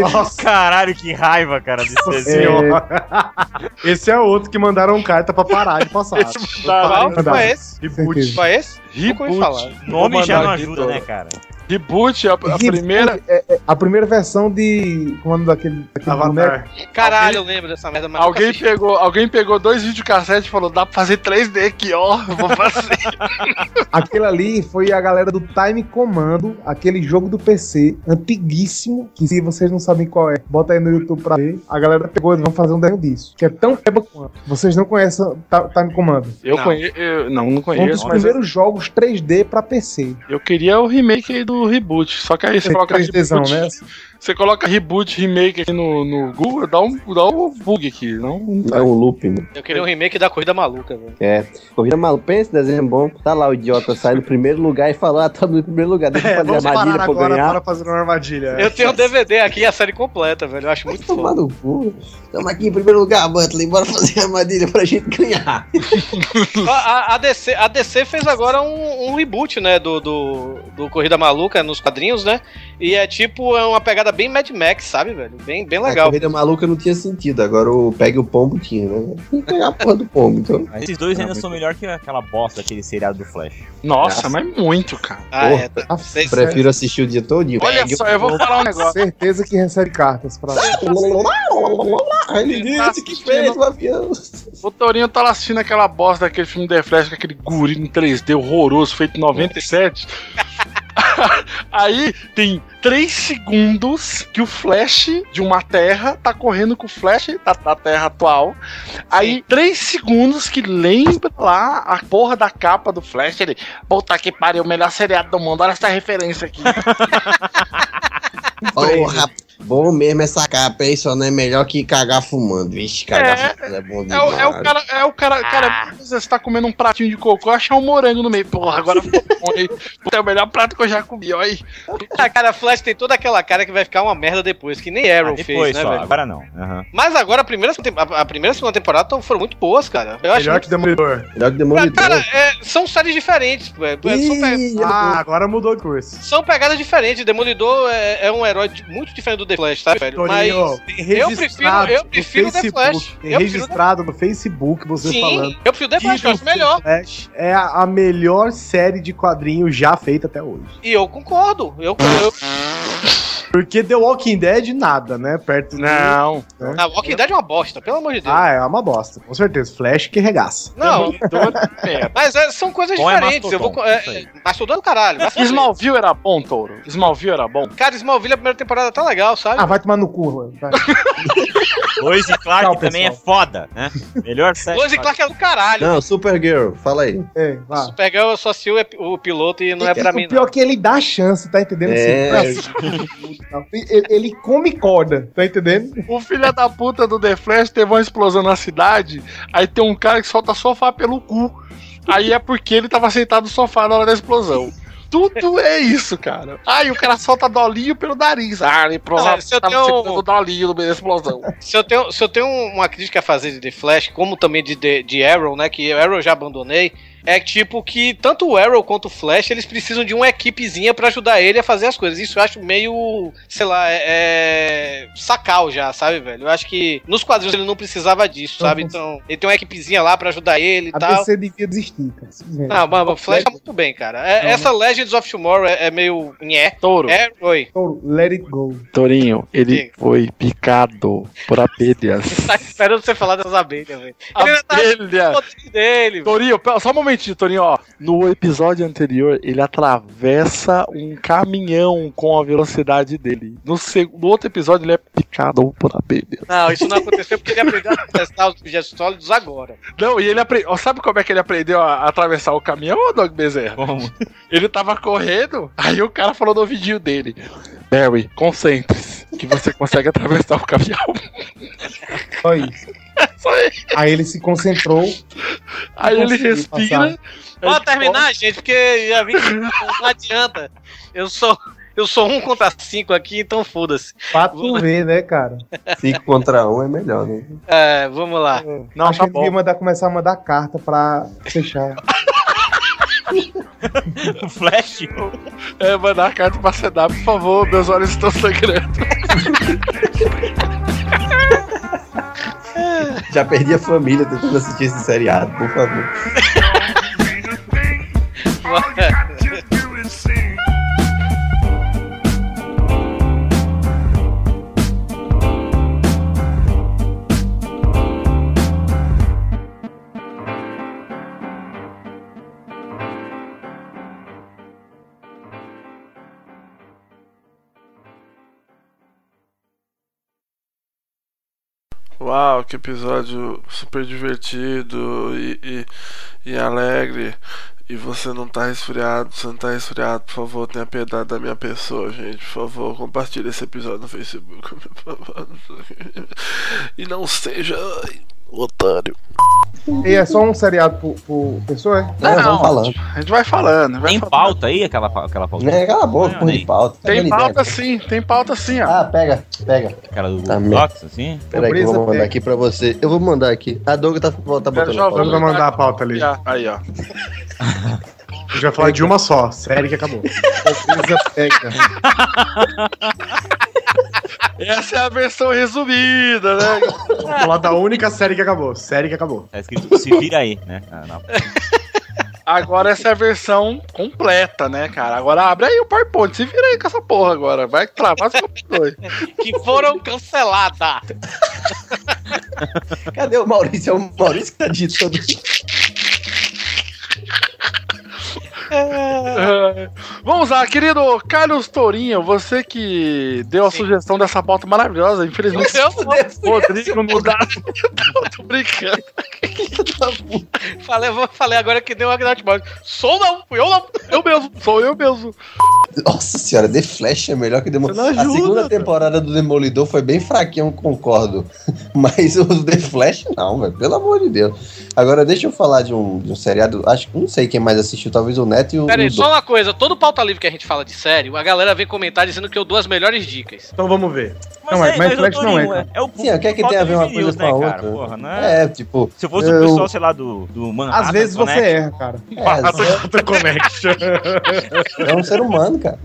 Nossa, caralho, que raiva, cara, desse Nossa desenho. senhora. Esse é outro que mandaram carta pra parar de passar. Esse mandaram- Qual foi esse? Reboot. Foi esse? Falar. Nome já não ajuda, né, cara? Reboot, a, a Reboot, primeira. é- é a primeira versão de. Como é o nome daquele, daquele boneco? Caralho, eu lembro dessa merda, mas Alguém pegou, alguém pegou dois videocassetes e falou: dá pra fazer 3D aqui, ó. eu Vou fazer. Aquele ali foi a galera do Time Commando, aquele jogo do PC antiguíssimo, que se vocês não sabem qual é, bota aí no YouTube pra ver. A galera pegou e vamos fazer um desenho disso, que é tão quebra quanto. Vocês não conhecem Time Commando? Eu conheço. não, não Um dos conheço, mas primeiros jogos 3D pra PC. eu queria o remake aí do reboot. Só que aí você coloca 3Dzão, reboot. né? Você coloca reboot, remake aqui no, no Google, dá um, dá um bug aqui. Não, É um loop, né? Eu queria um remake da Corrida Maluca, velho. É. Corrida maluca. Pensa, desenho bom. Tá lá o idiota, sai no primeiro lugar e fala, ah, tá no primeiro lugar. Deixa eu É, fazer armadilha pra agora ganhar. para fazer uma armadilha. Eu tenho um DVD aqui, a série completa, velho. Eu acho muito Tomar foda. no cu. Tamo aqui em primeiro lugar, Butler. Bora fazer armadilha pra gente ganhar. A, a- a DC, a DC fez agora um, um reboot, né, do, do, do Corrida Maluca nos quadrinhos, né? E é tipo, é uma pegada bem Mad Max, sabe, velho? Bem, bem A legal. corrida maluca não tinha sentido. Agora o pegue o pombo tinha, né? Tem que pegar a porra do pombo, então. Mas esses dois ainda são melhor que aquela bosta, aquele seriado do Flash. Nossa, mas muito, cara. Ah, é. Porra, tá- vocês- Prefiro assistir o dia todo. Olha só, eu vou falar um negócio. Certeza que recebe cartas pra. Ele disse que fez o avião. O Torinho tá lá assistindo aquela bosta daquele filme The Flash, com aquele guri em 3D horroroso, feito em 97. Aí tem 3 segundos que o Flash de uma terra tá correndo com o Flash da, da terra atual. Aí 3 segundos que lembra lá a porra da capa do Flash. Ele, puta que pariu, o melhor seriado do mundo. Olha essa referência aqui. Porra, bom mesmo essa capa, hein? Só não é melhor que cagar fumando. Vixe, cagar É, fumando é bom É demais. o, é o cara, é o cara, cara, você tá comendo um pratinho de cocô, achar um morango no meio. Porra, agora ficou bom aí. Puta, É o melhor prato que eu já comi, olha aí. A cara Flash tem toda aquela cara que vai ficar uma merda depois, que nem Arrow Ah, fez, depois né, só, velho? agora não. Aham. Mas agora a primeira, a, a primeira e segunda temporada foram muito boas, cara. Eu acho Melhor que Demolidor. Melhor que Demolidor. Cara, é, são séries diferentes, velho. São, pe- Ah, agora mudou de curso. são pegadas diferentes. Demolidor é, é um herói muito diferente do The Flash, tá, velho? Mas Torinho, eu prefiro, eu prefiro The Flash. Tem Eu registrado no Facebook você Sim, falando. eu prefiro The Flash, eu acho melhor. Flash é a, a melhor série de quadrinhos já feita até hoje. E eu concordo. Eu, eu, Porque The Walking Dead, nada, né? Perto do- Não. né? a Walking Dead é uma bosta, pelo amor de Deus. Ah, é uma bosta, com certeza. Flash que regaça. Não, É. mas é, são coisas Bom é diferentes. eu vou. Mastodon, É, isso aí. é, Mastodon do caralho. fuder. Smallville era bom, Touro. Smallville era bom. Cara, Smallville a primeira temporada tá legal, sabe? Ah, vai tomar no cu, mano. Vai. Lois e Clark Tchau, também é foda, né? Melhor série. Lois e Clark é do caralho. Não, Supergirl, fala aí. É, vá. Supergirl eu só assisti o, o piloto e não é pra o mim, pior não. é que ele dá chance, tá entendendo? É. Assim, ele, ele come corda, tá entendendo? O filho da puta do The Flash teve uma explosão na cidade, aí tem um cara que solta sofá pelo cu. Aí é porque ele tava sentado no sofá na hora da explosão. Tudo é isso, cara. Aí o cara solta dolinho pelo nariz. Ah, ele provavelmente se eu tava tenho- dolinho no meio da explosão. Se eu, tenho, se eu tenho uma crítica a fazer de The Flash, como também de, de, de Arrow, né? Que Arrow eu já abandonei. É tipo que tanto o Arrow quanto o Flash eles precisam de uma equipezinha pra ajudar ele a fazer as coisas. Isso eu acho meio, sei lá, é, é sacal já, sabe, velho? Eu acho que nos quadrinhos ele não precisava disso, Não sabe? Então ele tem uma equipezinha lá pra ajudar ele e A tal. DC devia desistir, cara. Não, mas o Flash tá muito bem, cara. É- essa Legends of Tomorrow é, é meio. Nhé. Touro. É, oi. Então, let it go. Torinho, ele Diga. foi picado por abelhas. Tá esperando você falar dessas abelhas, velho. Ele ainda tá Abelha! no poder dele, pera- só um momentinho, Torinho, ó. No episódio anterior, ele atravessa um caminhão com a velocidade dele. No, seg- no outro episódio, ele é picado por abelha. Não, isso não aconteceu porque ele aprendeu a testar os objetos sólidos agora. Não, e ele aprendeu. Sabe como é que ele aprendeu a, atravessar o caminhão, Dog Bezerra? Ele tava correndo, aí o cara falou no vidinho dele: Barry, concentre-se, que você consegue atravessar o caminhão. Só isso. Aí ele se concentrou. Aí ele respira. Pode terminar, gente, porque já vi que não adianta. Eu sou, eu sou um contra cinco aqui, então foda-se. Tu ver, né, cara? 5 contra 1 um é melhor, né? É, vamos lá. Não, Acho tá que ele devia bom. mandar, começar a mandar carta pra fechar. O Flash. É, mandar a carta pra CW, por favor, meus olhos estão sangrando. Já perdi a família tentando assistir esse seriado, por favor. que episódio super divertido e, e, e alegre. E você não tá resfriado, você não tá resfriado, por favor, tenha piedade da minha pessoa, gente. Por favor, compartilhe esse episódio no Facebook. E não seja otário. E é só um seriado por, por pessoa, é? É, vamos falando. A gente vai falando. Vai Tem falando. pauta aí, aquela, aquela pauta? Né, cala a boca, Não, porra de pauta. Tem Pega pauta ideia. sim, tem pauta sim, ó. Ah, pega, pega. Aquela do Tá, Box, assim? Peraí que eu vou mandar aqui pra você. Eu vou mandar aqui. A Doug tá, tá botando já a pauta. Vamos mandar a pauta ali. Aí, ó. A gente vai falar de uma só, série que acabou. Essa é a versão resumida, né? Vamos falar da única série que acabou. Série que acabou. Tá escrito se vira aí, né? Ah, não. Agora essa é a versão completa, né, cara? Agora abre aí o PowerPoint, se vira aí com essa porra agora. Vai travar os computadores. Que foram canceladas. Cadê o Maurício? É o Maurício que tá digitando. É. Vamos lá, querido Carlos Tourinho, você que deu a sugestão dessa pauta maravilhosa, infelizmente. Eu Rodrigo não dá. Eu tô brincando. falei, vou- falei agora que deu uma grande Sou não, fui eu não. Eu mesmo, sou eu mesmo. Nossa senhora, The Flash é melhor que Demolidor. A segunda temporada do Demolidor foi bem fraquinha, eu concordo. Mas o The Flash não, velho. Pelo amor de Deus. Agora deixa eu falar de um, de um seriado. Acho que não sei quem mais assistiu, talvez o Neto e o. Pera aí, só uma coisa. Todo pauta livre que a gente fala de série, a galera vem comentar dizendo que eu dou as melhores dicas. Então vamos ver. Mas, Não, aí, mas mas, não é, Torinho, cara. é, o Sim, o que é que tem a ver uma coisa com a né, outra? Porra, não é... É, tipo. Se fosse eu- o pessoal, sei lá, do, do Manhattan Às vezes você erra, cara. É, Connection. é um ser humano, cara.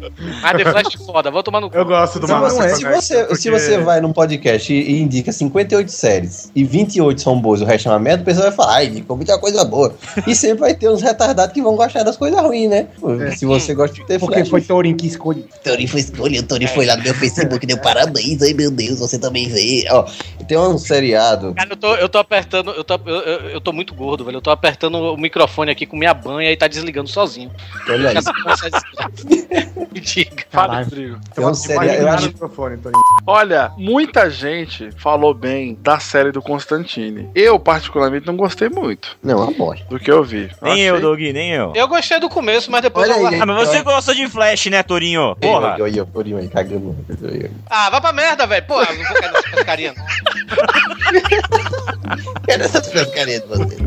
Ah, The Flash é foda, vou tomar no cu. Eu gosto do você, se, você, se você vai num podcast e, indica 58 séries e 28 são boas e o resto é uma merda, o pessoal vai falar, ai, indicou muita coisa boa. E sempre vai ter uns retardados que vão gostar das coisas ruins, né? Se você gosta de ter Porque foi Tourinho que escolheu. Tori foi escolha, o Tori foi lá no meu Facebook, deu parabéns, ai meu Deus, você também vê. Ó, tem um seriado. Cara, eu tô, eu tô apertando, eu tô, eu, eu, eu tô muito gordo, velho. Eu tô apertando o microfone aqui com minha banha e tá desligando sozinho. Olha aí. É diga. Fala. Rodrigo. Tem um seriado. Eu. Olha, muita gente falou bem da série do Constantine. Eu, particularmente, não gostei muito não, bosta. do que eu vi. Nem eu, Doug, nem eu. Eu gostei do começo, mas depois Olha eu aí, Ah, mas você gosta de Flash, né, Torinho? Porra. Olha aí, o Torinho aí, cagando. Ah, vai pra merda, velho. Pô, não vou cair nessa pescaria. não. Quero essa pescaria de você.